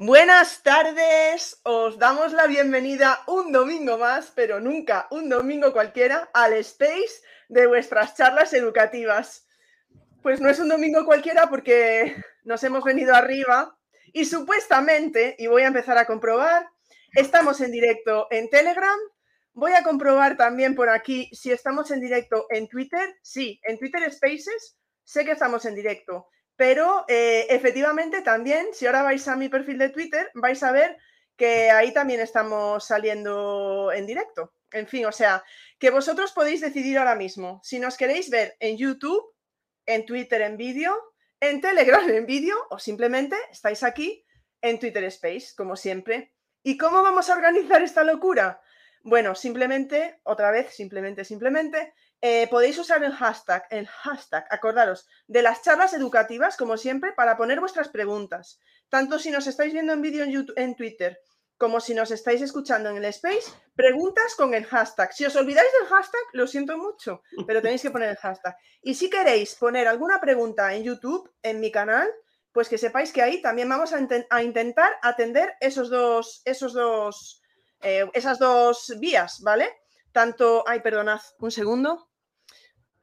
Buenas tardes, os damos la bienvenida un domingo más, pero nunca un domingo cualquiera, al space de vuestras charlas educativas. Pues no es un domingo cualquiera porque nos hemos venido arriba y supuestamente, y voy a empezar a comprobar, estamos en directo en Telegram. Voy a comprobar también por aquí si estamos en directo en Twitter. Sí, en Twitter Spaces sé que estamos en directo. Pero eh, efectivamente también, si ahora vais a mi perfil de Twitter, vais a ver que ahí también estamos saliendo en directo. En fin, o sea, que vosotros podéis decidir ahora mismo si nos queréis ver en YouTube, en Twitter en vídeo, en Telegram en vídeo o simplemente estáis aquí en Twitter Space, como siempre. ¿Y cómo vamos a organizar esta locura? Bueno, simplemente, otra vez, simplemente, simplemente, eh, podéis usar el hashtag, el hashtag, acordaros, de las charlas educativas, como siempre, para poner vuestras preguntas. Tanto si nos estáis viendo en vídeo en, Twitter como si nos estáis escuchando en el space, preguntas con el hashtag. Si os olvidáis del hashtag, lo siento mucho, pero tenéis que poner el hashtag. Y si queréis poner alguna pregunta en YouTube, en mi canal, pues que sepáis que ahí también vamos a, intentar atender esos dos, esos dos, eh, esas dos vías, ¿vale? Tanto, ay, perdonad, un segundo.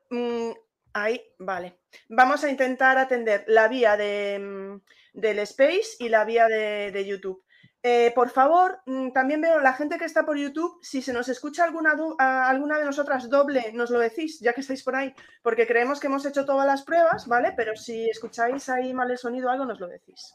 Mm, ahí, vale. Vamos a intentar atender la vía de, mm, del Space y la vía de, YouTube. Eh, por favor, mm, también veo la gente que está por YouTube, si se nos escucha alguna, alguna de nosotras doble, nos lo decís, ya que estáis por ahí, porque creemos que hemos hecho todas las pruebas, ¿vale? Pero si escucháis ahí mal el sonido o algo, nos lo decís.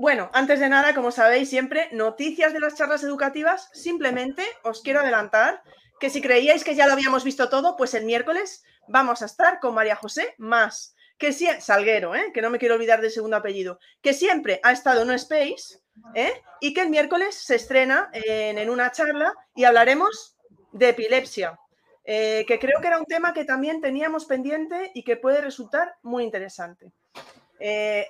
Bueno, antes de nada, como sabéis siempre, noticias de las charlas educativas, simplemente os quiero adelantar que si creíais que ya lo habíamos visto todo, pues el miércoles vamos a estar con María José Más, que si, Salguero, ¿eh? que no me quiero olvidar del segundo apellido, que siempre ha estado en space ¿eh? y que el miércoles se estrena en, una charla y hablaremos de epilepsia, eh, que creo que era un tema que también teníamos pendiente y que puede resultar muy interesante.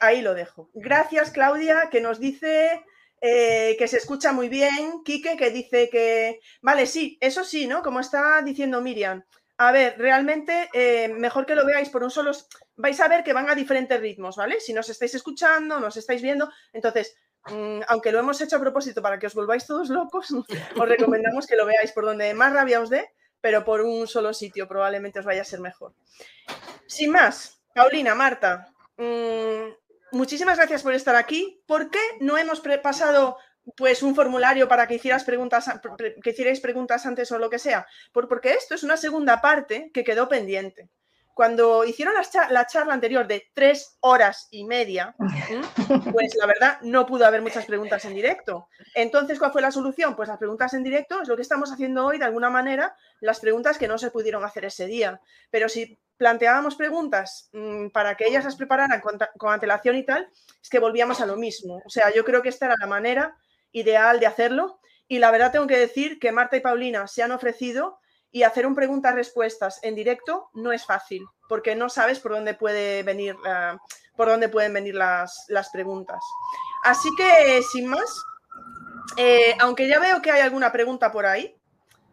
Ahí lo dejo. Gracias, Claudia, que nos dice eh, que se escucha muy bien. Quique, que dice que. Vale, sí, eso sí, ¿no? Como está diciendo Miriam. A ver, realmente eh, mejor que lo veáis por un solo. Vais a ver que van a diferentes ritmos, ¿vale? Si nos estáis escuchando, nos estáis viendo. Entonces, mm, aunque lo hemos hecho a propósito para que os volváis todos locos, os recomendamos que lo veáis por donde más rabia os dé, pero por un solo sitio probablemente os vaya a ser mejor. Sin más, Paulina, Marta, mm, muchísimas gracias por estar aquí. ¿Por qué no hemos pasado pues un formulario para que hicieras preguntas, que hicierais preguntas antes o lo que sea? porque esto es una segunda parte que quedó pendiente. Cuando hicieron la, charla anterior de tres horas y media, pues la verdad no pudo haber muchas preguntas en directo. Entonces, ¿cuál fue la solución? Pues las preguntas en directo es lo que estamos haciendo hoy de alguna manera, las preguntas que no se pudieron hacer ese día. Pero si planteábamos preguntas mm, para que ellas las prepararan con, antelación y tal, es que volvíamos a lo mismo. O sea, yo creo que esta era la manera ideal de hacerlo. Y la verdad tengo que decir que Marta y Paulina se han ofrecido y hacer un preguntas-respuestas en directo no es fácil, porque no sabes por dónde puede venir, por dónde pueden venir las, preguntas. Así que, sin más, eh, aunque ya veo que hay alguna pregunta por ahí,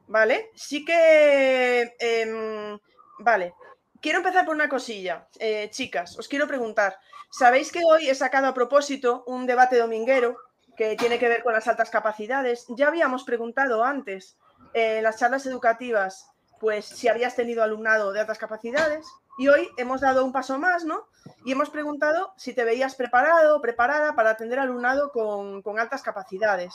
¿vale? Sí que, em, vale, quiero empezar por una cosilla. Eh, chicas, os quiero preguntar, ¿sabéis que hoy he sacado a propósito un debate dominguero que tiene que ver con las altas capacidades? Ya habíamos preguntado antes en las charlas educativas, pues si habías tenido alumnado de altas capacidades. Y hoy hemos dado un paso más, ¿no? Y hemos preguntado si te veías preparado o preparada para atender alumnado con, altas capacidades.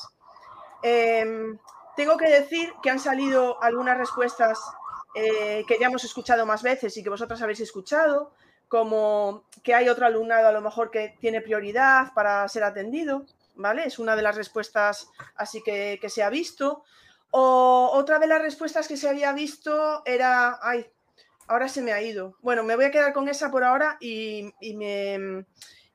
Em, tengo que decir que han salido algunas respuestas eh, que ya hemos escuchado más veces y que vosotras habéis escuchado, como que hay otro alumnado a lo mejor que tiene prioridad para ser atendido, ¿vale? Es una de las respuestas así que, que se ha visto. O otra de las respuestas que se había visto era, ay, ahora se me ha ido. Bueno, me voy a quedar con esa por ahora y, me,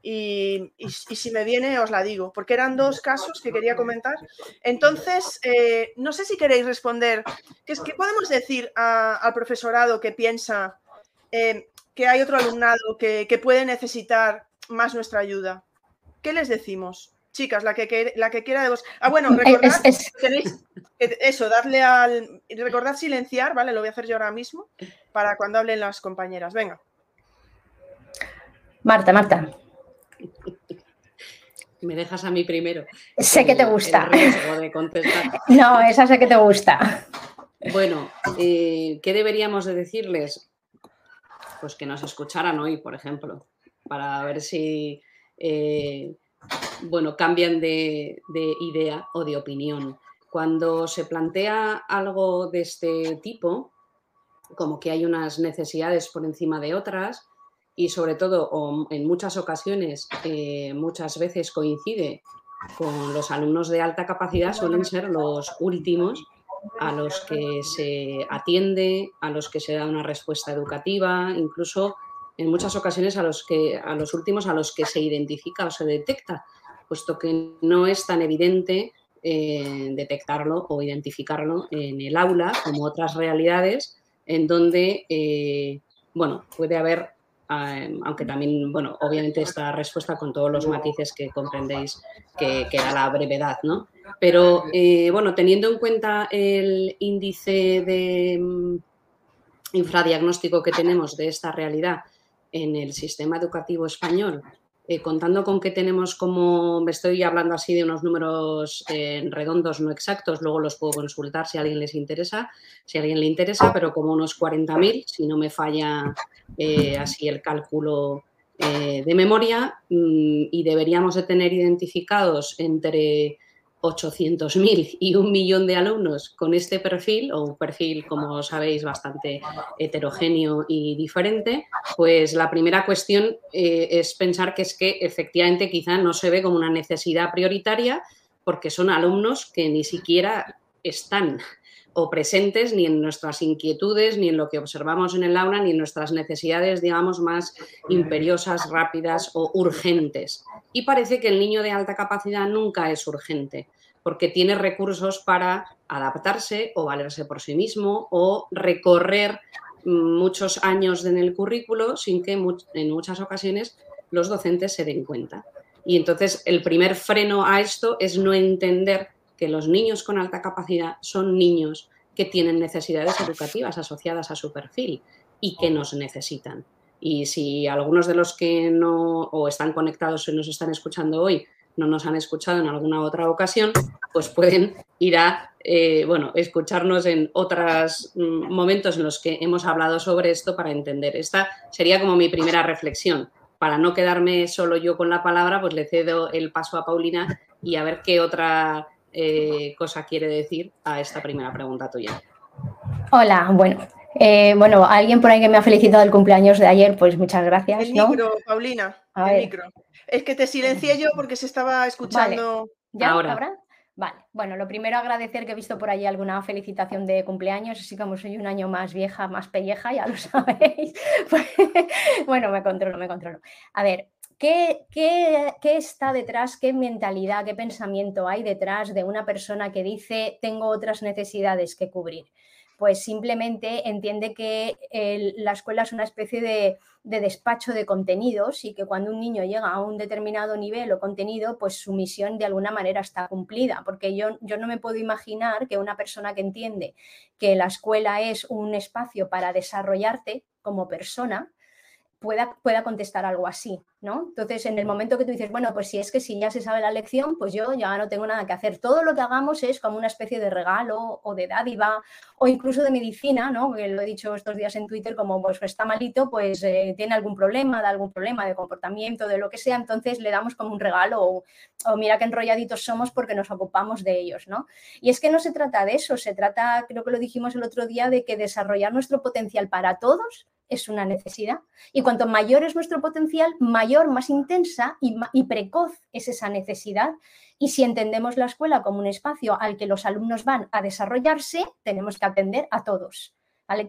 y, si me viene os la digo, porque eran dos casos que quería comentar. Entonces, eh, no sé si queréis responder, ¿qué, es, podemos decir al profesorado que piensa eh, que hay otro alumnado que, puede necesitar más nuestra ayuda? ¿Qué les decimos? Chicas, la que, la que quiera de vos. Ah, bueno, recordad, tenéis eso, darle al. Recordad silenciar, ¿vale? Lo voy a hacer yo ahora mismo para cuando hablen las compañeras. Venga. Marta, Marta. Me dejas a mí primero. Sé que te gusta. No, esa sé que te gusta. Bueno, eh, ¿qué deberíamos de decirles? Pues que nos escucharan hoy, por ejemplo, para ver si, eh, bueno, cambian de, de idea o de opinión. Cuando se plantea algo de este tipo, como que hay unas necesidades por encima de otras, y sobre todo o en muchas ocasiones, eh, muchas veces coincide con los alumnos de alta capacidad, suelen ser los últimos a los que se atiende, a los que se da una respuesta educativa, incluso en muchas ocasiones a los, que, a los últimos a los que se identifica o se detecta, puesto que no es tan evidente eh, detectarlo o identificarlo en el aula como otras realidades en donde, eh, bueno, puede haber aunque también, bueno, obviamente esta respuesta con todos los matices que comprendéis que, da la brevedad, ¿no? Pero, eh, bueno, teniendo en cuenta el índice de mm, infradiagnóstico que tenemos de esta realidad en el sistema educativo español, eh, contando con que tenemos como, me estoy hablando así de unos números eh, redondos, no exactos, luego los puedo consultar si a alguien les interesa, si alguien le interesa, pero como unos 40.000, si no me falla eh, así el cálculo de memoria, mm, y deberíamos de tener identificados entre 800.000 y un millón de alumnos con este perfil, o un perfil, como sabéis, bastante heterogéneo y diferente, pues la primera cuestión eh, es pensar que es que efectivamente quizá no se ve como una necesidad prioritaria porque son alumnos que ni siquiera están o presentes ni en nuestras inquietudes, ni en lo que observamos en el aula, ni en nuestras necesidades, digamos, más imperiosas, rápidas o urgentes. Y parece que el niño de alta capacidad nunca es urgente, porque tiene recursos para adaptarse o valerse por sí mismo o recorrer muchos años en el currículo sin que en muchas ocasiones los docentes se den cuenta. Y entonces el primer freno a esto es no entender que los niños con alta capacidad son niños que tienen necesidades educativas asociadas a su perfil y que nos necesitan. Y si algunos de los que no o están conectados y nos están escuchando hoy no nos han escuchado en alguna otra ocasión, pues pueden ir a eh, bueno, escucharnos en otros mm, momentos en los que hemos hablado sobre esto para entender. Esta sería como mi primera reflexión. Para no quedarme solo yo con la palabra, pues le cedo el paso a Paulina y a ver qué otra eh, cosa quiere decir a esta primera pregunta tuya. Hola, bueno. Eh, bueno, alguien por ahí que me ha felicitado el cumpleaños de ayer, pues muchas gracias. El micro, Paulina, el micro. Es que te silencié yo porque se estaba escuchando. ¿Ya? ¿Ahora? Vale, bueno, lo primero agradecer que he visto por ahí alguna felicitación de cumpleaños, así como soy un año más vieja, más pelleja, ya lo sabéis. Pues, bueno, me controlo, me controlo. A ver, ¿Qué, está detrás, qué mentalidad, qué pensamiento hay detrás de una persona que dice tengo otras necesidades que cubrir? Pues simplemente entiende que la escuela es una especie de, despacho de contenidos y que cuando un niño llega a un determinado nivel o contenido, pues su misión de alguna manera está cumplida. Porque yo, yo no me puedo imaginar que una persona que entiende que la escuela es un espacio para desarrollarte como persona, pueda, pueda contestar algo así, ¿no? Entonces, en el momento que tú dices, bueno, pues si es que si ya se sabe la lección, pues yo ya no tengo nada que hacer. Todo lo que hagamos es como una especie de regalo o de dádiva o incluso de medicina, ¿no? Que lo he dicho estos días en Twitter, como pues está malito, pues eh, tiene algún problema, da algún problema de comportamiento, de lo que sea, entonces le damos como un regalo o, o mira qué enrolladitos somos porque nos ocupamos de ellos, ¿no? Y es que no se trata de eso, se trata, creo que lo dijimos el otro día, de que desarrollar nuestro potencial para todos es una necesidad. Y cuanto mayor es nuestro potencial, mayor, más intensa y, precoz es esa necesidad. Y si entendemos la escuela como un espacio al que los alumnos van a desarrollarse, tenemos que atender a todos.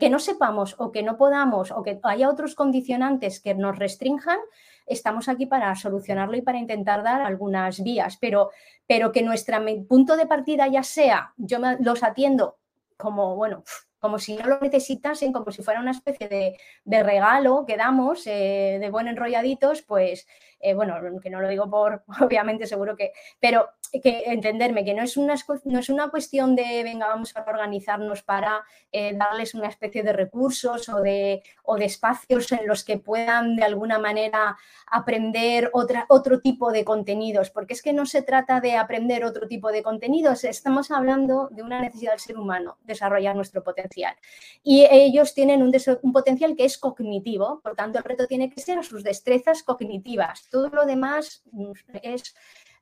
Que no sepamos o que no podamos o que haya otros condicionantes que nos restrinjan, estamos aquí para solucionarlo y para intentar dar algunas vías, pero, pero que nuestro punto de partida ya sea, yo los atiendo como, bueno, como si no lo necesitasen, como si fuera una especie de, regalo que damos eh, de buen enrolladitos, pues eh, bueno, que no lo digo por, obviamente seguro que, pero que entenderme que no es una, no es una cuestión de, venga, vamos a organizarnos para eh, darles una especie de recursos o de, o de espacios en los que puedan de alguna manera aprender otra, otro tipo de contenidos, porque es que no se trata de aprender otro tipo de contenidos, estamos hablando de una necesidad del ser humano, desarrollar nuestro potencial. Y ellos tienen un, un potencial que es cognitivo, por tanto el reto tiene que ser sus destrezas cognitivas todo lo demás mm, es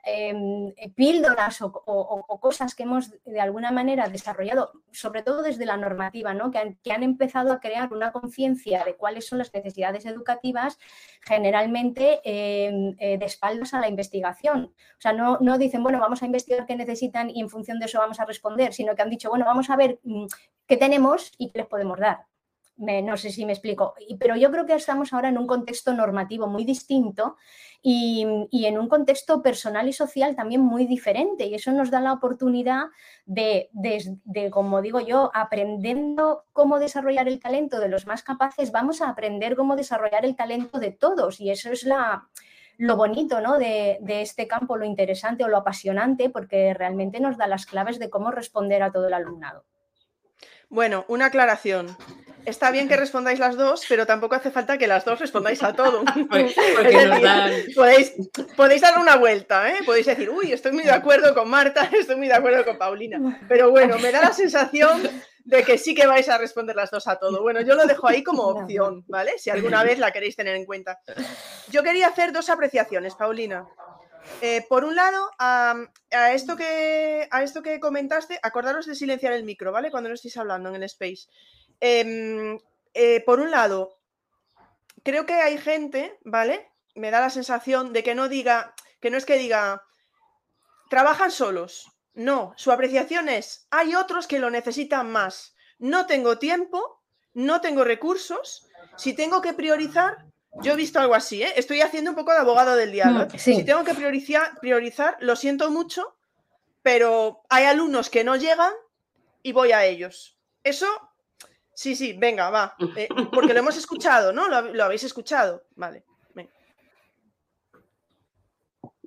em, píldoras o, cosas que hemos de alguna manera desarrollado, sobre todo desde la normativa, ¿no? que, han, empezado a crear una conciencia de cuáles son las necesidades educativas, generalmente em, eh, de espaldas a la investigación. O sea, no, no, dicen, bueno, vamos a investigar qué necesitan y en función de eso vamos a responder, sino que han dicho, bueno, vamos a ver mm, qué tenemos y qué les podemos dar no sé si me explico, pero yo creo que estamos ahora en un contexto normativo muy distinto y, en un contexto personal y social también muy diferente y eso nos da la oportunidad de, como digo yo, aprendiendo cómo desarrollar el talento de los más capaces, vamos a aprender cómo desarrollar el talento de todos y eso es la, lo bonito ¿no? de, de, este campo, lo interesante o lo apasionante, porque realmente nos da las claves de cómo responder a todo el alumnado. Bueno, una aclaración. Está bien que respondáis las dos, pero tampoco hace falta que las dos respondáis a todo. podéis, podéis dar una vuelta, ¿eh? Podéis decir, uy, estoy muy de acuerdo con Marta, estoy muy de acuerdo con Paulina. Pero bueno, me da la sensación de que sí que vais a responder las dos a todo. Bueno, yo lo dejo ahí como opción, ¿vale? Si alguna vez la queréis tener en cuenta. Yo quería hacer dos apreciaciones, Paulina. Eh, por un lado, a, esto que, a esto que comentaste, acordaros de silenciar el micro, ¿vale? Cuando no estéis hablando en el space. Em, eh, por un lado, creo que hay gente, ¿vale? Me da la sensación de que no diga, que no es que diga, trabajan solos. No, su apreciación es, hay otros que lo necesitan más. No tengo tiempo, no tengo recursos. Si tengo que priorizar, yo he visto algo así, ¿eh? Estoy haciendo un poco de abogado del diablo. Mm, si tengo que priorizar, priorizar, lo siento mucho, pero hay alumnos que no llegan y voy a ellos. Eso, sí, sí, venga, va. Eh, porque lo hemos escuchado, ¿no? Lo, habéis escuchado. Vale.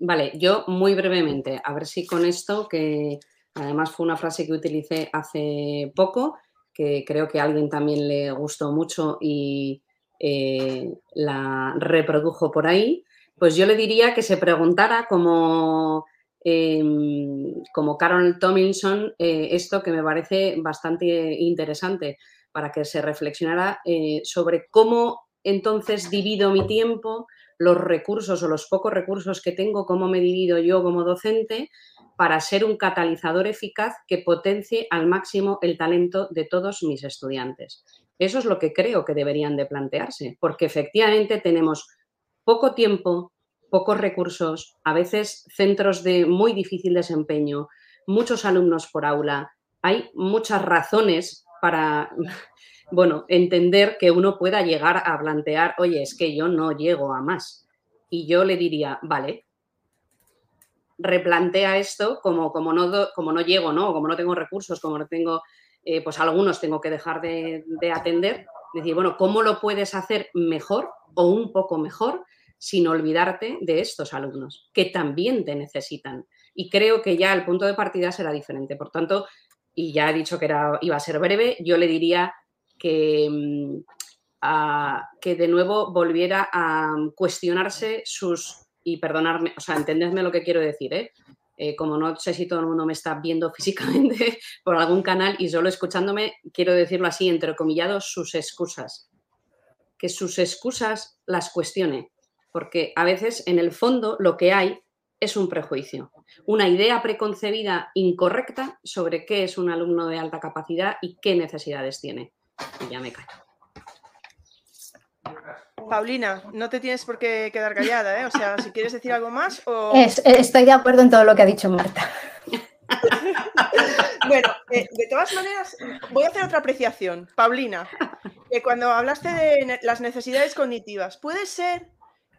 Vale, yo muy brevemente, a ver si con esto, que además fue una frase que utilicé hace poco, que creo que a alguien también le gustó mucho y, eh, la reprodujo por ahí, pues yo le diría que se preguntara como, em, como Carol Tomlinson eh, esto que me parece bastante interesante para que se reflexionara eh, sobre cómo entonces divido mi tiempo, los recursos o los pocos recursos que tengo, cómo me divido yo como docente para ser un catalizador eficaz que potencie al máximo el talento de todos mis estudiantes. Eso es lo que creo que deberían de plantearse, porque efectivamente tenemos poco tiempo, pocos recursos, a veces centros de muy difícil desempeño, muchos alumnos por aula. Hay muchas razones para, bueno, entender que uno pueda llegar a plantear, oye, es que yo no llego a más. Y yo le diría, vale, replantea esto como, como, no, como no llego, ¿no? Como no tengo recursos, como no tengo eh, pues algunos tengo que dejar de, atender. Decir, bueno, ¿cómo lo puedes hacer mejor o un poco mejor sin olvidarte de estos alumnos que también te necesitan? Y creo que ya el punto de partida será diferente. Por tanto, y ya he dicho que era, iba a ser breve, yo le diría que, mm, que de nuevo volviera a cuestionarse sus, y perdonarme, o sea, entendedme lo que quiero decir, ¿eh? Eh, como no sé si todo el mundo me está viendo físicamente por algún canal y solo escuchándome, quiero decirlo así, entrecomillado, sus excusas. Que sus excusas las cuestione, porque a veces en el fondo lo que hay es un prejuicio, una idea preconcebida incorrecta sobre qué es un alumno de alta capacidad y qué necesidades tiene. Y ya me callo. Paulina, no te tienes por qué quedar callada, ¿eh? O sea, si quieres decir algo más o... estoy de acuerdo en todo lo que ha dicho Marta. Bueno, eh, de todas maneras, voy a hacer otra apreciación. Paulina, que cuando hablaste de las necesidades cognitivas, puede ser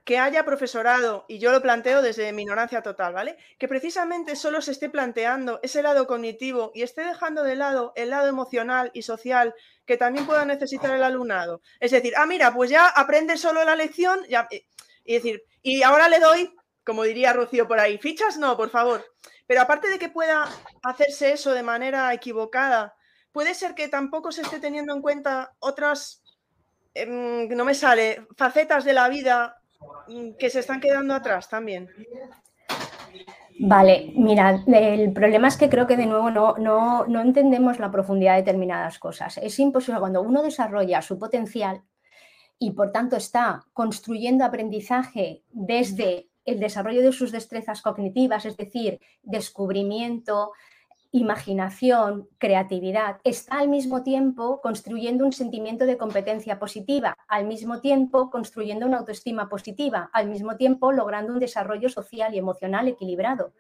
que haya profesorado, y yo lo planteo desde mi ignorancia total, ¿vale? Que precisamente solo se esté planteando ese lado cognitivo y esté dejando de lado el lado emocional y social que también pueda necesitar el alumnado. Es decir, ah, mira, pues ya aprende solo la lección ya, y decir, y ahora le doy, como diría Rocío por ahí, fichas no, por favor. Pero aparte de que pueda hacerse eso de manera equivocada, puede ser que tampoco se esté teniendo en cuenta otras, em, no me sale, facetas de la vida que se están quedando atrás también. Vale, mira, el problema es que creo que de nuevo no, no, no entendemos la profundidad de determinadas cosas. Es imposible cuando uno desarrolla su potencial y por tanto está construyendo aprendizaje desde el desarrollo de sus destrezas cognitivas, es decir, descubrimiento, imaginación, creatividad, está al mismo tiempo construyendo un sentimiento de competencia positiva, al mismo tiempo construyendo una autoestima positiva, al mismo tiempo logrando un desarrollo social y emocional equilibrado.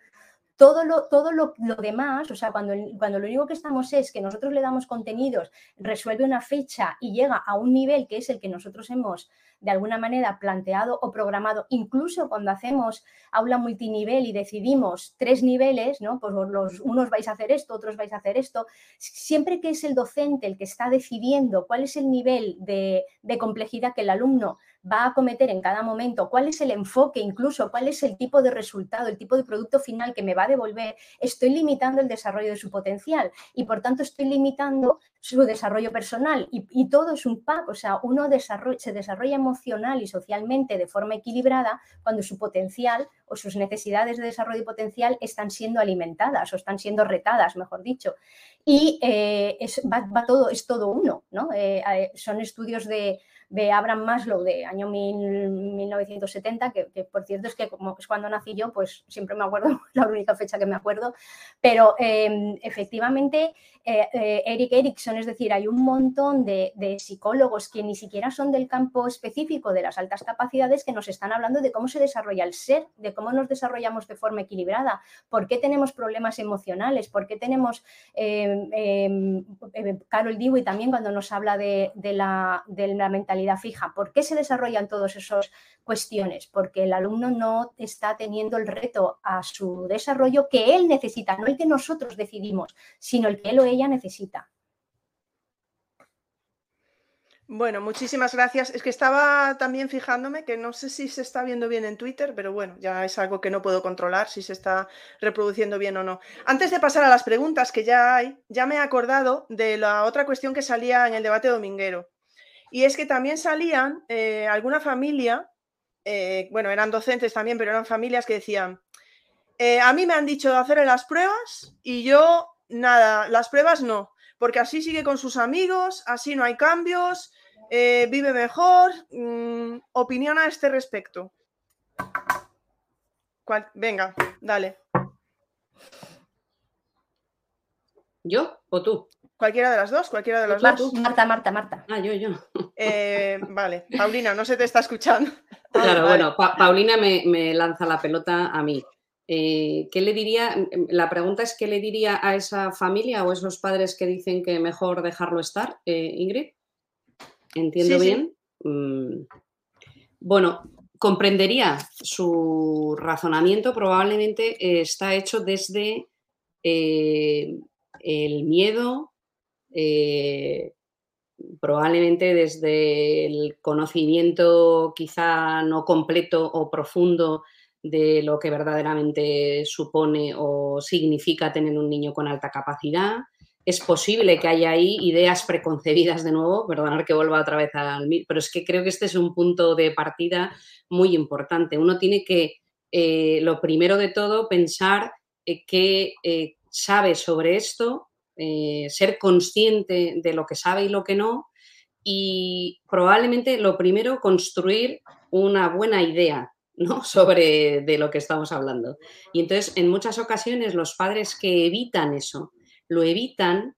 Todo lo, todo lo, demás, o sea, cuando, cuando lo único que estamos es que nosotros le damos contenidos, resuelve una fecha y llega a un nivel que es el que nosotros hemos de alguna manera planteado o programado, incluso cuando hacemos aula multinivel y decidimos tres niveles, ¿no? Pues los unos vais a hacer esto, otros vais a hacer esto, siempre que es el docente el que está decidiendo cuál es el nivel de, de complejidad que el alumno va a cometer en cada momento, cuál es el enfoque, incluso cuál es el tipo de resultado, el tipo de producto final que me va a devolver, estoy limitando el desarrollo de su potencial y por tanto estoy limitando su desarrollo personal y, todo es un pack, o sea, uno se desarrolla emocional y socialmente de forma equilibrada cuando su potencial o sus necesidades de desarrollo potencial están siendo alimentadas o están siendo retadas, mejor dicho. Y eh, es, va, todo, es todo uno, ¿no? Eh, eh, son estudios de, de Abraham Maslow de año 1970, que, por cierto es que como es cuando nací yo, pues siempre me acuerdo, la única fecha que me acuerdo, pero em, efectivamente eh, eh, Eric Erickson, es decir, hay un montón de, psicólogos que ni siquiera son del campo específico de las altas capacidades que nos están hablando de cómo se desarrolla el ser, de cómo nos desarrollamos de forma equilibrada, por qué tenemos problemas emocionales, por qué tenemos, em, em, Carol Dewey también cuando nos habla de, la, mentalidad fija. ¿Por qué se desarrollan todas esas cuestiones? Porque el alumno no está teniendo el reto a su desarrollo que él necesita, no el que nosotros decidimos, sino el que él ella necesita. Bueno, muchísimas gracias. Es que estaba también fijándome que no sé si se está viendo bien en Twitter, pero bueno, ya es algo que no puedo controlar si se está reproduciendo bien o no. Antes de pasar a las preguntas que ya hay, ya me he acordado de la otra cuestión que salía en el debate dominguero. Y es que también salían eh, alguna familia, eh, bueno, eran docentes también, pero eran familias que decían, eh, a mí me han dicho de hacer las pruebas y yo nada, las pruebas no, porque así sigue con sus amigos, así no hay cambios, vive mejor. Mm, opinión a este respecto. Venga, dale. ¿Yo o tú? Cualquiera de las dos, cualquiera de las dos. Marta, Marta, Marta. Ah, yo, yo. Eh, vale, Paulina, no se te está escuchando. Claro, bueno, Paulina me, lanza la pelota a mí. Eh, ¿Qué le diría? La pregunta es: ¿qué le diría a esa familia o a esos padres que dicen que mejor dejarlo estar, eh, Ingrid? ¿Entiendo bien? Mm, bueno, comprendería su razonamiento, probablemente está hecho desde el miedo, eh, probablemente desde el conocimiento quizá no completo o profundo de lo que verdaderamente supone o significa tener un niño con alta capacidad. Es posible que haya ahí ideas preconcebidas de nuevo, perdonar que vuelva otra vez al pero es que creo que este es un punto de partida muy importante. Uno tiene que, eh, lo primero de todo, pensar eh, qué sabe sobre esto, eh, ser consciente de lo que sabe y lo que no, y probablemente lo primero, construir una buena idea sobre de lo que estamos hablando. Y entonces, en muchas ocasiones, los padres que evitan eso, lo evitan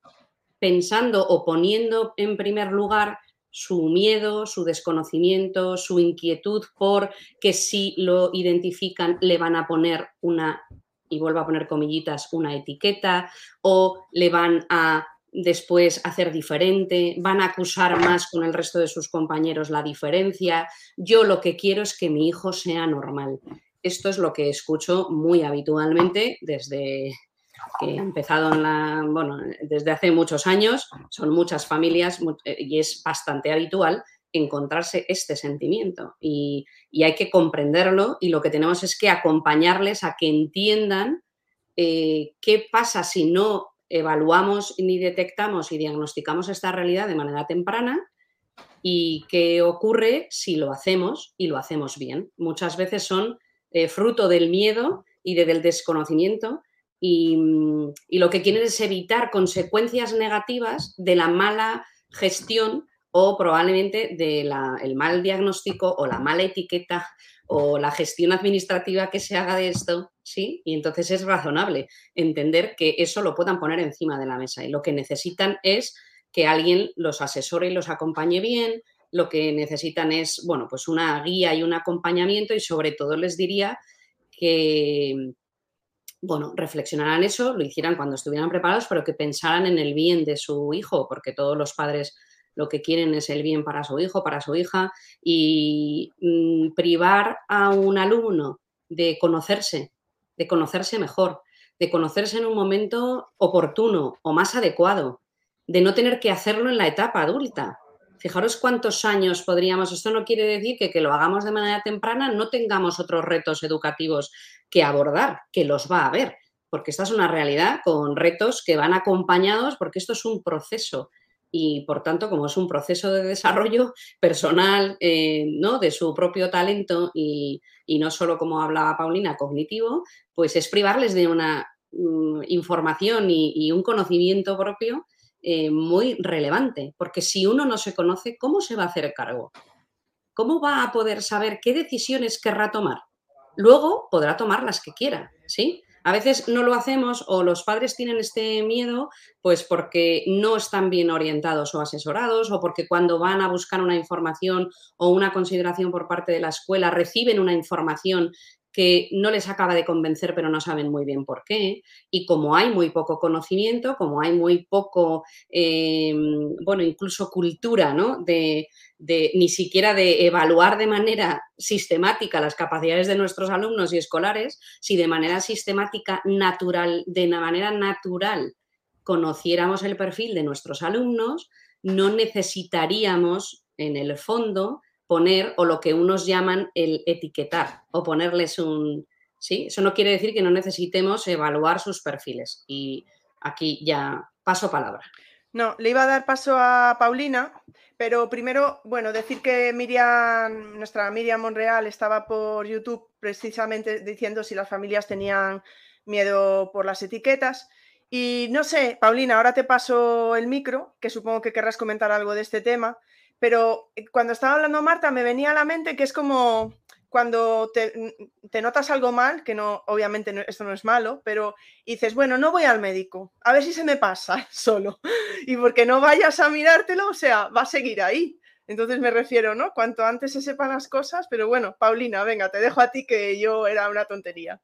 pensando o poniendo en primer lugar su miedo, su desconocimiento, su inquietud por que si lo identifican le van a poner una y vuelvo a poner comillitas, una etiqueta, o le van a después hacer diferente, van a acusar más con el resto de sus compañeros la diferencia. Yo lo que quiero es que mi hijo sea normal. Esto es lo que escucho muy habitualmente desde que he empezado en la, bueno, desde hace muchos años, son muchas familias eh, y es bastante habitual encontrarse este sentimiento y, hay que comprenderlo y lo que tenemos es que acompañarles a que entiendan eh, qué pasa si no evaluamos ni detectamos y diagnosticamos esta realidad de manera temprana y qué ocurre si lo hacemos y lo hacemos bien. Muchas veces son eh, fruto del miedo y del desconocimiento y, y, lo que quieren es evitar consecuencias negativas de la mala gestión o probablemente del mal diagnóstico o la mala etiqueta o la gestión administrativa que se haga de esto, ¿sí? Y entonces es razonable entender que eso lo puedan poner encima de la mesa y lo que necesitan es que alguien los asesore y los acompañe bien, lo que necesitan es, bueno, pues una guía y un acompañamiento y sobre todo les diría que, bueno, reflexionaran eso, lo hicieran cuando estuvieran preparados, pero que pensaran en el bien de su hijo, porque todos los padres lo que quieren es el bien para su hijo, para su hija, y mm, privar a un alumno de conocerse, de conocerse mejor, de conocerse en un momento oportuno o más adecuado, de no tener que hacerlo en la etapa adulta. Fijaros cuántos años podríamos, esto no quiere decir que, que lo hagamos de manera temprana no tengamos otros retos educativos que abordar, que los va a haber, porque esta es una realidad con retos que van acompañados, porque esto es un proceso y por tanto, como es un proceso de desarrollo personal, eh, ¿no? De su propio talento y, no solo como hablaba Paulina, cognitivo, pues es privarles de una mm, información y, un conocimiento propio eh, muy relevante, porque si uno no se conoce, ¿cómo se va a hacer cargo? ¿Cómo va a poder saber qué decisiones querrá tomar? Luego podrá tomar las que quiera, ¿sí? A veces no lo hacemos o los padres tienen este miedo pues porque no están bien orientados o asesorados o porque cuando van a buscar una información o una consideración por parte de la escuela reciben una información que no les acaba de convencer, pero no saben muy bien por qué. Y como hay muy poco conocimiento, como hay muy poco, em, bueno, incluso cultura, ¿no? De, ni siquiera de evaluar de manera sistemática las capacidades de nuestros alumnos y escolares, si de manera sistemática, natural, de una manera natural, conociéramos el perfil de nuestros alumnos, no necesitaríamos, en el fondo, poner o lo que unos llaman el etiquetar o ponerles un... ¿sí? Eso no quiere decir que no necesitemos evaluar sus perfiles. Y aquí ya paso palabra. No, le iba a dar paso a Paulina, pero primero, bueno, decir que Miriam, nuestra Miriam Monreal estaba por YouTube precisamente diciendo si las familias tenían miedo por las etiquetas. Y no sé, Paulina, ahora te paso el micro, que supongo que querrás comentar algo de este tema pero eh, cuando estaba hablando Marta me venía a la mente que es como cuando te, notas algo mal, que no, obviamente esto no es malo, pero dices, bueno, no voy al médico, a ver si se me pasa solo. Y porque no vayas a mirártelo, o sea, va a seguir ahí. Entonces me refiero, ¿no? Cuanto antes se sepan las cosas, pero bueno, Paulina, venga, te dejo a ti que yo era una tontería.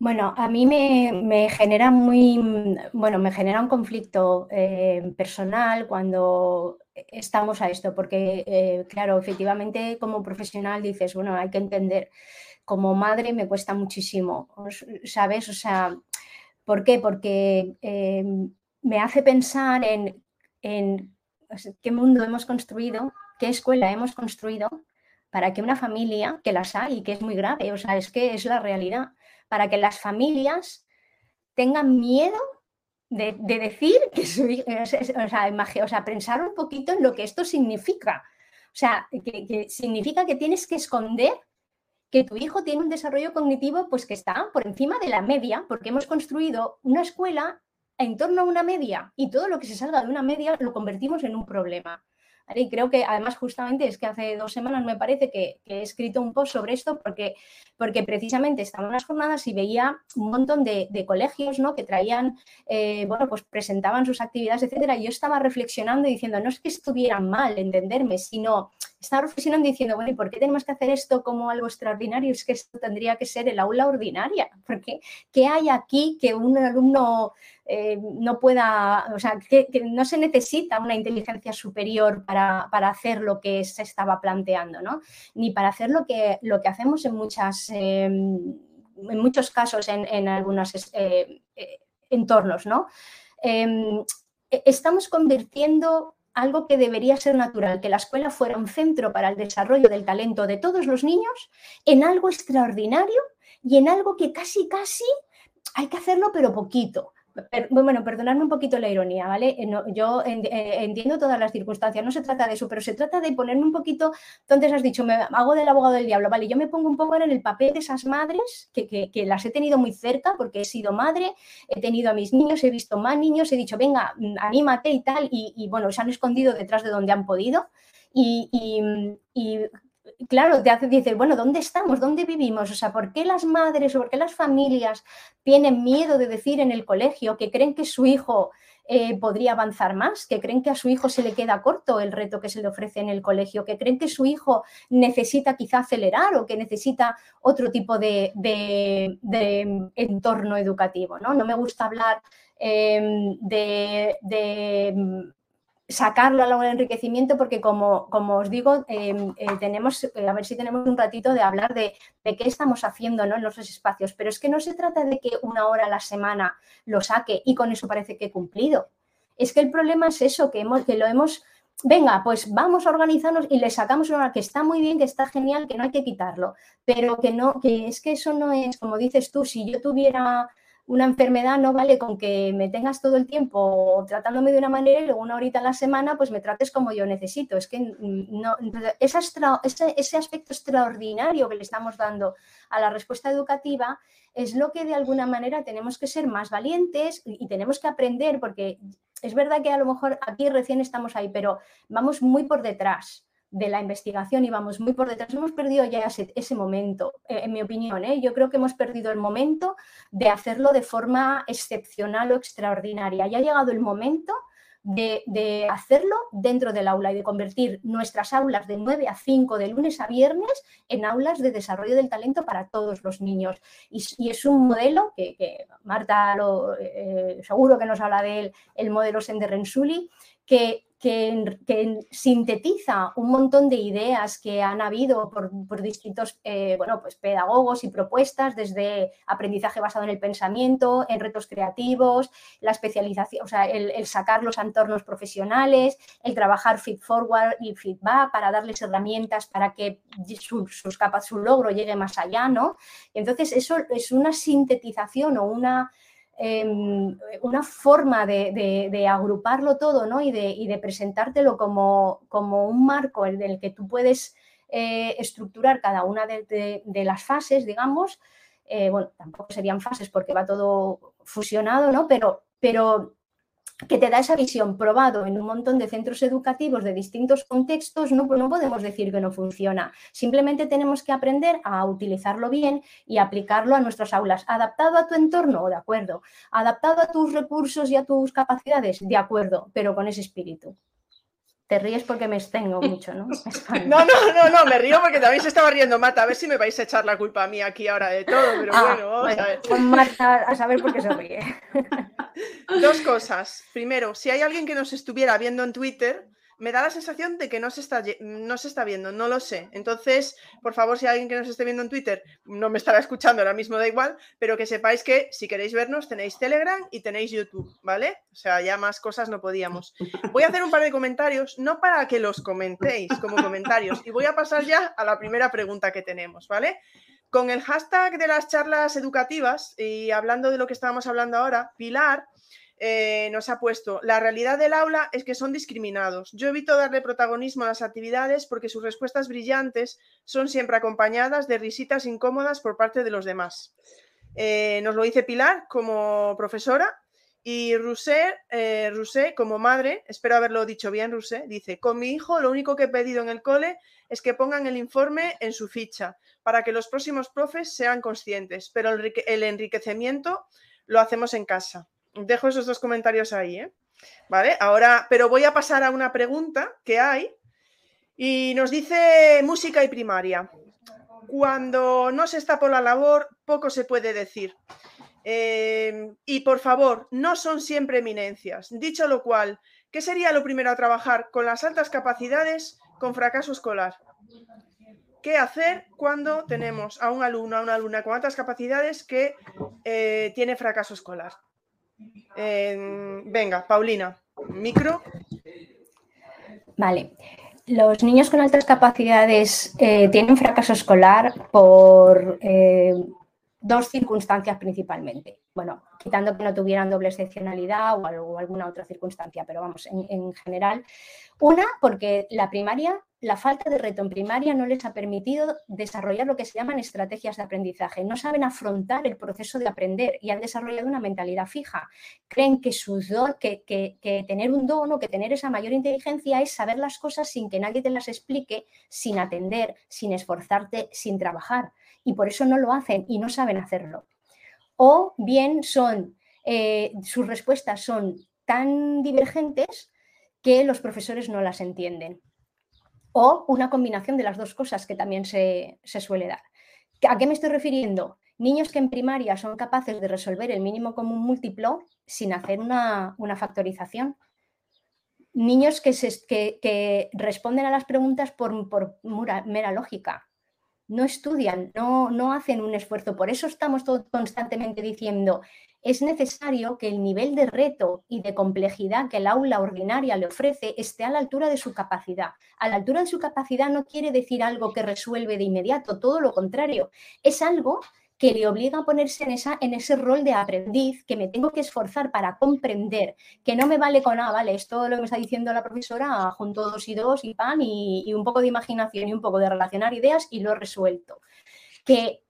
Bueno, a mí me, genera muy, bueno, me genera un conflicto eh, personal cuando estamos a esto, porque eh, claro, efectivamente como profesional dices, bueno, hay que entender, como madre me cuesta muchísimo, ¿sabes? O sea, ¿por qué? Porque eh, me hace pensar en, en qué mundo hemos construido, qué escuela hemos construido para que una familia, que las hay, que es muy grave, o sea, es que es la realidad, para que las familias tengan miedo de, decir que su o sea, pensar un poquito en lo que esto significa. O sea, que, significa que tienes que esconder que tu hijo tiene un desarrollo cognitivo pues que está por encima de la media, porque hemos construido una escuela en torno a una media y todo lo que se salga de una media lo convertimos en un problema. Y creo que además justamente es que hace dos semanas me parece que, he escrito un post sobre esto porque, porque precisamente estaba en unas jornadas y veía un montón de, colegios ¿no? que traían, eh, bueno, pues presentaban sus actividades, etcétera. Y yo estaba reflexionando y diciendo, no es que estuvieran mal, entenderme, sino estaba reflexionando diciendo, bueno, ¿y por qué tenemos que hacer esto como algo extraordinario? Es que esto tendría que ser el aula ordinaria, porque ¿qué hay aquí que un alumno eh, no pueda, o sea, que, no se necesita una inteligencia superior para, hacer lo que se estaba planteando, ¿no? Ni para hacer lo que, lo que hacemos en muchas... Em, en muchos casos en, algunos eh, eh, entornos, ¿no? Em, e, estamos convirtiendo algo que debería ser natural, que la escuela fuera un centro para el desarrollo del talento de todos los niños, en algo extraordinario y en algo que casi, casi hay que hacerlo, pero poquito bueno, perdonadme un poquito la ironía, ¿vale? Eh, yo eh, entiendo todas las circunstancias, no se trata de eso, pero se trata de ponerme un poquito, entonces has dicho, me hago del abogado del diablo, ¿vale? Yo me pongo un poco en el papel de esas madres que, las he tenido muy cerca porque he sido madre, he tenido a mis niños, he visto más niños, he dicho, venga, mm, anímate y tal, y, bueno, se han escondido detrás de donde han podido. Y, y, claro, te hace, dices, bueno, ¿dónde estamos? ¿Dónde vivimos? O sea, ¿por qué las madres o por qué las familias tienen miedo de decir en el colegio que creen que su hijo eh, podría avanzar más, que creen que a su hijo se le queda corto el reto que se le ofrece en el colegio, que creen que su hijo necesita quizá acelerar o que necesita otro tipo de, entorno educativo? ¿no? no me gusta hablar em, de sacarlo a la enriquecimiento porque como, como os digo, em, eh, tenemos, eh, a ver si tenemos un ratito de hablar de, qué estamos haciendo ¿no? en los espacios, pero es que no se trata de que una hora a la semana lo saque y con eso parece que he cumplido. Es que el problema es eso, que, hemos, que lo hemos, venga, pues vamos a organizarnos y le sacamos una hora que está muy bien, que está genial, que no hay que quitarlo, pero que no, que es que eso no es, como dices tú, si yo tuviera una enfermedad no vale con que me tengas todo el tiempo tratándome de una manera y luego una horita a la semana pues me trates como yo necesito. Es que no, ese, ese, aspecto extraordinario que le estamos dando a la respuesta educativa es lo que de alguna manera tenemos que ser más valientes y tenemos que aprender porque es verdad que a lo mejor aquí recién estamos ahí, pero vamos muy por detrás de la investigación y vamos muy por detrás. Hemos perdido ya ese, momento, eh, en mi opinión. ¿eh? Yo creo que hemos perdido el momento de hacerlo de forma excepcional o extraordinaria. Ya ha llegado el momento de, hacerlo dentro del aula y de convertir nuestras aulas de 9 a 5 de lunes a viernes en aulas de desarrollo del talento para todos los niños. Y, es un modelo que, Marta lo, eh, seguro que nos habla de él, el modelo Sender Rensuli, que que, sintetiza un montón de ideas que han habido por, distintos eh, bueno, pues pedagogos y propuestas, desde aprendizaje basado en el pensamiento, en retos creativos, la especialización, o sea, el, sacar los entornos profesionales, el trabajar feed forward y feedback para darles herramientas para que sus capas, su logro llegue más allá, ¿no? Entonces, eso es una sintetización o una Em, una forma de, agruparlo todo ¿no? y, de, presentártelo como, como, un marco en el que tú puedes eh, estructurar cada una de, las fases, digamos. Eh, bueno, tampoco serían fases porque va todo fusionado, ¿no? Pero, pero que te da esa visión probado en un montón de centros educativos de distintos contextos, no, no podemos decir que no funciona. Simplemente tenemos que aprender a utilizarlo bien y aplicarlo a nuestras aulas. ¿Adaptado a tu entorno? De acuerdo. ¿Adaptado a tus recursos y a tus capacidades? De acuerdo, pero con ese espíritu. Te ríes porque me extengo mucho, ¿no? No, no, no, no, me río porque también se estaba riendo Marta. A ver si me vais a echar la culpa a mí aquí ahora de todo, pero ah, bueno, vamos a ver. Con Marta a saber por qué se ríe. Dos cosas. Primero, si hay alguien que nos estuviera viendo en Twitter, me da la sensación de que no se, está, no se está viendo, no lo sé. Entonces, por favor, si hay alguien que nos esté viendo en Twitter, no me estará escuchando ahora mismo, da igual, pero que sepáis que si queréis vernos tenéis Telegram y tenéis YouTube, ¿vale? O sea, ya más cosas no podíamos. Voy a hacer un par de comentarios, no para que los comentéis como comentarios, y voy a pasar ya a la primera pregunta que tenemos, ¿vale? Con el hashtag de las charlas educativas y hablando de lo que estábamos hablando ahora, Pilar eh, nos ha puesto, la realidad del aula es que son discriminados. Yo evito darle protagonismo a las actividades porque sus respuestas brillantes son siempre acompañadas de risitas incómodas por parte de los demás. Eh, nos lo dice Pilar como profesora Y Rusé, eh, como madre, espero haberlo dicho bien, Rusé, dice, con mi hijo lo único que he pedido en el cole es que pongan el informe en su ficha para que los próximos profes sean conscientes, pero el, enriquecimiento lo hacemos en casa. Dejo esos dos comentarios ahí, ¿eh? Vale, ahora, pero voy a pasar a una pregunta que hay y nos dice música y primaria. Cuando no se está por la labor, poco se puede decir. Em, y por favor, no son siempre eminencias. Dicho lo cual, ¿qué sería lo primero a trabajar con las altas capacidades con fracaso escolar? ¿Qué hacer cuando tenemos a un alumno, a una alumna con altas capacidades que eh, tiene fracaso escolar? Venga, Paulina, micro. Vale. Los niños con altas capacidades eh, tienen fracaso escolar por eh, dos circunstancias principalmente. Bueno, quitando que no tuvieran doble excepcionalidad o, alguna otra circunstancia, pero vamos, en, general. Una, porque la primaria, la falta de reto en primaria no les ha permitido desarrollar lo que se llaman estrategias de aprendizaje. No saben afrontar el proceso de aprender y han desarrollado una mentalidad fija. Creen que, que, que tener un don o que tener esa mayor inteligencia es saber las cosas sin que nadie te las explique, sin atender, sin esforzarte, sin trabajar y por eso no lo hacen y no saben hacerlo. O bien son, eh, sus respuestas son tan divergentes que los profesores no las entienden. O una combinación de las dos cosas que también se, suele dar. ¿A qué me estoy refiriendo? Niños que en primaria son capaces de resolver el mínimo común múltiplo sin hacer una, factorización. Niños que, que, responden a las preguntas por, por mera lógica no estudian, no, no hacen un esfuerzo. Por eso estamos constantemente diciendo, es necesario que el nivel de reto y de complejidad que el aula ordinaria le ofrece esté a la altura de su capacidad. A la altura de su capacidad no quiere decir algo que resuelve de inmediato, todo lo contrario. Es algo que le obliga a ponerse en, esa, en ese rol de aprendiz, que me tengo que esforzar para comprender, que no me vale con, ah, vale, esto lo que me está diciendo la profesora, junto dos y dos y pan y, un poco de imaginación y un poco de relacionar ideas y lo he resuelto. Que,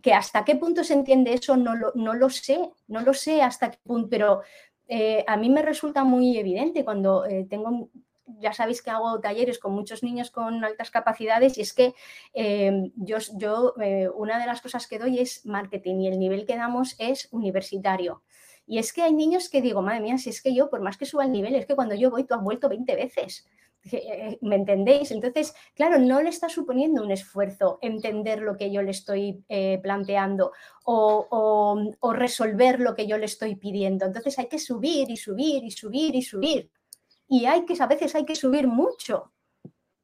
que hasta qué punto se entiende eso no lo, no lo sé, no lo sé hasta qué punto, pero eh, a mí me resulta muy evidente cuando eh, tengo ya sabéis que hago talleres con muchos niños con altas capacidades y es que em, yo, yo eh, una de las cosas que doy es marketing y el nivel que damos es universitario. Y es que hay niños que digo, madre mía, si es que yo, por más que suba el nivel, es que cuando yo voy, tú has vuelto 20 veces. Eh, ¿Me entendéis? Entonces, claro, no le está suponiendo un esfuerzo entender lo que yo le estoy eh, planteando o, o resolver lo que yo le estoy pidiendo. Entonces hay que subir y subir y subir y subir y hay que, a veces hay que subir mucho,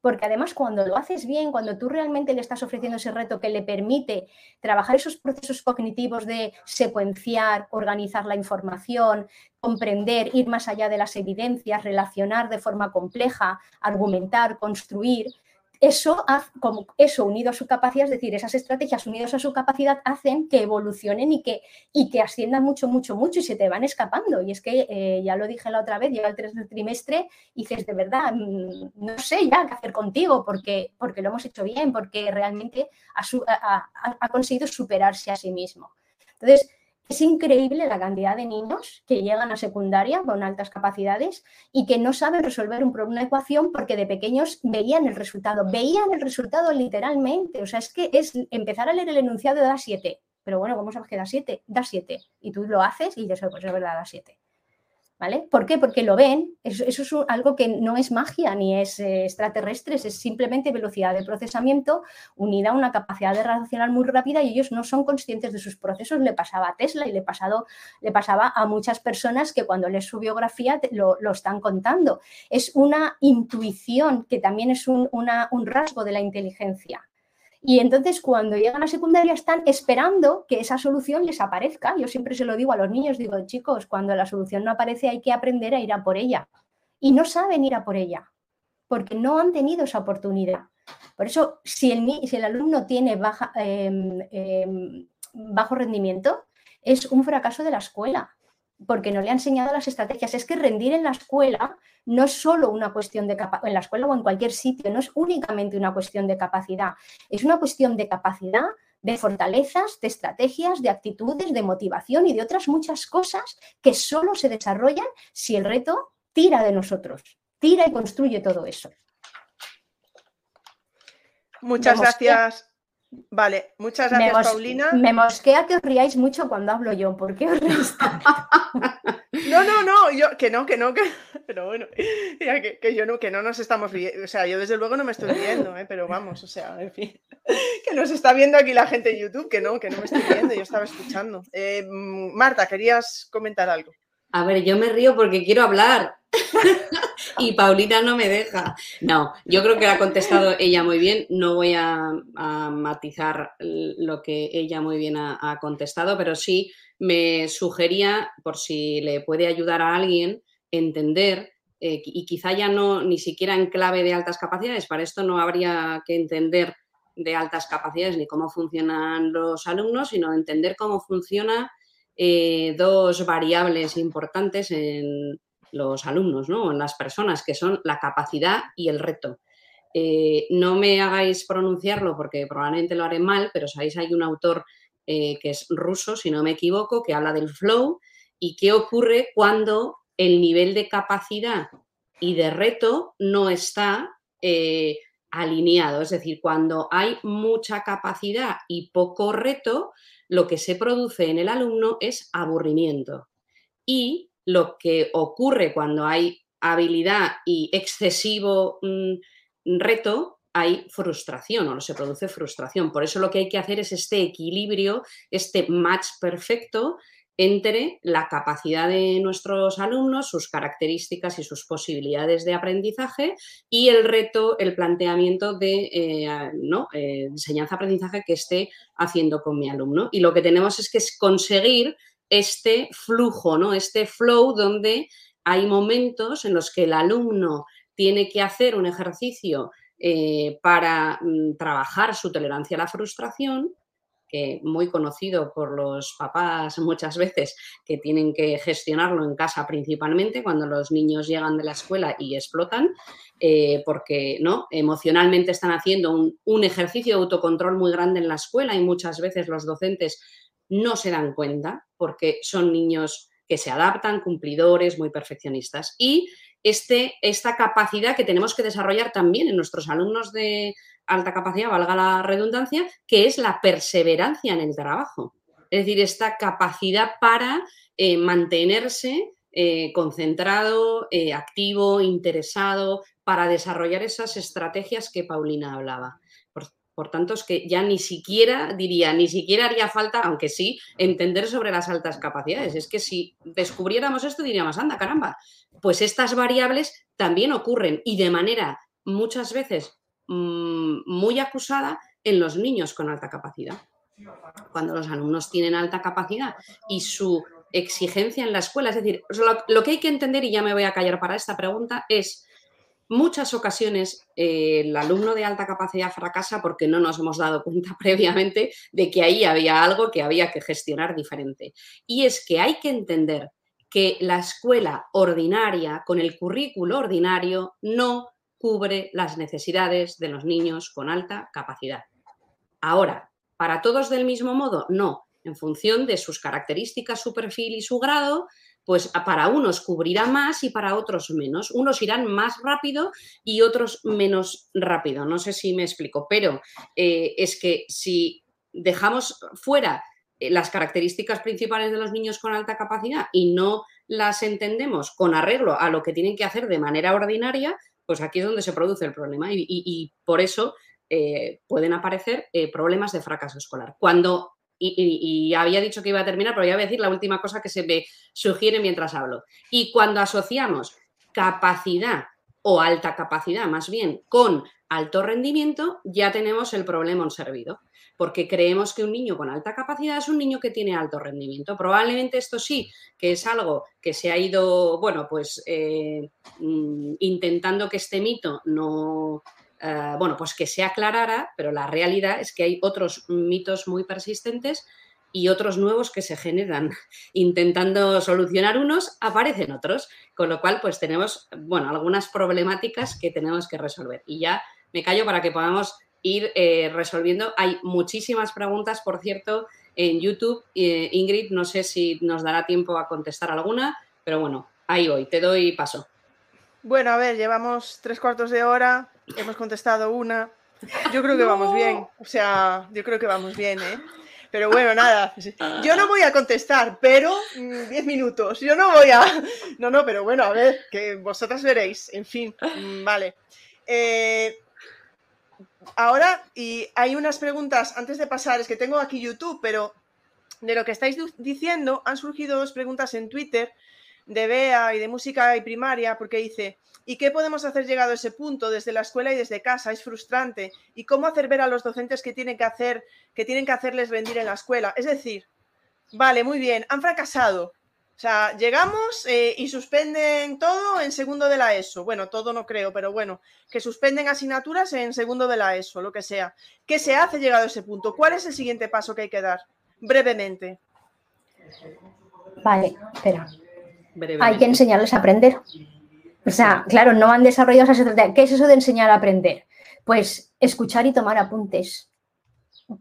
porque además cuando lo haces bien, cuando tú realmente le estás ofreciendo ese reto que le permite trabajar esos procesos cognitivos de secuenciar, organizar la información, comprender, ir más allá de las evidencias, relacionar de forma compleja, argumentar, construir, eso, como eso unido a su capacidad, es decir, esas estrategias unidas a su capacidad hacen que evolucionen y que, y que asciendan mucho, mucho, mucho y se te van escapando. Y es que, eh, ya lo dije la otra vez, llega el tercer trimestre y dices, de verdad, mm, no sé ya qué hacer contigo porque, porque lo hemos hecho bien, porque realmente ha, ha conseguido superarse a sí mismo. Entonces, es increíble la cantidad de niños que llegan a secundaria con altas capacidades y que no saben resolver una ecuación porque de pequeños veían el resultado, veían el resultado literalmente. O sea, es que es empezar a leer el enunciado da 7. Pero bueno, ¿cómo sabes que da 7? Da 7. Y tú lo haces y dices, pues es verdad, da 7. ¿Vale? ¿Por qué? Porque lo ven, eso, es algo que no es magia ni es eh, extraterrestre, es simplemente velocidad de procesamiento unida a una capacidad de racional muy rápida y ellos no son conscientes de sus procesos. Le pasaba a Tesla y le, pasado, le pasaba a muchas personas que cuando lees su biografía lo, están contando. Es una intuición que también es un rasgo de la inteligencia. Y entonces cuando llegan a secundaria están esperando que esa solución les aparezca. Yo siempre se lo digo a los niños, digo, chicos, cuando la solución no aparece hay que aprender a ir a por ella. Y no saben ir a por ella, porque no han tenido esa oportunidad. Por eso, si el, si el alumno tiene baja, em, em, bajo rendimiento, es un fracaso de la escuela, porque no le ha enseñado las estrategias. Es que rendir en la escuela no es solo una cuestión de capacidad, en la escuela o en cualquier sitio, no es únicamente una cuestión de capacidad, es una cuestión de capacidad de fortalezas, de estrategias, de actitudes, de motivación y de otras muchas cosas que solo se desarrollan si el reto tira de nosotros, tira y construye todo eso. Muchas gracias. Vale, muchas gracias, Paulina. Me mosquea que os riáis mucho cuando hablo yo. ¿Por qué os reís No, no, no, yo, que no, que no, que, pero bueno, que, yo no, que no nos estamos riendo, o sea, yo desde luego no me estoy riendo, ¿eh? pero vamos, o sea, en fin, que nos está viendo aquí la gente en YouTube, que no, que no me estoy riendo, yo estaba escuchando. Eh, Marta, ¿querías comentar algo? A ver, yo me río porque quiero hablar y Paulina no me deja. No, yo creo que ha contestado ella muy bien. No voy a, matizar lo que ella muy bien ha, contestado, pero sí me sugería, por si le puede ayudar a alguien, entender, eh, y quizá ya no ni siquiera en clave de altas capacidades, para esto no habría que entender de altas capacidades ni cómo funcionan los alumnos, sino entender cómo funciona eh, dos variables importantes en los alumnos, ¿no? las personas, que son la capacidad y el reto. Eh, no me hagáis pronunciarlo porque probablemente lo haré mal, pero sabéis, hay un autor eh, que es ruso, si no me equivoco, que habla del flow y qué ocurre cuando el nivel de capacidad y de reto no está alineado. Es decir, cuando hay mucha capacidad y poco reto, lo que se produce en el alumno es aburrimiento. Y lo que ocurre cuando hay habilidad y excesivo mm, reto, hay frustración o se produce frustración. Por eso lo que hay que hacer es este equilibrio, este match perfecto entre la capacidad de nuestros alumnos, sus características y sus posibilidades de aprendizaje y el reto, el planteamiento de eh, ¿no? Eh, enseñanza-aprendizaje que esté haciendo con mi alumno. Y lo que tenemos es que conseguir este flujo, ¿no? este flow donde hay momentos en los que el alumno tiene que hacer un ejercicio eh, para mm, trabajar su tolerancia a la frustración que muy conocido por los papás muchas veces que tienen que gestionarlo en casa principalmente cuando los niños llegan de la escuela y explotan, eh, porque ¿no? emocionalmente están haciendo un, un ejercicio de autocontrol muy grande en la escuela y muchas veces los docentes no se dan cuenta porque son niños que se adaptan, cumplidores, muy perfeccionistas. Y este, esta capacidad que tenemos que desarrollar también en nuestros alumnos de alta capacidad, valga la redundancia, que es la perseverancia en el trabajo. Es decir, esta capacidad para eh, mantenerse eh, concentrado, eh, activo, interesado, para desarrollar esas estrategias que Paulina hablaba. Por, tanto, es que ya ni siquiera diría, ni siquiera haría falta, aunque sí, entender sobre las altas capacidades. Es que si descubriéramos esto, diríamos, anda, caramba, pues estas variables también ocurren y de manera muchas veces mm, muy acusada en los niños con alta capacidad. Cuando los alumnos tienen alta capacidad y su exigencia en la escuela, es decir, lo, que hay que entender, y ya me voy a callar para esta pregunta, es muchas ocasiones eh, el alumno de alta capacidad fracasa porque no nos hemos dado cuenta previamente de que ahí había algo que había que gestionar diferente. Y es que hay que entender que la escuela ordinaria, con el currículo ordinario, no cubre las necesidades de los niños con alta capacidad. Ahora, ¿para todos del mismo modo? No. En función de sus características, su perfil y su grado, pues para unos cubrirá más y para otros menos. Unos irán más rápido y otros menos rápido. No sé si me explico, pero eh, es que si dejamos fuera eh, las características principales de los niños con alta capacidad y no las entendemos con arreglo a lo que tienen que hacer de manera ordinaria, pues aquí es donde se produce el problema y, por eso eh, pueden aparecer problemas de fracaso escolar. Cuando, y, había dicho que iba a terminar, pero voy a decir la última cosa que se me sugiere mientras hablo. Y cuando asociamos capacidad o alta capacidad más bien con alto rendimiento, ya tenemos el problema servido porque creemos que un niño con alta capacidad es un niño que tiene alto rendimiento. Probablemente esto sí, que es algo que se ha ido, bueno, pues eh, mm, intentando que este mito no, eh, bueno, pues que se aclarara, pero la realidad es que hay otros mitos muy persistentes y otros nuevos que se generan. Intentando solucionar unos, aparecen otros, con lo cual pues tenemos, bueno, algunas problemáticas que tenemos que resolver. Y ya me callo para que podamos ir eh, resolviendo. Hay muchísimas preguntas, por cierto, en YouTube. Ingrid, no sé si nos dará tiempo a contestar alguna, pero bueno, ahí voy, te doy paso. Bueno, a ver, llevamos tres cuartos de hora, hemos contestado una. Yo creo que vamos bien, o sea, yo creo que vamos bien, ¿eh? Pero bueno, nada, yo no voy a contestar, pero 10 mm, minutos, yo no voy a... No, no, pero bueno, a ver, que vosotras veréis, en fin, mm, vale. Eh, ahora, y hay unas preguntas antes de pasar, es que tengo aquí YouTube, pero de lo que estáis diciendo han surgido dos preguntas en Twitter de Bea y de música y primaria, porque dice, ¿y qué podemos hacer llegado a ese punto desde la escuela y desde casa? Es frustrante. ¿Y cómo hacer ver a los docentes que tienen que hacer, que tienen que hacerles rendir en la escuela? Es decir, vale, muy bien, han fracasado. O sea, llegamos eh, y suspenden todo en segundo de la ESO. Bueno, todo no creo, pero bueno, que suspenden asignaturas en segundo de la ESO, lo que sea. ¿Qué se hace llegado a ese punto? ¿Cuál es el siguiente paso que hay que dar? Brevemente. Vale, espera. Hay que enseñarles a aprender. O sea, claro, no han desarrollado esa estrategia. ¿Qué es eso de enseñar a aprender? Pues escuchar y tomar apuntes.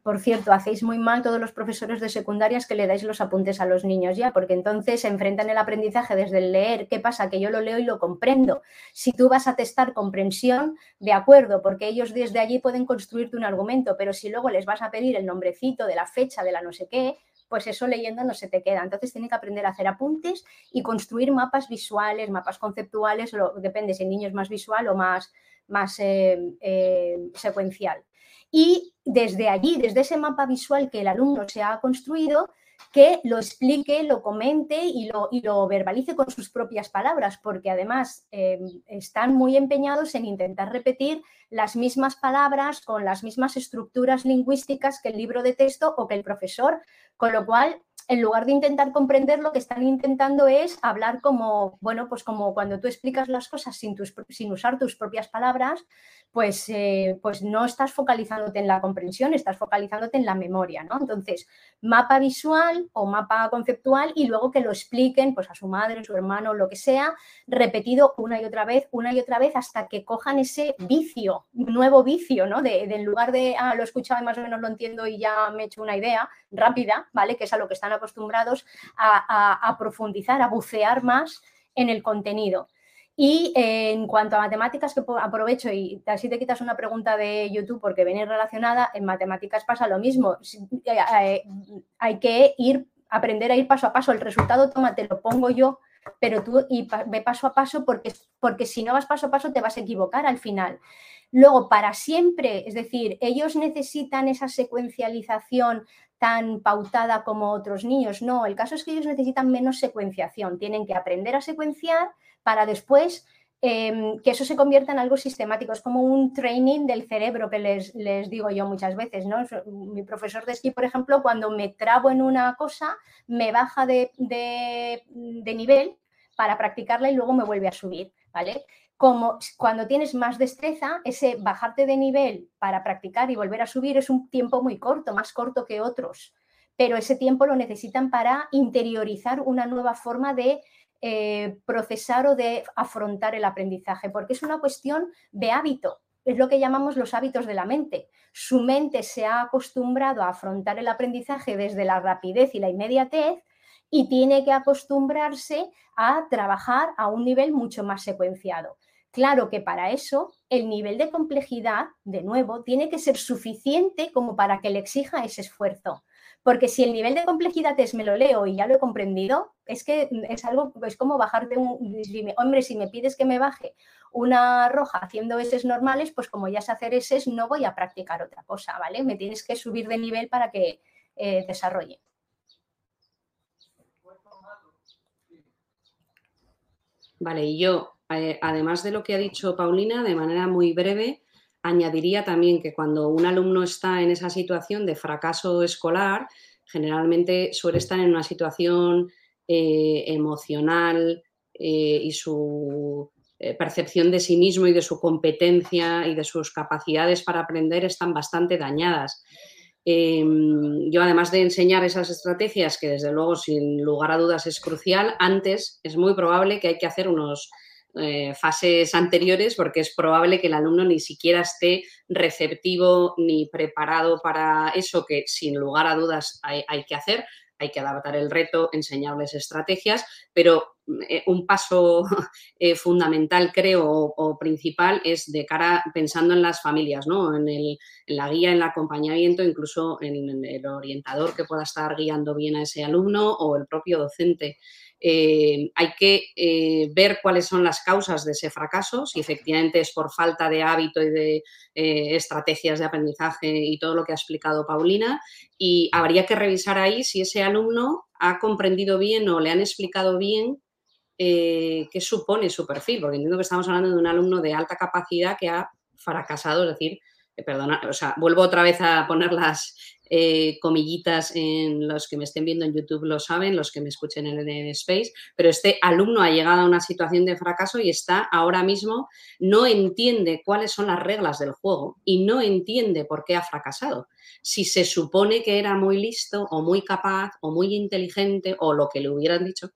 Por cierto, hacéis muy mal todos los profesores de secundarias que le dais los apuntes a los niños ya, porque entonces se enfrentan el aprendizaje desde el leer. ¿Qué pasa? Que yo lo leo y lo comprendo. Si tú vas a testar comprensión, de acuerdo, porque ellos desde allí pueden construirte un argumento, pero si luego les vas a pedir el nombrecito de la fecha, de la no sé qué, pues eso leyendo no se te queda. Entonces tiene que aprender a hacer apuntes y construir mapas visuales, mapas conceptuales, depende si el niño es más visual o más, más eh, eh, secuencial. Y desde allí, desde ese mapa visual que el alumno se ha construido, que lo explique, lo comente y lo, y lo verbalice con sus propias palabras, porque además eh, están muy empeñados en intentar repetir las mismas palabras con las mismas estructuras lingüísticas que el libro de texto o que el profesor, con lo cual en lugar de intentar comprender, lo que están intentando es hablar como, bueno, pues como cuando tú explicas las cosas sin, sin usar tus propias palabras, pues, eh, pues no estás focalizándote en la comprensión, estás focalizándote en la memoria, ¿no? Entonces, mapa visual o mapa conceptual y luego que lo expliquen pues a su madre, su hermano, lo que sea, repetido una y otra vez, una y otra vez, hasta que cojan ese vicio, nuevo vicio, ¿no? De, en lugar de, ah, lo he escuchado y más o menos lo entiendo y ya me he hecho una idea rápida, ¿vale? Que es a lo que están acostumbrados a, profundizar, a bucear más en el contenido. Y eh, en cuanto a matemáticas, que aprovecho y así te quitas una pregunta de YouTube porque viene relacionada, en matemáticas pasa lo mismo. Eh, eh, hay que ir, aprender a ir paso a paso. El resultado, toma, te lo pongo yo, pero tú y ve paso a paso porque, porque si no vas paso a paso te vas a equivocar al final. Luego, para siempre, es decir, ellos necesitan esa secuencialización tan pautada como otros niños. No, el caso es que ellos necesitan menos secuenciación, tienen que aprender a secuenciar para después em, que eso se convierta en algo sistemático. Es como un training del cerebro que les, les, digo yo muchas veces. ¿no? Mi profesor de esquí, por ejemplo, cuando me trabo en una cosa, me baja de, de, de nivel para practicarla y luego me vuelve a subir. ¿vale? como cuando tienes más destreza, ese bajarte de nivel para practicar y volver a subir es un tiempo muy corto, más corto que otros, pero ese tiempo lo necesitan para interiorizar una nueva forma de eh, procesar o de afrontar el aprendizaje, porque es una cuestión de hábito, es lo que llamamos los hábitos de la mente. Su mente se ha acostumbrado a afrontar el aprendizaje desde la rapidez y la inmediatez y tiene que acostumbrarse a trabajar a un nivel mucho más secuenciado. Claro que para eso el nivel de complejidad, de nuevo, tiene que ser suficiente como para que le exija ese esfuerzo. Porque si el nivel de complejidad es me lo leo y ya lo he comprendido, es que es algo, es como bajarte un, hombre, si me pides que me baje una roja haciendo eses normales, pues como ya sé hacer eses, no voy a practicar otra cosa, ¿vale? Me tienes que subir de nivel para que eh, desarrolle. Vale, y yo eh, además de lo que ha dicho Paulina, de manera muy breve, añadiría también que cuando un alumno está en esa situación de fracaso escolar, generalmente suele estar en una situación eh, emocional eh, y su percepción de sí mismo y de su competencia y de sus capacidades para aprender están bastante dañadas. Em, yo, además de enseñar esas estrategias, que desde luego, sin lugar a dudas, es crucial, antes es muy probable que hay que hacer unos eh, fases anteriores porque es probable que el alumno ni siquiera esté receptivo ni preparado para eso que sin lugar a dudas hay, que hacer. Hay que adaptar el reto, enseñarles estrategias, pero eh, un paso eh, fundamental, creo, o, principal es de cara pensando en las familias, ¿no? En, el, en, la guía, en el acompañamiento, incluso en el orientador que pueda estar guiando bien a ese alumno o el propio docente. Eh, hay que eh, ver cuáles son las causas de ese fracaso, si efectivamente es por falta de hábito y de eh, estrategias de aprendizaje y todo lo que ha explicado Paulina, y habría que revisar ahí si ese alumno ha comprendido bien o le han explicado bien qué supone su perfil, porque entiendo que estamos hablando de un alumno de alta capacidad que ha fracasado, es decir, perdona, o sea, vuelvo otra vez a poner las eh, comillitas en los que me estén viendo en YouTube lo saben, los que me escuchen en el Space, pero este alumno ha llegado a una situación de fracaso y está ahora mismo, no entiende cuáles son las reglas del juego y no entiende por qué ha fracasado. Si se supone que era muy listo o muy capaz o muy inteligente o lo que le hubieran dicho,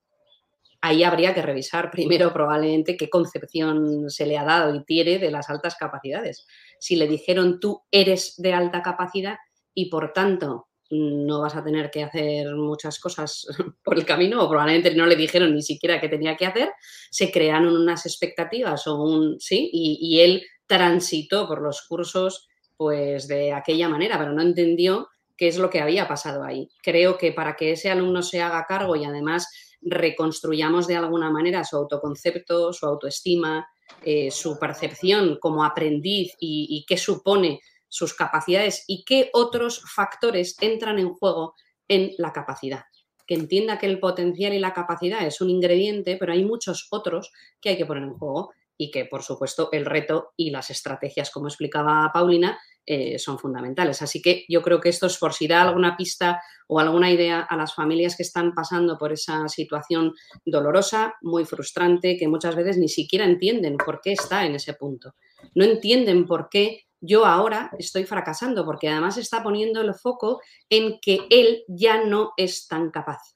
ahí habría que revisar primero probablemente qué concepción se le ha dado y tiene de las altas capacidades. Si le dijeron tú eres de alta capacidad, y por tanto no vas a tener que hacer muchas cosas por el camino o probablemente no le dijeron ni siquiera qué tenía que hacer, se crearon unas expectativas o un, sí, y, él transitó por los cursos pues de aquella manera, pero no entendió qué es lo que había pasado ahí. Creo que para que ese alumno se haga cargo y además reconstruyamos de alguna manera su autoconcepto, su autoestima, eh, su percepción como aprendiz y qué supone sus capacidades y qué otros factores entran en juego en la capacidad. Que entienda que el potencial y la capacidad es un ingrediente, pero hay muchos otros que hay que poner en juego y que, por supuesto, el reto y las estrategias, como explicaba Paulina, eh, son fundamentales. Así que yo creo que esto es por si da alguna pista o alguna idea a las familias que están pasando por esa situación dolorosa, muy frustrante, que muchas veces ni siquiera entienden por qué está en ese punto. No entienden por qué yo ahora estoy fracasando porque además está poniendo el foco en que él ya no es tan capaz.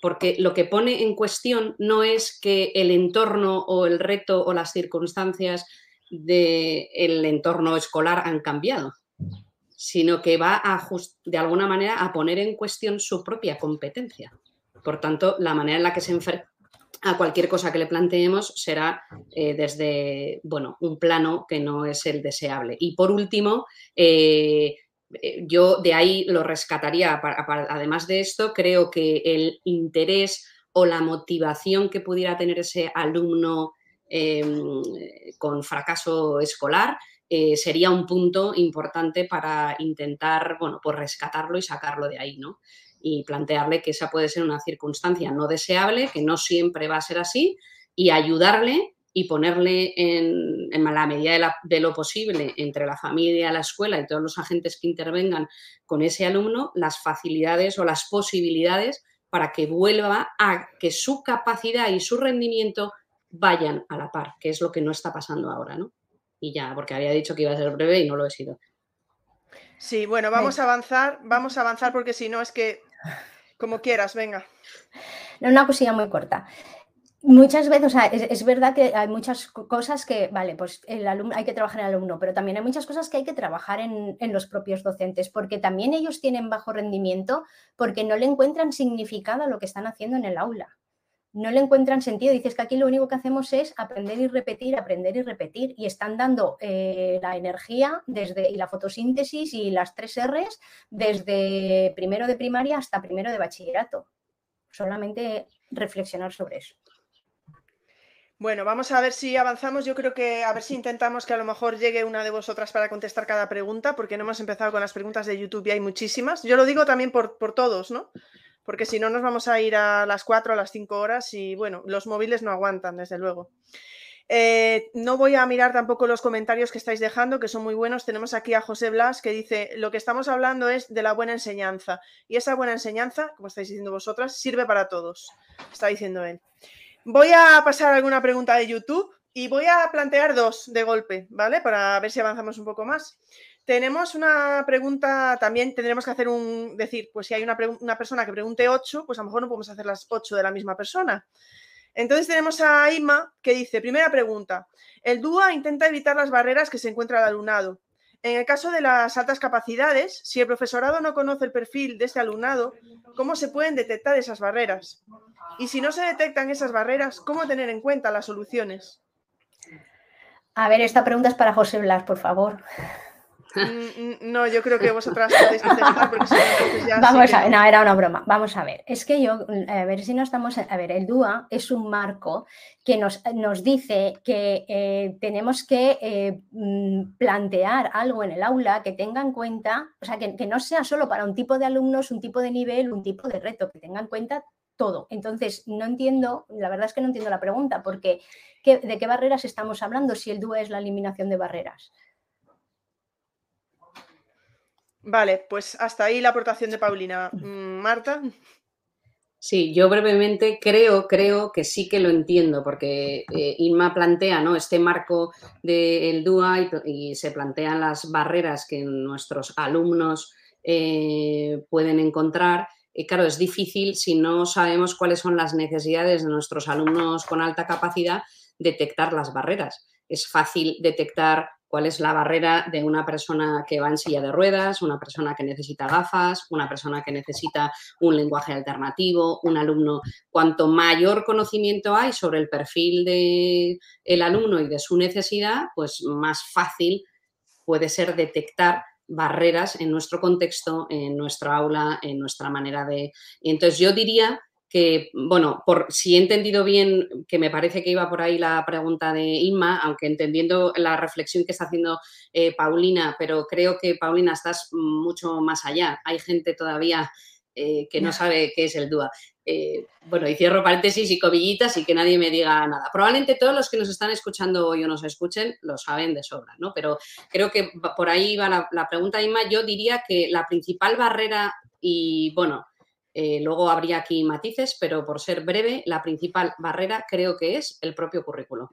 Porque lo que pone en cuestión no es que el entorno o el reto o las circunstancias del entorno escolar han cambiado, sino que va a de alguna manera a poner en cuestión su propia competencia. Por tanto, la manera en la que se a cualquier cosa que le planteemos será eh, desde bueno, un plano que no es el deseable. Y por último, eh, eh, yo de ahí lo rescataría. además de esto, creo que el interés o la motivación que pudiera tener ese alumno em, con fracaso escolar sería un punto importante para intentar, bueno, rescatarlo y sacarlo de ahí, ¿no? Y plantearle que esa puede ser una circunstancia no deseable, que no siempre va a ser así, y ayudarle y ponerle en, la medida de, lo posible entre la familia, la escuela y todos los agentes que intervengan con ese alumno las facilidades o las posibilidades para que vuelva a que su capacidad y su rendimiento vayan a la par, que es lo que no está pasando ahora, ¿no? Y ya, porque había dicho que iba a ser breve y no lo he sido. Sí, bueno, vamos a avanzar, vamos a avanzar porque si no es que como quieras, venga. Una cosilla muy corta. Muchas veces, o sea, es, verdad que hay muchas cosas que, vale, pues el alumno, hay que trabajar en el alumno, pero también hay muchas cosas que hay que trabajar en, en, los propios docentes, porque también ellos tienen bajo rendimiento porque no le encuentran significado a lo que están haciendo en el aula no le encuentran sentido. Dices que aquí lo único que hacemos es aprender y repetir, aprender y repetir. Y están dando eh, la energía desde, y la fotosíntesis y las tres R's desde primero de primaria hasta primero de bachillerato. Solamente reflexionar sobre eso. Bueno, vamos a ver si avanzamos. Yo creo que a ver si intentamos que a lo mejor llegue una de vosotras para contestar cada pregunta, porque no hemos empezado con las preguntas de YouTube y hay muchísimas. Yo lo digo también por, por todos, ¿no? Porque si no nos vamos a ir a las 4 a las 5 horas y bueno, los móviles no aguantan, desde luego. Eh, no voy a mirar tampoco los comentarios que estáis dejando, que son muy buenos. Tenemos aquí a José Blas que dice, lo que estamos hablando es de la buena enseñanza. Y esa buena enseñanza, como estáis diciendo vosotras, sirve para todos, está diciendo él. Voy a pasar alguna pregunta de YouTube y voy a plantear dos de golpe, ¿vale? Para ver si avanzamos un poco más. Tenemos una pregunta, también tendremos que hacer un, decir, pues si hay una, persona que pregunte ocho, pues a lo mejor no podemos hacer las ocho de la misma persona. Entonces tenemos a Ima que dice, primera pregunta, el DUA intenta evitar las barreras que se encuentra el alumnado. En el caso de las altas capacidades, si el profesorado no conoce el perfil de este alumnado, ¿cómo se pueden detectar esas barreras? Y si no se detectan esas barreras, ¿cómo tener en cuenta las soluciones? A ver, esta pregunta es para José Blas, por favor. Mm, mm, no, yo creo que vosotras podéis contestar porque si ya Vamos a ver, no. era una broma. Vamos a ver. Es que yo, a ver si no estamos. A ver, el DUA es un marco que nos, nos dice que eh, tenemos que eh, mm, plantear algo en el aula que tenga en cuenta, o sea, que, que no sea solo para un tipo de alumnos, un tipo de nivel, un tipo de reto, que tenga en cuenta todo. Entonces, no entiendo, la verdad es que no entiendo la pregunta, porque ¿de qué barreras estamos hablando si el DUA es la eliminación de barreras? Vale, pues hasta ahí la aportación de Paulina. Mm, Marta. Sí, yo brevemente creo, creo que sí que lo entiendo, porque eh, Inma plantea ¿no? este marco del DUA y, se plantean las barreras que nuestros alumnos eh, pueden encontrar. Y claro, es difícil si no sabemos cuáles son las necesidades de nuestros alumnos con alta capacidad, detectar las barreras. Es fácil detectar cuál es la barrera de una persona que va en silla de ruedas, una persona que necesita gafas, una persona que necesita un lenguaje alternativo, un alumno. Cuanto mayor conocimiento hay sobre el perfil del el alumno y de su necesidad, pues más fácil puede ser detectar barreras en nuestro contexto, en nuestra aula, en nuestra manera de... Entonces yo diría que, bueno, por, si he entendido bien, que me parece que iba por ahí la pregunta de Inma, aunque entendiendo la reflexión que está haciendo eh, Paulina, pero creo que Paulina estás mucho más allá. Hay gente todavía eh, que no sabe qué es el DUA. Eh, bueno, y cierro paréntesis y cobillitas y que nadie me diga nada. Probablemente todos los que nos están escuchando hoy o nos escuchen lo saben de sobra, ¿no? Pero creo que por ahí va la, la pregunta, Inma. Yo diría que la principal barrera y, bueno, eh, luego habría aquí matices, pero por ser breve, la principal barrera creo que es el propio currículo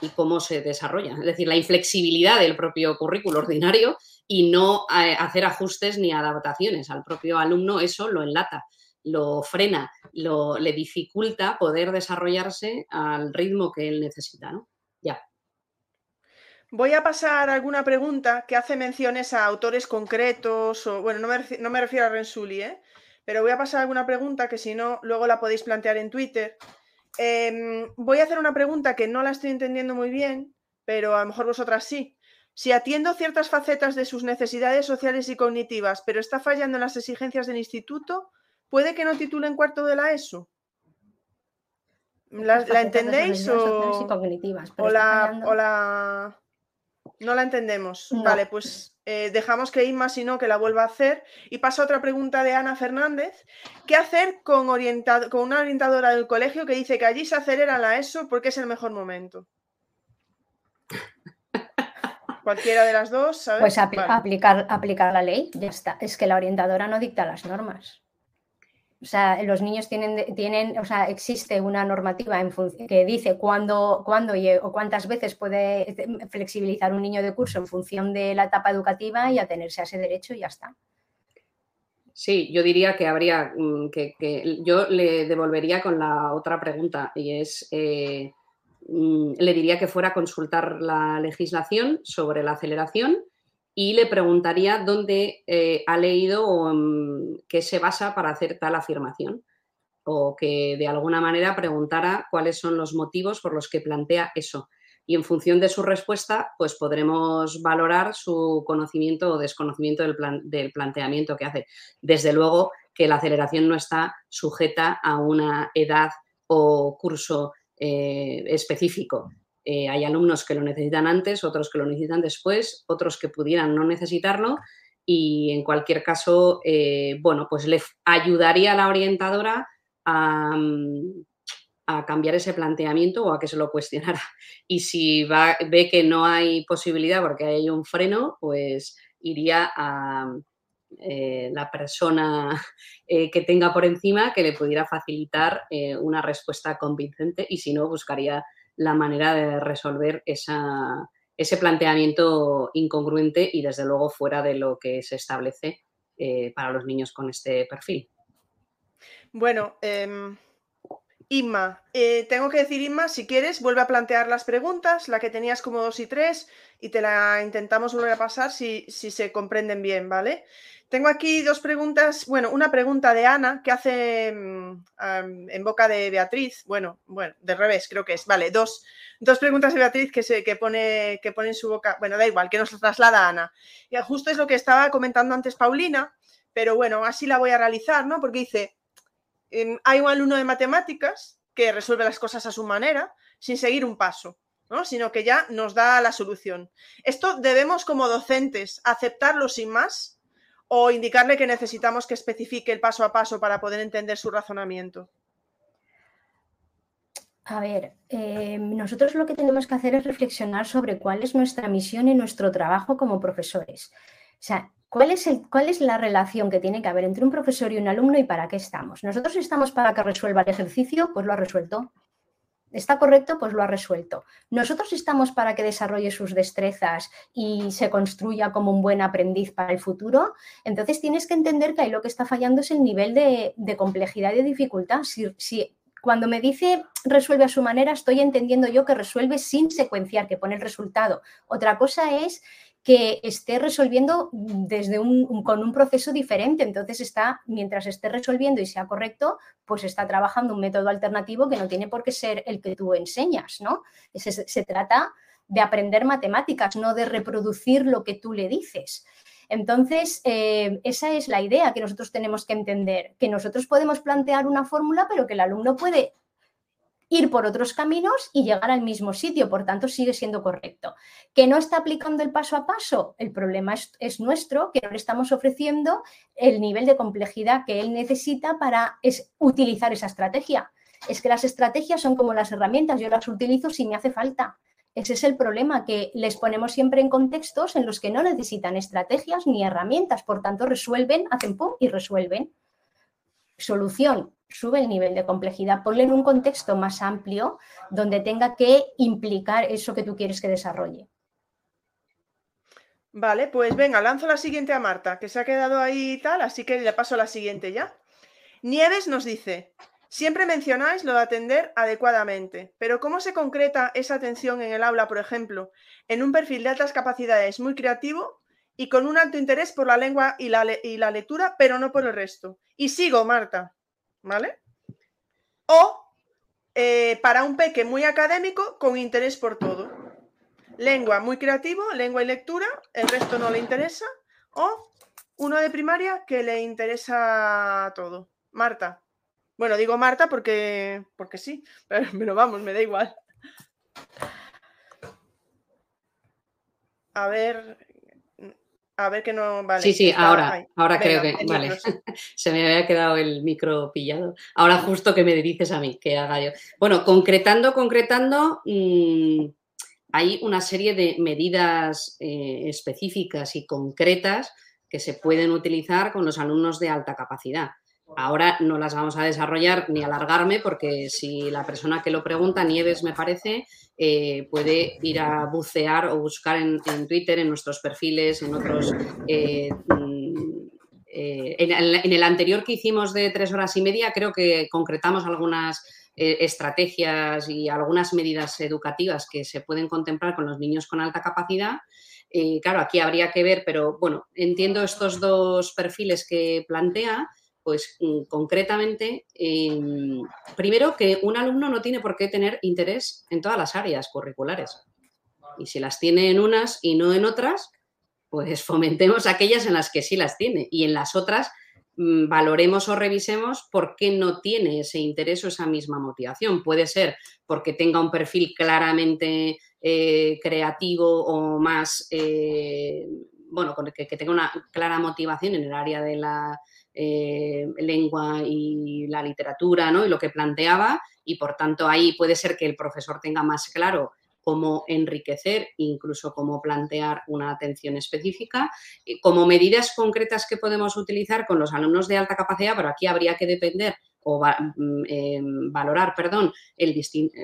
y cómo se desarrolla. Es decir, la inflexibilidad del propio currículo ordinario y no eh, hacer ajustes ni adaptaciones al propio alumno, eso lo enlata, lo frena, lo, le dificulta poder desarrollarse al ritmo que él necesita. ¿no? Ya. Voy a pasar alguna pregunta que hace menciones a autores concretos, o bueno, no me, no me refiero a Rensuli, ¿eh? Pero voy a pasar alguna pregunta que si no, luego la podéis plantear en Twitter. Em, voy a hacer una pregunta que no la estoy entendiendo muy bien, pero a lo mejor vosotras sí. Si atiendo ciertas facetas de sus necesidades sociales y cognitivas, pero está fallando en las exigencias del instituto, ¿puede que no titule en cuarto de la ESO? ¿La, entendéis o, o, la, no la entendemos? Vale, pues eh, dejamos que Inma, si no, que la vuelva a hacer. Y pasa otra pregunta de Ana Fernández. ¿Qué hacer con, con una orientadora del colegio que dice que allí se acelera la ESO porque es el mejor momento? Cualquiera de las dos, ¿sabes? Pues aplicar, aplicar la ley, ya está. Es que la orientadora no dicta las normas. O sea, los niños tienen, tienen o sea, existe una normativa en que dice cuándo, cuándo o cuántas veces puede flexibilizar un niño de curso en función de la etapa educativa y atenerse a ese derecho y ya está. Sí, yo diría que habría mm, que, yo le devolvería con la otra pregunta y es eh, mm, le diría que fuera a consultar la legislación sobre la aceleración y le preguntaría dónde eh, ha leído o en qué se basa para hacer tal afirmación o que de alguna manera preguntara cuáles son los motivos por los que plantea eso. Y en función de su respuesta, pues podremos valorar su conocimiento o desconocimiento del, del planteamiento que hace. Desde luego que la aceleración no está sujeta a una edad o curso eh, específico. Eh, hay alumnos que lo necesitan antes, otros que lo necesitan después, otros que pudieran no necesitarlo y en cualquier caso, eh, bueno, pues le ayudaría a la orientadora mm, a, cambiar ese planteamiento o a que se lo cuestionara. Y si va, ve que no hay posibilidad porque hay un freno, pues iría a eh, la persona que tenga por encima que le pudiera facilitar una respuesta convincente y si no, buscaría la manera de resolver ese planteamiento incongruente y desde luego fuera de lo que se establece eh, para los niños con este perfil. Bueno, eh, Inma, tengo que decir, Inma, si quieres, vuelve a plantear las preguntas, la que tenías como dos y tres, y te la intentamos volver a pasar si, si se comprenden bien, ¿vale? Tengo aquí dos preguntas, bueno, una pregunta de Ana que hace mm, en boca de Beatriz, bueno, bueno, de revés creo que es, vale, dos, dos preguntas de Beatriz que, se, que, pone, que pone en su boca, bueno, da igual, que nos traslada Ana. Y justo es lo que estaba comentando antes Paulina, pero bueno, así la voy a realizar, ¿no? Porque dice, hay un alumno de matemáticas que resuelve las cosas a su manera, sin seguir un paso. ¿no? sino que ya nos da la solución. Esto debemos como docentes aceptarlo sin más o indicarle que necesitamos que especifique el paso a paso para poder entender su razonamiento? A ver, eh, nosotros lo que tenemos que hacer es reflexionar sobre cuál es nuestra misión y nuestro trabajo como profesores. O sea, ¿cuál es, el, ¿cuál es la relación que tiene que haber entre un profesor y un alumno y para qué estamos? ¿Nosotros estamos para que resuelva el ejercicio? Pues lo ha resuelto está correcto, pues lo ha resuelto. Nosotros estamos para que desarrolle sus destrezas y se construya como un buen aprendiz para el futuro. Entonces tienes que entender que ahí lo que está fallando es el nivel de, complejidad y de dificultad. Si, cuando me dice resuelve a su manera, estoy entendiendo yo que resuelve sin secuenciar, que pone el resultado. Otra cosa es que esté resolviendo desde un, con un proceso diferente. Entonces está, mientras esté resolviendo y sea correcto, pues está trabajando un método alternativo que no tiene por qué ser el que tú enseñas, ¿no? Se, trata de aprender matemáticas, no de reproducir lo que tú le dices. Entonces, eh, esa es la idea que nosotros tenemos que entender, que nosotros podemos plantear una fórmula, pero que el alumno puede ir por otros caminos y llegar al mismo sitio, por tanto sigue siendo correcto. ¿Que no está aplicando el paso a paso? El problema es, nuestro, que no le estamos ofreciendo el nivel de complejidad que él necesita para utilizar esa estrategia. Es que las estrategias son como las herramientas, yo las utilizo si me hace falta. Ese es el problema, que les ponemos siempre en contextos en los que no necesitan estrategias ni herramientas, por tanto resuelven, hacen pum y resuelven. Solución, sube el nivel de complejidad, ponle en un contexto más amplio donde tenga que implicar eso que tú quieres que desarrolle. Vale, pues venga, lanzo la siguiente a Marta, que se ha quedado ahí y tal, así que le paso a la siguiente ya. Nieves nos dice, siempre mencionáis lo de atender adecuadamente, pero ¿cómo se concreta esa atención en el aula, por ejemplo, en un perfil de altas capacidades muy creativo y con un alto interés por la lengua y la, y la lectura, pero no por el resto? Y sigo, Marta. ¿Vale? O eh, para un peque muy académico con interés por todo. Lengua muy creativo, lengua y lectura, el resto no le interesa. O uno de primaria que le interesa todo. Marta. Bueno, digo Marta porque, porque sí, pero, pero vamos, me da igual. A ver, a ver que no vale. Sí, sí, ahora, ahora creo que vale. Se me había quedado el micro pillado. Ahora justo que me dices a mí, que haga yo. Bueno, concretando, concretando, mm, hay una serie de medidas eh, específicas y concretas que se pueden utilizar con los alumnos de alta capacidad. Ahora no las vamos a desarrollar ni alargarme porque si la persona que lo pregunta, Nieves me parece, eh, puede ir a bucear o buscar en, Twitter, en nuestros perfiles, en otros... Eh, mm, eh, en, el, anterior que hicimos de tres horas y media creo que concretamos algunas estrategias y algunas medidas educativas que se pueden contemplar con los niños con alta capacidad. claro, aquí habría que ver, pero bueno, entiendo estos dos perfiles que plantea pues mm, concretamente, em, primero que un alumno no tiene por qué tener interés en todas las áreas curriculares. Y si las tiene en unas y no en otras, pues fomentemos aquellas en las que sí las tiene y en las otras mm, valoremos o revisemos por qué no tiene ese interés o esa misma motivación. Puede ser porque tenga un perfil claramente eh, creativo o más, eh, bueno, que, que tenga una clara motivación en el área de la eh, lengua y la literatura, ¿no? Y lo que planteaba, y por tanto ahí puede ser que el profesor tenga más claro cómo enriquecer, incluso cómo plantear una atención específica, como medidas concretas que podemos utilizar con los alumnos de alta capacidad, pero aquí habría que depender o mm, eh, valorar, perdón,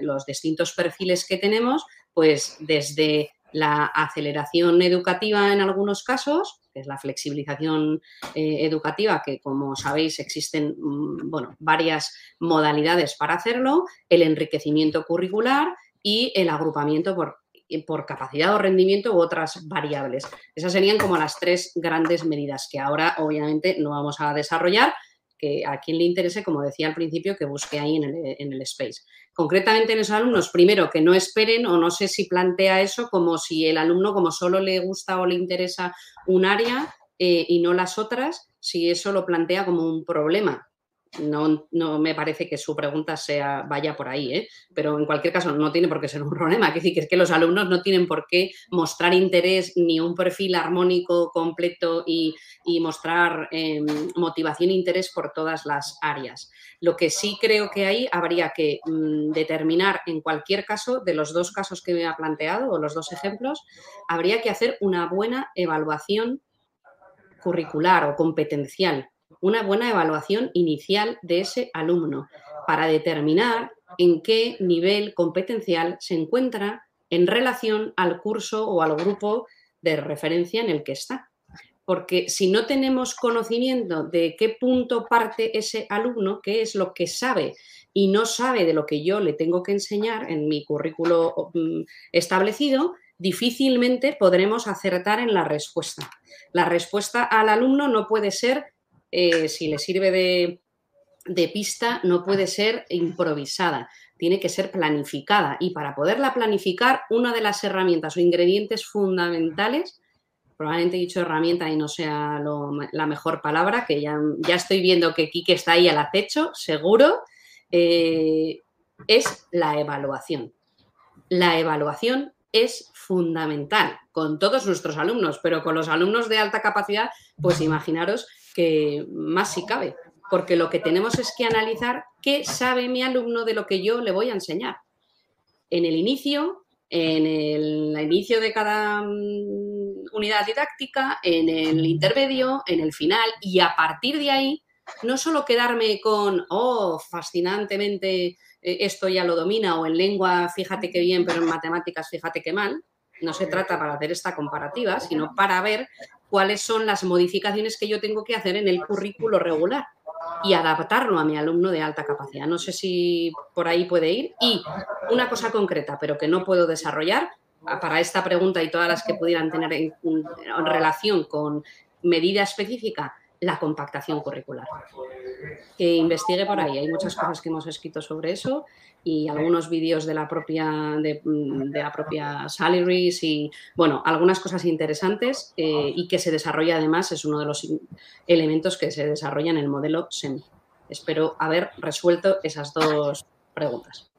los distintos perfiles que tenemos, pues desde la aceleración educativa en algunos casos, que es la flexibilización eh, educativa, que como sabéis existen mm, bueno, varias modalidades para hacerlo, el enriquecimiento curricular y el agrupamiento por, por capacidad o rendimiento u otras variables. Esas serían como las tres grandes medidas que ahora obviamente no vamos a desarrollar, que a quien le interese, como decía al principio, que busque ahí en el, en el space. Concretamente en esos alumnos, primero, que no esperen o no sé si plantea eso como si el alumno, como solo le gusta o le interesa un área eh, y no las otras, si eso lo plantea como un problema. No, no, me parece que su pregunta sea vaya por ahí, ¿eh? pero en cualquier caso no tiene por qué ser un problema. Es decir, que es que los alumnos no tienen por qué mostrar interés ni un perfil armónico completo y, mostrar em, motivación e interés por todas las áreas. Lo que sí creo que ahí habría que mm, determinar en cualquier caso, de los dos casos que me ha planteado o los dos ejemplos, habría que hacer una buena evaluación curricular o competencial una buena evaluación inicial de ese alumno para determinar en qué nivel competencial se encuentra en relación al curso o al grupo de referencia en el que está. Porque si no tenemos conocimiento de qué punto parte ese alumno, qué es lo que sabe y no sabe de lo que yo le tengo que enseñar en mi currículo mm, establecido, difícilmente podremos acertar en la respuesta. La respuesta al alumno no puede ser eh, si le sirve de, de pista, no puede ser improvisada, tiene que ser planificada. Y para poderla planificar, una de las herramientas o ingredientes fundamentales, probablemente he dicho herramienta y no sea la mejor palabra, que ya, ya, estoy viendo que Kike está ahí al acecho, seguro, eh, es la evaluación. La evaluación es fundamental con todos nuestros alumnos, pero con los alumnos de alta capacidad, pues imaginaros que más si cabe, porque lo que tenemos es que analizar qué sabe mi alumno de lo que yo le voy a enseñar. En el inicio, en el inicio de cada mm, unidad didáctica, en el intermedio, en el final, y a partir de ahí, no solo quedarme con, oh, fascinantemente, eh, esto ya lo domina, o en lengua, fíjate qué bien, pero en matemáticas, fíjate qué mal. No se trata para hacer esta comparativa, sino para ver cuáles son las modificaciones que yo tengo que hacer en el currículo regular y adaptarlo a mi alumno de alta capacidad. No sé si por ahí puede ir. Y una cosa concreta, pero que no puedo desarrollar para esta pregunta y todas las que pudieran tener en, relación con medida específica, la compactación curricular. Que investigue por ahí. Hay muchas cosas que hemos escrito sobre eso y algunos vídeos de la propia de, la propia Salaries y bueno, algunas cosas interesantes eh, y que se desarrolla además, es uno de los elementos que se desarrolla en el modelo SEMI. Espero haber resuelto esas dos preguntas.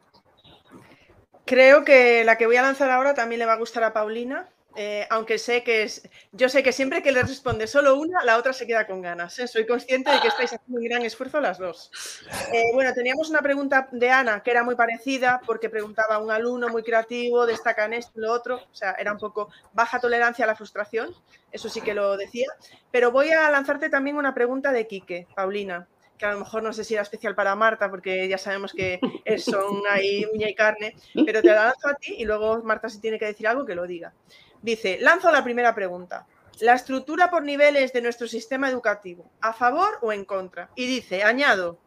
Creo que la que voy a lanzar ahora también le va a gustar a Paulina. Eh, aunque sé que es, yo sé que siempre que le responde solo una, la otra se queda con ganas. ¿eh? Soy consciente de que estáis haciendo un gran esfuerzo las dos. Eh, bueno, teníamos una pregunta de Ana que era muy parecida porque preguntaba a un alumno muy creativo, destaca en esto, lo otro, o sea, era un poco baja tolerancia a la frustración, eso sí que lo decía. Pero voy a lanzarte también una pregunta de Quique, Paulina que a lo mejor no sé si era especial para Marta, porque ya sabemos que son ahí uña y carne, pero te la lanzo a ti y luego Marta si tiene que decir algo que lo diga. Dice, lanzo la primera pregunta. La estructura por niveles de nuestro sistema educativo, ¿a favor o en contra? Y dice, añado,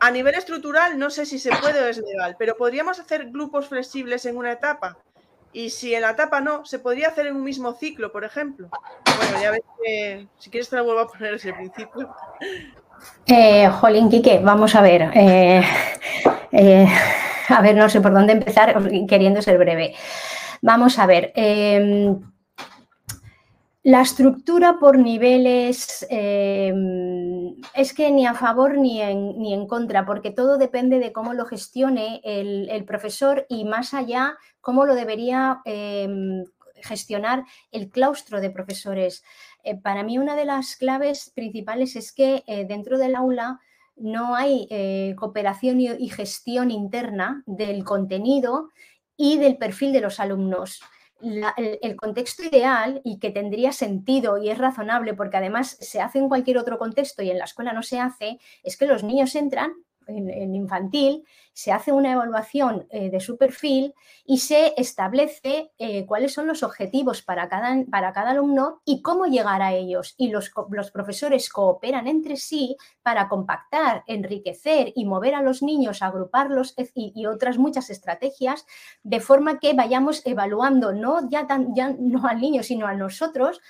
a nivel estructural no sé si se puede o es legal, pero podríamos hacer grupos flexibles en una etapa. Y si en la etapa no, se podría hacer en un mismo ciclo, por ejemplo. Bueno, ya ves que si quieres te lo vuelvo a poner desde el principio. Eh, Jolín, Quique, vamos a ver. Eh, eh, a ver, no sé por dónde empezar, queriendo ser breve. Vamos a ver. Em, la estructura por niveles em, es que ni a favor ni en, ni en, contra, porque todo depende de cómo lo gestione el, profesor y más allá, cómo lo debería em, gestionar el claustro de profesores. Eh, para mí una de las claves principales es que eh, dentro del aula no hay eh, cooperación y gestión interna del contenido y del perfil de los alumnos. el, contexto ideal y que tendría sentido y es razonable porque además se hace en cualquier otro contexto y en la escuela no se hace, es que los niños entran en, infantil, se hace una evaluación eh, de su perfil y se establece eh, cuáles son los objetivos para cada, para cada, alumno y cómo llegar a ellos. Y los, los profesores cooperan entre sí para compactar, enriquecer y mover a los niños, agruparlos y, y otras muchas estrategias, de forma que vayamos evaluando no ya, tan, ya no al niño, sino a nosotros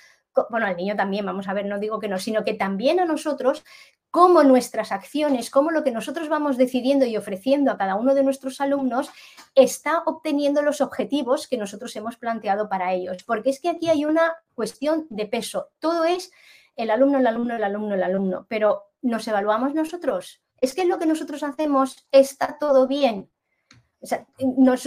bueno, al niño también, vamos a ver, no digo que no, sino que también a nosotros, cómo nuestras acciones, cómo lo que nosotros vamos decidiendo y ofreciendo a cada uno de nuestros alumnos está obteniendo los objetivos que nosotros hemos planteado para ellos. Porque es que aquí hay una cuestión de peso. Todo es el alumno, el alumno, el alumno, el alumno, pero ¿nos evaluamos nosotros? Es que lo que nosotros hacemos está todo bien.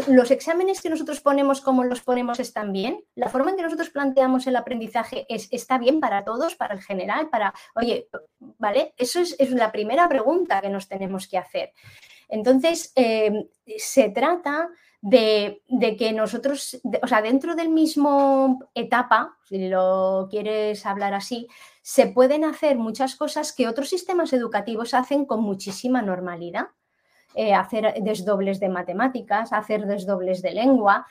Los exámenes que nosotros ponemos, como los ponemos, están bien. La forma en que nosotros planteamos el aprendizaje es, está bien para todos, para el general, para, oye, ¿vale? Eso es, la primera pregunta que nos tenemos que hacer. Entonces, em, se trata de, que nosotros, o sea, dentro del mismo etapa, si lo quieres hablar así, se pueden hacer muchas cosas que otros sistemas educativos hacen con muchísima normalidad. Eh, hacer desdobles de matemáticas, hacer desdobles de lengua,